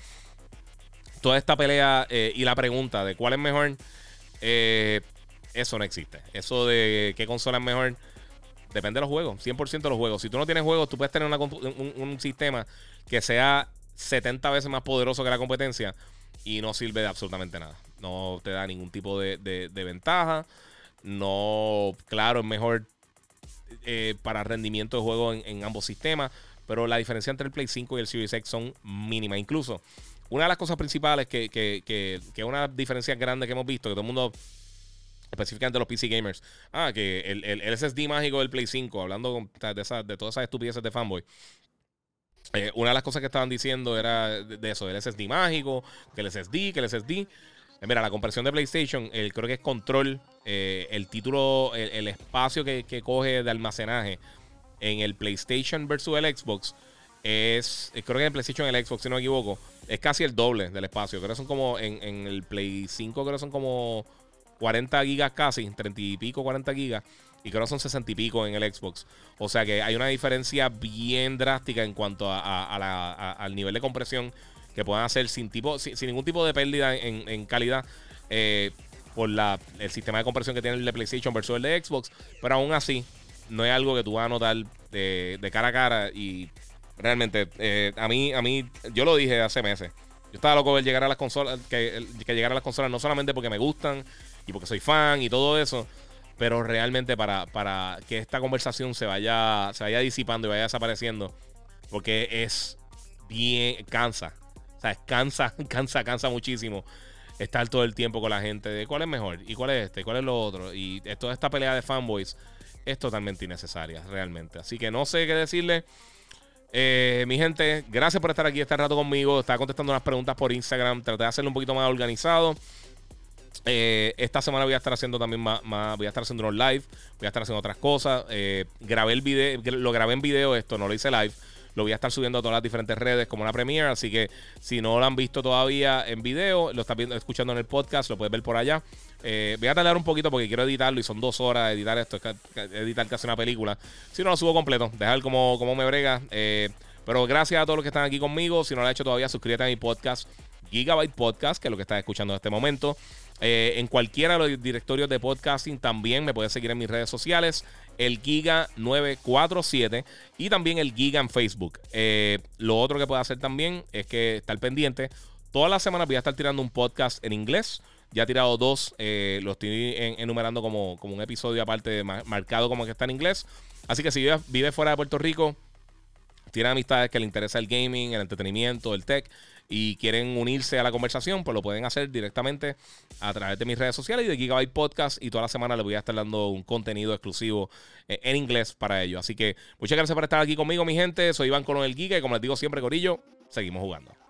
toda esta pelea eh, y la pregunta de cuál es mejor, eh, eso no existe. Eso de qué consola es mejor, depende de los juegos, 100% de los juegos. Si tú no tienes juegos, tú puedes tener un, sistema que sea 70 veces más poderoso que la competencia y no sirve de absolutamente nada. No te da ningún tipo de, ventaja. No, claro, es mejor eh, para rendimiento de juego en, en, ambos sistemas. Pero la diferencia entre el Play 5 y el Series X son mínimas. Incluso una de las cosas principales que, que, que, que una diferencia grande que hemos visto, que todo el mundo, específicamente los PC gamers, ah, que el, el, SSD mágico del Play 5, hablando de, de todas esas estupideces de fanboy. Eh, una de las cosas que estaban diciendo era de, eso, del SSD mágico, que el SSD, que el SSD. Eh, mira, la compresión de PlayStation, el, creo que es control, eh, el título, el, el espacio que, que, coge de almacenaje en el PlayStation versus el Xbox es, creo que en el PlayStation y el Xbox, si no me equivoco, es casi el doble del espacio. Creo que son como en, en el Play 5, creo que son como 40 gigas casi, 30 y pico, 40 gigas. Y creo que son 60 y pico en el Xbox. O sea que hay una diferencia bien drástica en cuanto a, al nivel de compresión que puedan hacer sin, tipo, sin, ningún tipo de pérdida en, calidad eh, por la, el sistema de compresión que tiene el de PlayStation versus el de Xbox. Pero aún así, no es algo que tú vas a notar de, de cara a cara y Realmente, eh, a mí, a mí, yo lo dije hace meses. Yo estaba loco de llegar a las consolas, que, que llegar a las consolas no solamente porque me gustan y porque soy fan y todo eso, pero realmente para, para que esta conversación se vaya, se vaya disipando y vaya desapareciendo, porque es bien, cansa. O sea, cansa, cansa, cansa muchísimo estar todo el tiempo con la gente de cuál es mejor y cuál es este, cuál es lo otro. Y toda esta pelea de fanboys es totalmente innecesaria, realmente. Así que no sé qué decirle. Eh, mi gente, gracias por estar aquí este rato conmigo. Estaba contestando unas preguntas por Instagram. Traté de hacerlo un poquito más organizado. Eh, esta semana voy a estar haciendo también más, voy a estar haciendo unos live, voy a estar haciendo otras cosas. Eh, grabé el video, lo grabé en video esto, no lo hice live. Lo voy a estar subiendo a todas las diferentes redes como una premiere. Así que si no lo han visto todavía en video, lo estás viendo, escuchando en el podcast, lo puedes ver por allá. Eh, voy a tardar un poquito porque quiero editarlo y son dos horas de editar esto, editar casi una película. Si no lo subo completo, dejar como, como me brega. Pero gracias a todos los que están aquí conmigo. Si no lo has hecho todavía, suscríbete a mi podcast, Gigabyte Podcast, que es lo que estás escuchando en este momento. Eh, en cualquiera de los directorios de podcasting también me puedes seguir en mis redes sociales, el Giga947 y también el Giga en Facebook. Eh, lo otro que puedes hacer también es que estar pendiente. Todas las semanas voy a estar tirando un podcast en inglés. Ya he tirado dos, eh, lo estoy enumerando como, como un episodio aparte, marcado como que está en inglés. Así que si vives vive fuera de Puerto Rico, tiene amistades que le interesa el gaming, el entretenimiento, el tech y quieren unirse a la conversación, pues lo pueden hacer directamente a través de mis redes sociales y de Gigabyte Podcast. Y toda la semana les voy a estar dando un contenido exclusivo eh, en inglés para ellos. Así que muchas gracias por estar aquí conmigo, mi gente. Soy Iván Colón el Giga y como les digo siempre, Corillo, seguimos jugando.